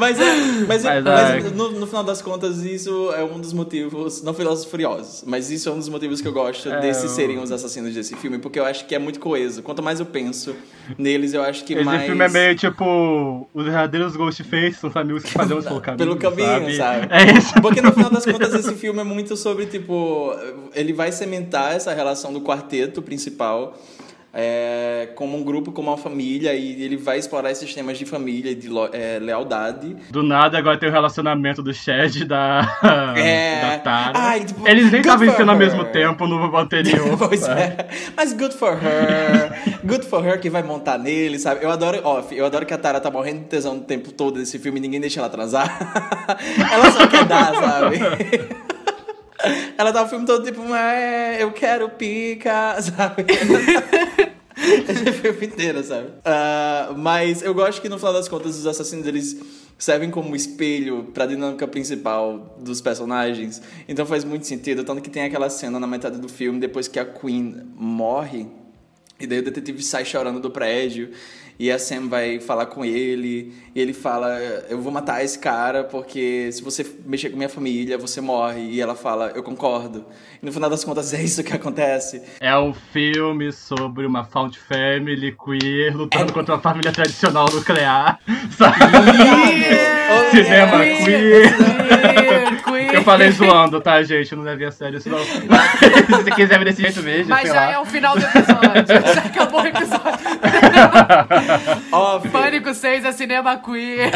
Speaker 5: Mas, é, mas,
Speaker 4: Mas,
Speaker 5: mas
Speaker 4: ai.
Speaker 5: no, no final das contas, isso é um dos motivos. Não e Furiosos, mas isso é um dos motivos que eu gosto
Speaker 4: É,
Speaker 5: desses
Speaker 4: eu-
Speaker 5: serem os assassinos desse filme, porque eu acho que é muito coeso. Quanto mais eu penso neles, eu acho que
Speaker 4: Esse
Speaker 5: mais.
Speaker 4: filme é meio tipo. Os verdadeiros Ghostface são os amigos que fazemos pelo caminho.
Speaker 5: Pelo caminho, sabe?
Speaker 4: É isso.
Speaker 5: Porque no final das contas, esse filme é muito sobre, tipo, ele vai cementar essa relação do quarteto principal é, como um grupo, como uma família, e ele vai explorar esses temas de família e de é, lealdade.
Speaker 4: Do nada, agora tem o relacionamento do Chad e da, [LAUGHS]
Speaker 5: É.
Speaker 4: da Tara.
Speaker 5: Ai, tipo,
Speaker 4: Eles nem estavam cena ao mesmo tempo no anterior. [LAUGHS]
Speaker 5: pois é. Mas good for her. good for her que vai montar nele, sabe? Eu adoro, ó, eu adoro que a Tara tá morrendo de tesão o tempo todo desse filme e ninguém deixa ela atrasar. [LAUGHS] ela só quer dar, sabe? Ela tá o filme todo tipo, eu quero pica, [LAUGHS] sabe? Esse filme inteiro, sabe? Ah, mas eu gosto que no final das contas os assassinos eles servem como espelho pra dinâmica principal dos personagens. Então faz muito sentido. Tanto que tem aquela cena na metade do filme, depois que a Queen morre, e daí o detetive sai chorando do prédio. E a Sam vai falar com ele. E ele fala: Eu vou matar esse cara porque se você mexer com minha família, você morre. E ela fala: Eu concordo. E no final das contas [LAUGHS] é isso que acontece.
Speaker 4: É um filme sobre uma found family queer lutando contra uma família tradicional nuclear. [LAUGHS] Sabe? Cinema
Speaker 3: Queer,
Speaker 4: queer.
Speaker 3: queer.
Speaker 4: Eu falei zoando, tá, gente? Eu não levei a sério isso, não. [LAUGHS] Se você quiser ver desse jeito, veja.
Speaker 3: Mas
Speaker 4: sei
Speaker 3: já
Speaker 4: lá.
Speaker 3: é o final do episódio. [LAUGHS] já acabou o episódio. [LAUGHS]
Speaker 5: Ó,
Speaker 3: Pânico 6 é cinema queer.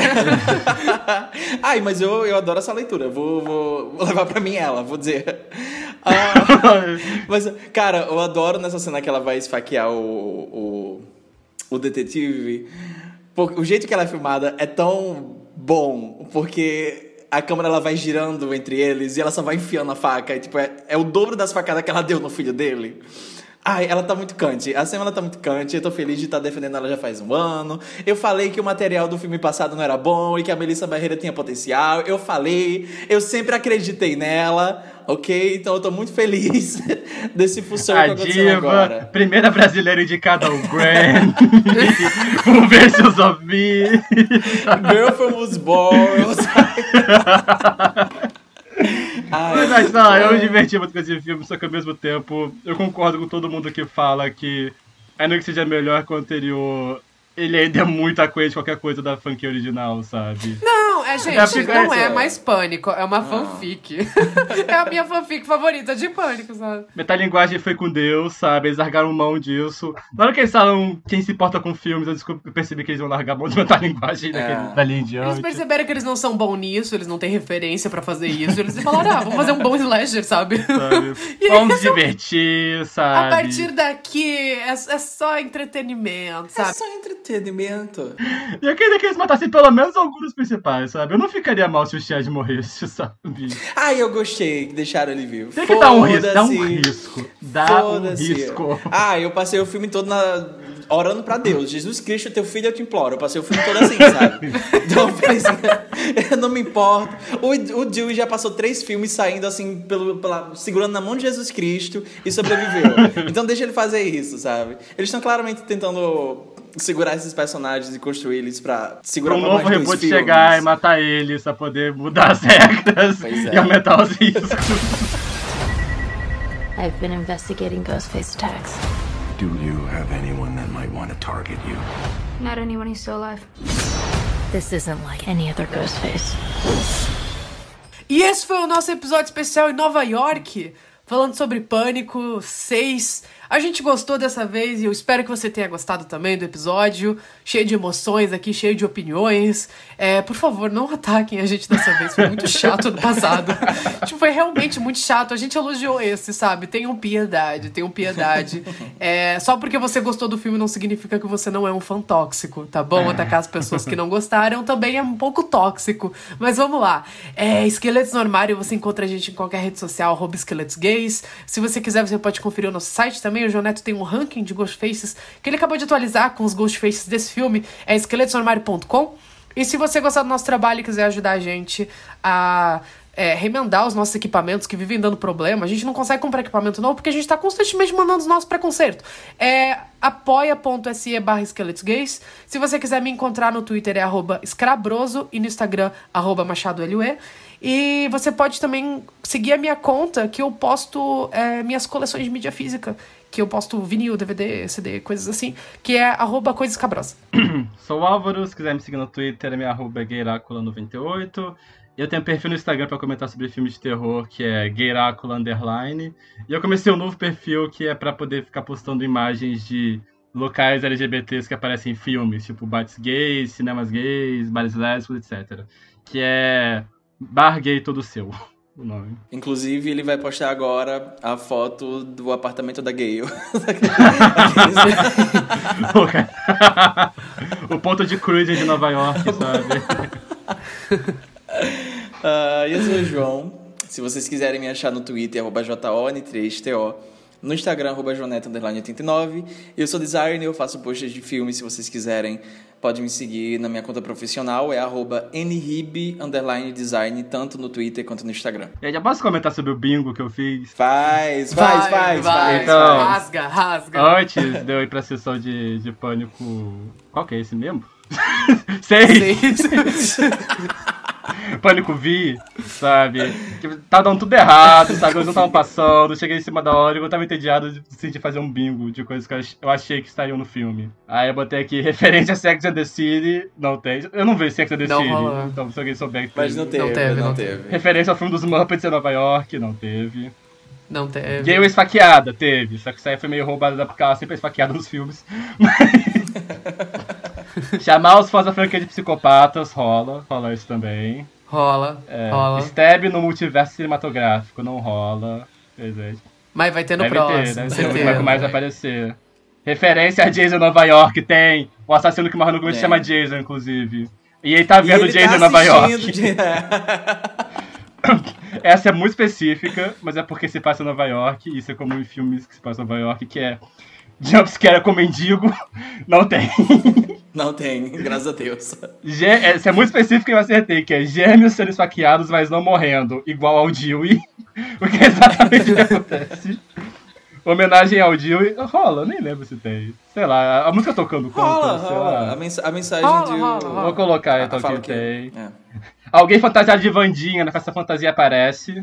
Speaker 5: Ai, mas eu, eu adoro essa leitura. Vou, vou, vou levar pra mim ela, vou dizer. Ah, mas, cara, eu adoro nessa cena que ela vai esfaquear o, o, o detetive. Porque o jeito que ela é filmada é tão bom, porque a câmera ela vai girando entre eles e ela só vai enfiando a faca. E, tipo, é, é o dobro das facadas que ela deu no filho dele. Ai, ela tá muito cante. A Sam, ela tá muito cante. Eu tô feliz de estar defendendo ela já faz um ano. Eu falei que o material do filme passado não era bom e que a Melissa Barreira tinha potencial. Eu falei. Eu sempre acreditei nela, ok? Então eu tô muito feliz [LAUGHS] desse fução que
Speaker 4: A
Speaker 5: aconteceu
Speaker 4: diva,
Speaker 5: agora.
Speaker 4: primeira brasileira indicada ao Grammy, o Versus of Me.
Speaker 5: Girl from sabe? [LAUGHS] Ai,
Speaker 4: Mas não, eu me diverti muito com esse filme, só que ao mesmo tempo eu concordo com todo mundo que fala que, ainda que seja melhor que o anterior, ele ainda é muito aquém de qualquer coisa da funk original, sabe?
Speaker 3: Não, é, gente,
Speaker 4: É, fica-
Speaker 3: não é
Speaker 5: é.
Speaker 3: mais pânico, é uma fanfic. [LAUGHS] é a minha fanfic favorita de pânico, sabe?
Speaker 4: Metalinguagem foi com Deus, sabe? Eles largaram mão disso. Na hora que eles falam quem se importa com filmes, eu, desculpa, eu percebi que eles vão largar mão de metalinguagem daquele- dali em
Speaker 3: Eles
Speaker 4: diante.
Speaker 3: perceberam que eles não são bons nisso, eles não têm referência pra fazer isso. Eles falaram, ah, vamos fazer um bom slasher, sabe?
Speaker 4: sabe? [LAUGHS] Vamos divertir,
Speaker 3: A
Speaker 4: sabe?
Speaker 3: partir daqui, é, é só entretenimento,
Speaker 5: é
Speaker 3: sabe?
Speaker 5: só entretenimento.
Speaker 4: E eu queria que eles matassem pelo menos alguns dos principais, sabe? Eu não ficaria mal se o Chad morresse, [LAUGHS] sabe?
Speaker 5: Ai, eu gostei que deixaram ele vivo.
Speaker 4: Tem que dar um risco, dá um risco. Dá um risco.
Speaker 5: Ah, eu passei o filme todo na... orando pra Deus. Jesus Cristo, teu filho, eu te imploro. Eu passei o filme todo assim, [LAUGHS] sabe? Então, [LAUGHS] eu não me importo. O, o Dewey já passou três filmes saindo assim, pelo, pela, segurando na mão de Jesus Cristo e sobreviveu. Então deixa ele fazer isso, sabe? Eles estão claramente tentando segurar esses personagens e construir eles pra segurar
Speaker 4: Pra um
Speaker 5: por
Speaker 4: novo reboot
Speaker 5: filmes.
Speaker 4: chegar e matar eles pra poder mudar as regras
Speaker 5: é.
Speaker 4: e aumentar os riscos.
Speaker 7: I've been investigating Ghostface attacks.
Speaker 2: Do you have anyone that might want to target you?
Speaker 6: Not anyone who's still alive.
Speaker 7: This isn't like any other Ghostface.
Speaker 3: E esse foi o nosso episódio especial em Nova York. falando sobre Pânico 6. A gente gostou dessa vez e eu espero que você tenha gostado também do episódio. Cheio de emoções aqui, cheio de opiniões. É, por favor, não ataquem a gente dessa vez. Foi muito chato no passado. [LAUGHS] tipo, foi realmente muito chato. A gente elogiou esse, sabe? Tenham piedade, tenham piedade. É, só porque você gostou do filme não significa que você não é um fã tóxico, tá bom? Atacar as pessoas que não gostaram também é um pouco tóxico. Mas vamos lá. É, Esqueletos no Armário, você encontra a gente em qualquer rede social, arroba esqueletos gays. Se você quiser, você pode conferir o nosso site também. O João Neto tem um ranking de Ghostfaces que ele acabou de atualizar com os Ghostfaces desse filme. É esqueletosnoarmário.com. E se você gostar do nosso trabalho e quiser ajudar a gente a é, remendar os nossos equipamentos que vivem dando problema, a gente não consegue comprar equipamento novo porque a gente tá constantemente mandando os nossos para conserto. É apoia.se barra. Se você quiser me encontrar no Twitter é arroba escrabroso e no Instagram arroba machadolue. E você pode também seguir a minha conta que eu posto é, minhas coleções de mídia física. Que eu posto vinil, DVD, CD, coisas assim, que é arroba coisas cabrosas. [COUGHS]
Speaker 4: Sou Álvaro, se quiser me seguir no Twitter, é minha arroba gayracula98. Eu tenho um perfil no Instagram para comentar sobre filmes de terror, que é gayracula underline. E eu comecei um novo perfil que é para poder ficar postando imagens de locais LGBTs que aparecem em filmes, tipo bares gays, cinemas gays, bares lésbicos, etc. Que é Bar Gay Todo Seu, o nome.
Speaker 5: Inclusive, ele vai postar agora a foto do apartamento da Gale. [LAUGHS] [LAUGHS]
Speaker 4: O ponto de cruise de Nova York, sabe? [LAUGHS]
Speaker 5: Ah, eu sou o João. Se vocês quiserem me achar no Twitter, arroba JON3TO. No Instagram, arroba joneto89. Eu sou designer, eu faço posts de filmes. Se vocês quiserem, pode me seguir na minha conta profissional. É arroba nrib, underline design, tanto no Twitter quanto no Instagram.
Speaker 4: E aí, já posso comentar sobre o bingo que eu fiz?
Speaker 5: Faz, faz, faz, faz.
Speaker 4: Então-
Speaker 5: faz.
Speaker 3: Rasga, rasga.
Speaker 4: Antes de eu ir pra sessão de, de pânico. Qual que é esse mesmo? [LAUGHS] Sei! [LAUGHS] [LAUGHS] Pânico Vi, sabe? Tá dando tudo errado, sabe? Coisas não estavam passando, cheguei em cima da hora e eu tava entediado de sentir fazer um bingo de coisas que eu ach- eu achei que estariam no filme. Aí eu botei aqui [LAUGHS] referência a Sex and the City, não tem. Eu não vejo Sex and the
Speaker 3: Não
Speaker 4: City,
Speaker 3: rolou.
Speaker 4: então se alguém souber que
Speaker 5: Mas não teve, não
Speaker 3: teve,
Speaker 5: teve.
Speaker 3: não
Speaker 4: Referência ao filme dos Muppets em Nova York, não teve.
Speaker 3: Não teve.
Speaker 4: Gale esfaqueada, teve. Só que isso aí foi meio roubada da porque ela sempre é esfaqueada nos filmes. [LAUGHS] Mas... [LAUGHS] Chamar os fãs da franquia de psicopatas, rola. Rola isso também.
Speaker 3: Rola,
Speaker 4: É,
Speaker 3: rola.
Speaker 4: Stab no multiverso cinematográfico, não rola. É.
Speaker 3: Mas vai ter no
Speaker 4: Deve
Speaker 3: próximo,
Speaker 4: ter, deve ter.
Speaker 3: certeza.
Speaker 4: Vai mais aparecer. Referência a Jason Nova York, tem. O assassino que morre no começo
Speaker 5: Tem.
Speaker 4: chama Jason, inclusive. E ele tá
Speaker 5: E
Speaker 4: vendo
Speaker 5: ele
Speaker 4: Jason
Speaker 5: tá
Speaker 4: Nova York.
Speaker 5: assistindo- [LAUGHS] [LAUGHS]
Speaker 4: Essa é muito específica, mas é porque se passa em Nova York, isso é comum em filmes que se passam em Nova York, que é jumpscare com mendigo, não tem.
Speaker 5: Não tem, [LAUGHS] graças a Deus.
Speaker 4: Gê- Essa é muito específica e eu acertei, que é gêmeos sendo esfaqueados, mas não morrendo, igual ao Dewey, [LAUGHS] o que é exatamente o [LAUGHS] que acontece. Homenagem ao Dewey, rola, nem lembro se tem. Sei lá, a música tocando conta,
Speaker 5: Rola,
Speaker 4: sei
Speaker 5: rola.
Speaker 4: lá.
Speaker 5: A, mensa- a mensagem
Speaker 3: Rola,
Speaker 5: de.
Speaker 3: rola, rola.
Speaker 4: Vou colocar
Speaker 5: Ah,
Speaker 4: então que tem.
Speaker 5: É.
Speaker 4: Alguém fantasiado de Vandinha, na festa fantasia aparece.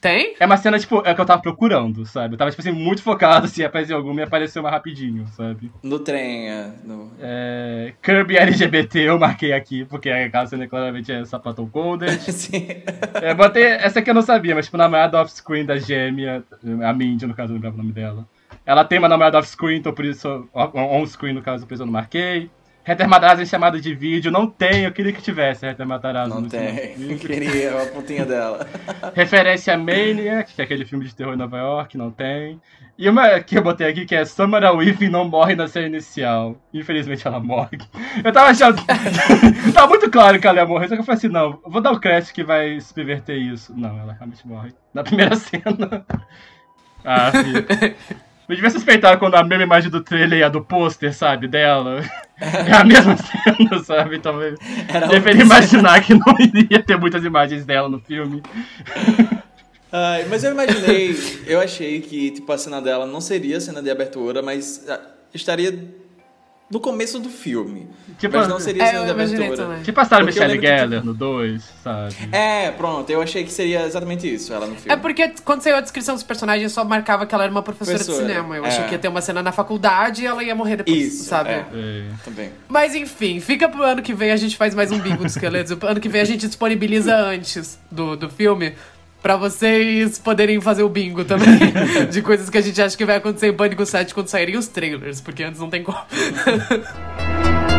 Speaker 3: Tem?
Speaker 4: É uma cena, tipo, é que eu tava procurando, sabe? Eu tava, tipo assim, muito focado se ia aparecer alguma e apareceu uma rapidinho, sabe?
Speaker 5: No trem, é, no...
Speaker 4: É... Kirby LGBT eu marquei aqui, porque aquela cena claramente é sapatão Golden. [LAUGHS]
Speaker 5: Sim.
Speaker 4: É, botei, essa aqui eu não sabia, mas tipo, namorada off-screen da gêmea, a Mindy, no caso, eu não lembrava o nome dela. Ela tem uma namorada off-screen, então por isso, on-screen, no caso, por isso eu não marquei. Heather Matarazzo em chamada de vídeo, não tem, eu queria que tivesse Heather Matarazzo
Speaker 5: Não tem. Eu queria a pontinha dela. [LAUGHS]
Speaker 4: Referência a Maniac, que é aquele filme de terror em Nova York, não tem. E uma que eu botei aqui que é Samara Weaving não morre na cena inicial. Infelizmente ela morre. Eu tava achando. [LAUGHS] tava muito claro que ela ia morrer, só que eu falei assim: não, vou dar o crédito que vai subverter isso. Não, ela realmente morre. Na primeira cena. [LAUGHS] Ah, filho. Eu devia suspeitar quando a mesma imagem do trailer e a do pôster, sabe, dela. É a mesma [LAUGHS] cena, sabe? Então eu
Speaker 5: Era
Speaker 4: deveria imaginar que não iria ter muitas imagens dela no filme.
Speaker 5: Ai, mas eu imaginei, eu achei que tipo, a cena dela não seria a cena de abertura, mas ah, estaria no começo do filme.
Speaker 4: Tipo,
Speaker 5: mas não seria a
Speaker 3: É,
Speaker 5: cena de
Speaker 3: também.
Speaker 4: Tipo a Sarah Michelle
Speaker 5: lembro que,
Speaker 4: no 2, sabe?
Speaker 5: É, pronto, eu achei que seria exatamente isso, ela no filme.
Speaker 3: É porque quando saiu a descrição dos personagens, só marcava que ela era uma professora,
Speaker 5: Professora,
Speaker 3: de cinema. Eu
Speaker 5: é.
Speaker 3: achei que ia ter uma cena na faculdade e ela ia morrer depois,
Speaker 5: Isso,
Speaker 3: sabe?
Speaker 5: é.
Speaker 4: É.
Speaker 5: Também.
Speaker 3: Mas enfim, fica pro ano que vem a gente faz mais um bingo dos esqueletos. ano que vem a gente disponibiliza antes do, do filme Pra vocês poderem fazer o bingo também. [LAUGHS] de coisas que a gente acha que vai acontecer em Pânico 7 quando saírem os trailers, porque antes não tem como. [LAUGHS]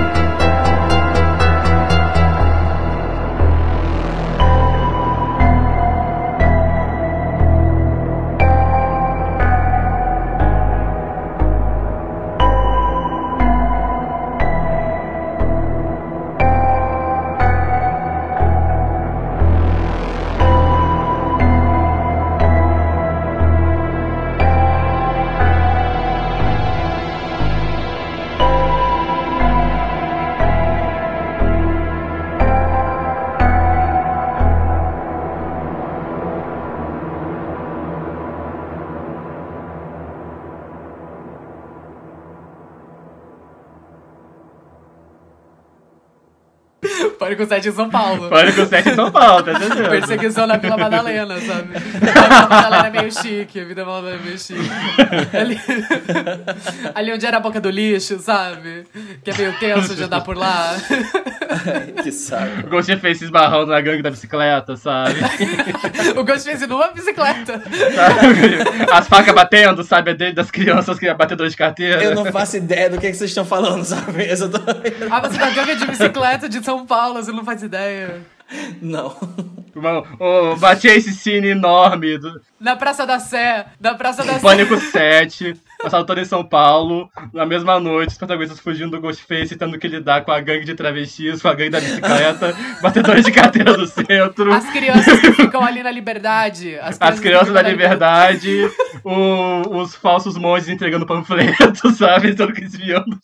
Speaker 3: Pânico 7 em São Paulo.
Speaker 4: Pânico 7 em São Paulo, tá [LAUGHS] entendendo?
Speaker 3: Perseguição na Vila Madalena, sabe? A Vila Madalena é meio chique, a Vila Madalena é meio chique. Ali, [LAUGHS] ali onde era a boca do lixo, sabe? Que é meio tenso de andar por lá.
Speaker 5: que saco.
Speaker 4: O Ghostface se esbarrando na gangue da bicicleta, sabe? [LAUGHS]
Speaker 3: O Ghostface numa bicicleta.
Speaker 4: Sabe? As facas batendo, sabe? A dele das crianças que batedores de carteira.
Speaker 5: Eu não faço ideia do que, que vocês estão falando, sabe? Eu tô...
Speaker 3: Ah, você tá gangue de bicicleta de São Paulo, você não faz ideia.
Speaker 5: Não.
Speaker 4: Mano, oh, bati esse cine enorme do
Speaker 3: Na Praça da Sé, na Praça da Sé.
Speaker 4: Pânico 7, passado todo em São Paulo, na mesma noite, os protagonistas fugindo do Ghostface, tendo que lidar com a gangue de travestis, com a gangue da bicicleta, [LAUGHS] batedores de carteira do centro.
Speaker 3: As crianças que ficam ali na liberdade. As crianças,
Speaker 4: As crianças da liberdade, o- os falsos monges entregando panfletos, [LAUGHS] sabe? Sendo que desviando.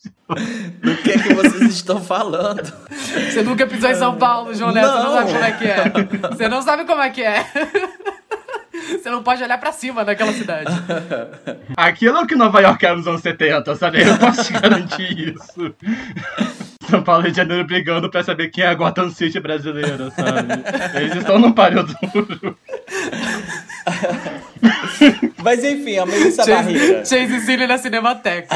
Speaker 5: Do que é que vocês estão falando?
Speaker 3: Você nunca pisou em São Paulo, João Neto, você não
Speaker 5: Não.
Speaker 3: sabe como é que é. Você não sabe como é que é. [LAUGHS] [LAUGHS] Você não pode olhar pra cima naquela cidade. [LAUGHS]
Speaker 4: Aquilo é o que Nova York era nos anos 70, sabe? Eu posso te garantir isso. [LAUGHS] São Paulo e Rio de Janeiro brigando pra saber quem é a Gotham City brasileira, sabe? Eles estão num páreo duro.
Speaker 5: Mas enfim, a Melissa
Speaker 3: Chase,
Speaker 5: Barreira.
Speaker 3: Chase Cine na Cinemateca.